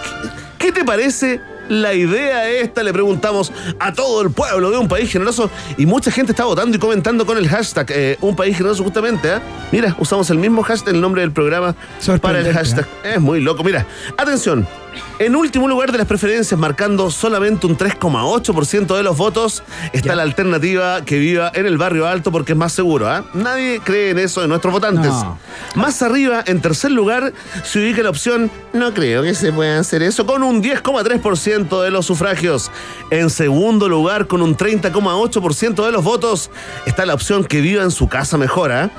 ¿Qué, te parece? La idea esta le preguntamos a todo el pueblo de un país generoso y mucha gente está votando y comentando con el hashtag eh, un país generoso justamente. ¿ah? Mira, usamos el mismo hashtag, el nombre del programa para el hashtag. Es muy loco. Mira, atención. En último lugar de las preferencias, marcando solamente un 3,8% de los votos, está la alternativa que viva en el barrio alto porque es más seguro. ¿ah? Nadie cree en eso de nuestros votantes. No. Más arriba, en tercer lugar, se ubica la opción no creo que se pueda hacer eso con un 10,3% de los sufragios. En segundo lugar, con un 30,8% de los votos, está la opción que viva en su casa mejor. ¿ah?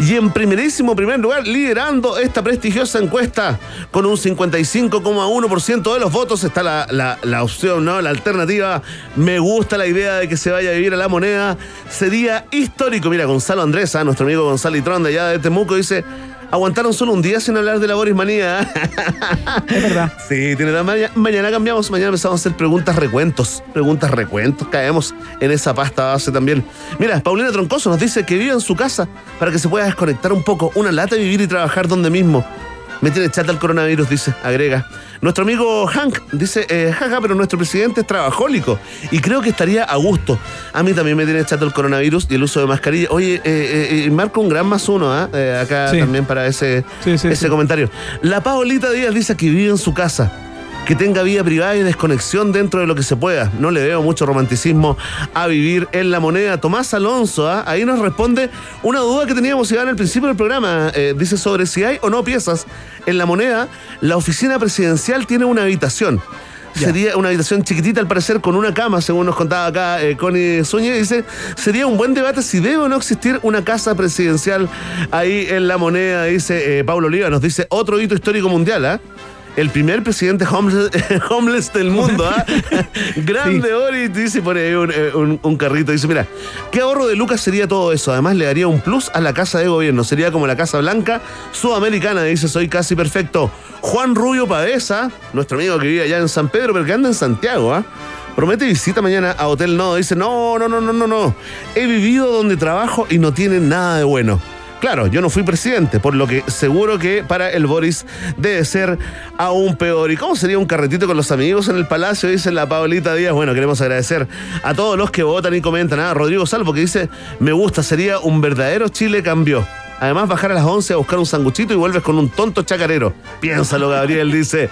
Y en primerísimo primer lugar, liderando esta prestigiosa encuesta, con un 55,1% de los votos, está la, la- la opción, ¿no? La alternativa. Me gusta la idea de que se vaya a vivir a la moneda. Sería histórico. Mira, Gonzalo Andrés, ¿ah? nuestro amigo Gonzalo Itrón de allá de Temuco, dice. Aguantaron solo un día sin hablar de la Boris Manía. Es verdad. Sí, tiene la mañana, mañana cambiamos, mañana empezamos a hacer preguntas recuentos. Preguntas recuentos, caemos en esa pasta base también. Mira, Paulina Troncoso nos dice que vive en su casa para que se pueda desconectar un poco. Una lata de vivir y trabajar donde mismo. Me tiene chata el coronavirus, dice, agrega. Nuestro amigo Hank dice, eh, jaja, pero nuestro presidente es trabajólico y creo que estaría a gusto. A mí también me tiene chato el coronavirus y el uso de mascarilla. Oye, eh, eh, marco un gran más uno, ¿ah? Eh, acá Sí. también para ese, Sí, sí, ese comentario. La Paolita Díaz dice que vive en su casa. Que tenga vida privada y desconexión dentro de lo que se pueda. No le veo mucho romanticismo a vivir en la moneda. Tomás Alonso, ¿ah? ahí nos responde una duda que teníamos Iván al principio del programa. Eh, dice sobre si hay o no piezas en la moneda. La oficina presidencial tiene una habitación. Sería una habitación chiquitita, al parecer, con una cama, según nos contaba acá eh, Connie Zúñiga. Dice, sería un buen debate si debe o no existir una casa presidencial ahí en la moneda, dice eh, Pablo Oliva. Nos dice otro hito histórico mundial, ¿ah? El primer presidente homeless, homeless del mundo, ¿ah? Grande Ori, dice por ahí un, eh, un- un carrito. Dice, mira, ¿qué ahorro de Lucas sería todo eso? Además le daría un plus a la casa de gobierno. Sería como la Casa Blanca sudamericana, dice, soy casi perfecto. Juan Rubio Pavesa, nuestro amigo que vive allá en San Pedro, pero que anda en Santiago, ¿ah? Promete visita mañana a Hotel Nodo. Dice, no, no, no, no, no, no. He vivido donde trabajo y no tiene nada de bueno. Claro, yo no fui presidente, por lo que seguro que para el Boris debe ser aún peor. ¿Y cómo sería un carretito con los amigos en el palacio? Dice la Paulita Díaz. Bueno, queremos agradecer a todos los que votan y comentan. A Rodrigo Salvo que dice, me gusta, sería un verdadero Chile cambió. Además, bajar a las 11 a buscar un sanguchito y vuelves con un tonto chacarero. Piénsalo, Gabriel, dice.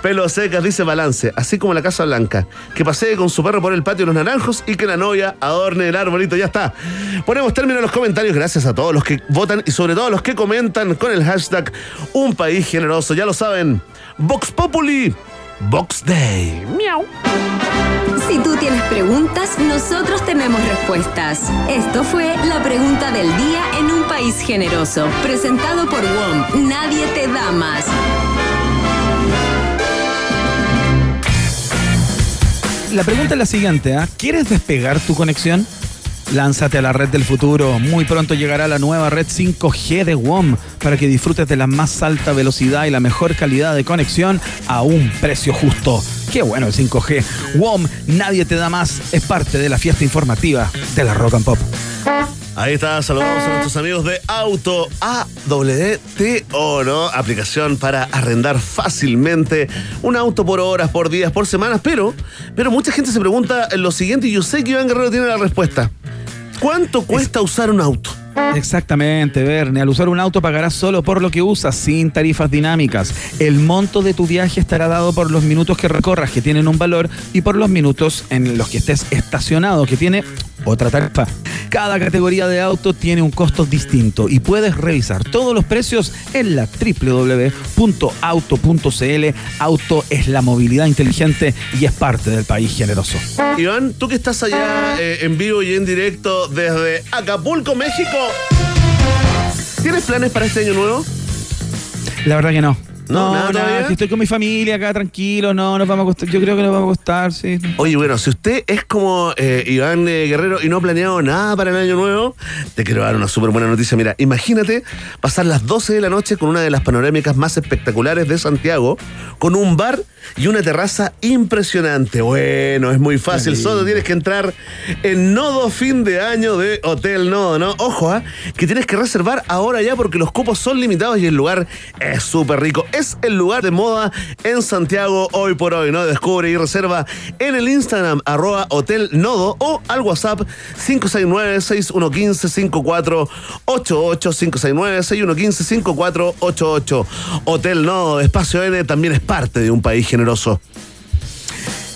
Pelo secas, dice balance. Así como la Casa Blanca. Que pasee con su perro por el patio de los naranjos y que la novia adorne el arbolito. Ya está. Ponemos término a los comentarios. Gracias a todos los que votan y sobre todo a los que comentan con el hashtag Un País Generoso. Ya lo saben. Vox Populi. Vox Day. Miau. Si tú tienes preguntas, nosotros tenemos respuestas. Esto fue la pregunta del día en un país generoso, presentado por WOM. Nadie te da más. La pregunta es la siguiente, ¿ah? ¿quieres despegar tu conexión? Lánzate a la red del futuro. Muy pronto llegará la nueva red 5G de WOM para que disfrutes de la más alta velocidad y la mejor calidad de conexión a un precio justo. Qué bueno el 5G. WOM, nadie te da más. Es parte de la fiesta informativa de la Rock and Pop. Ahí está, saludamos a nuestros amigos de Auto AWTO, ¿no? Aplicación para arrendar fácilmente un auto por horas, por días, por semanas, pero, pero mucha gente se pregunta lo siguiente y yo sé que Iván Guerrero tiene la respuesta. ¿Cuánto cuesta usar un auto? Exactamente, Verne. Al usar un auto pagarás solo por lo que usas, sin tarifas dinámicas. El monto de tu viaje estará dado por los minutos que recorras, que tienen un valor, y por los minutos en los que estés estacionado, que tiene otra tarifa. Cada categoría de auto tiene un costo distinto y puedes revisar todos los precios en la www.auto.cl. Auto es la movilidad inteligente y es parte del país generoso. Iván, tú que estás allá eh, en vivo y en directo desde Acapulco, México, ¿tienes planes para este año nuevo? La verdad que no. No, nada que estoy con mi familia acá tranquilo, no, nos vamos a acostar. Yo creo que nos vamos a acostar, sí. Oye, bueno, si usted es como eh, Iván eh, Guerrero y no ha planeado nada para el año nuevo, te quiero dar una súper buena noticia. Mira, imagínate pasar las 12 de la noche con una de las panorámicas más espectaculares de Santiago, con un bar y una terraza impresionante. Bueno, es muy fácil, solo tienes que entrar en Nodo fin de año de Hotel Nodo, ¿no? Ojo, ¿ah? que tienes que reservar ahora ya porque los cupos son limitados y el lugar es súper rico. Es el lugar de moda en Santiago hoy por hoy, ¿no? Descubre y reserva en el Instagram arroba Hotel Nodo o al WhatsApp 569-6115-5488 569-6115-5488 Hotel Nodo, Espacio N también es parte de un país generoso.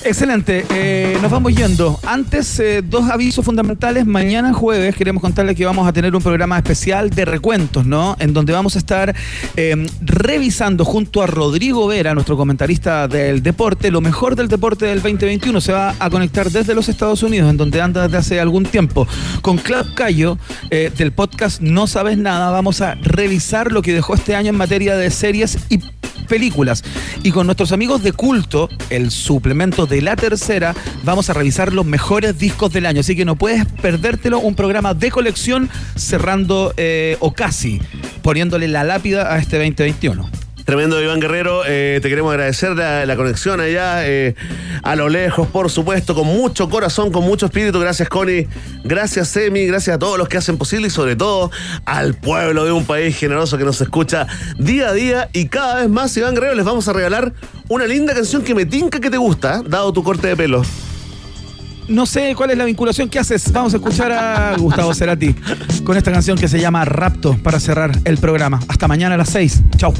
Excelente, eh, nos vamos yendo. Antes, eh, dos avisos fundamentales. Mañana jueves queremos contarles que vamos a tener un programa especial de recuentos, ¿no? En donde vamos a estar eh, revisando junto a Rodrigo Vera, nuestro comentarista del deporte, lo mejor del deporte del 2021. Se va a conectar desde los Estados Unidos, en donde anda desde hace algún tiempo. Con Club Cayo, eh, del podcast No Sabes Nada, vamos a revisar lo que dejó este año en materia de series y películas. Y con nuestros amigos de culto, el suplemento de la tercera, vamos a revisar los mejores discos del año. Así que no puedes perdértelo, un programa de colección cerrando eh, o casi poniéndole la lápida a este 2021. Tremendo Iván Guerrero, eh, te queremos agradecer la, conexión allá eh, a lo lejos, por supuesto, con mucho corazón, con mucho espíritu. Gracias Connie, gracias Semi, gracias a todos los que hacen posible y sobre todo al pueblo de un país generoso que nos escucha día a día. Y cada vez más Iván Guerrero les vamos a regalar una linda canción que me tinca que te gusta, dado tu corte de pelo. No sé cuál es la vinculación que haces. Vamos a escuchar a Gustavo Cerati con esta canción que se llama Rapto para cerrar el programa. Hasta mañana a las 6. Chau.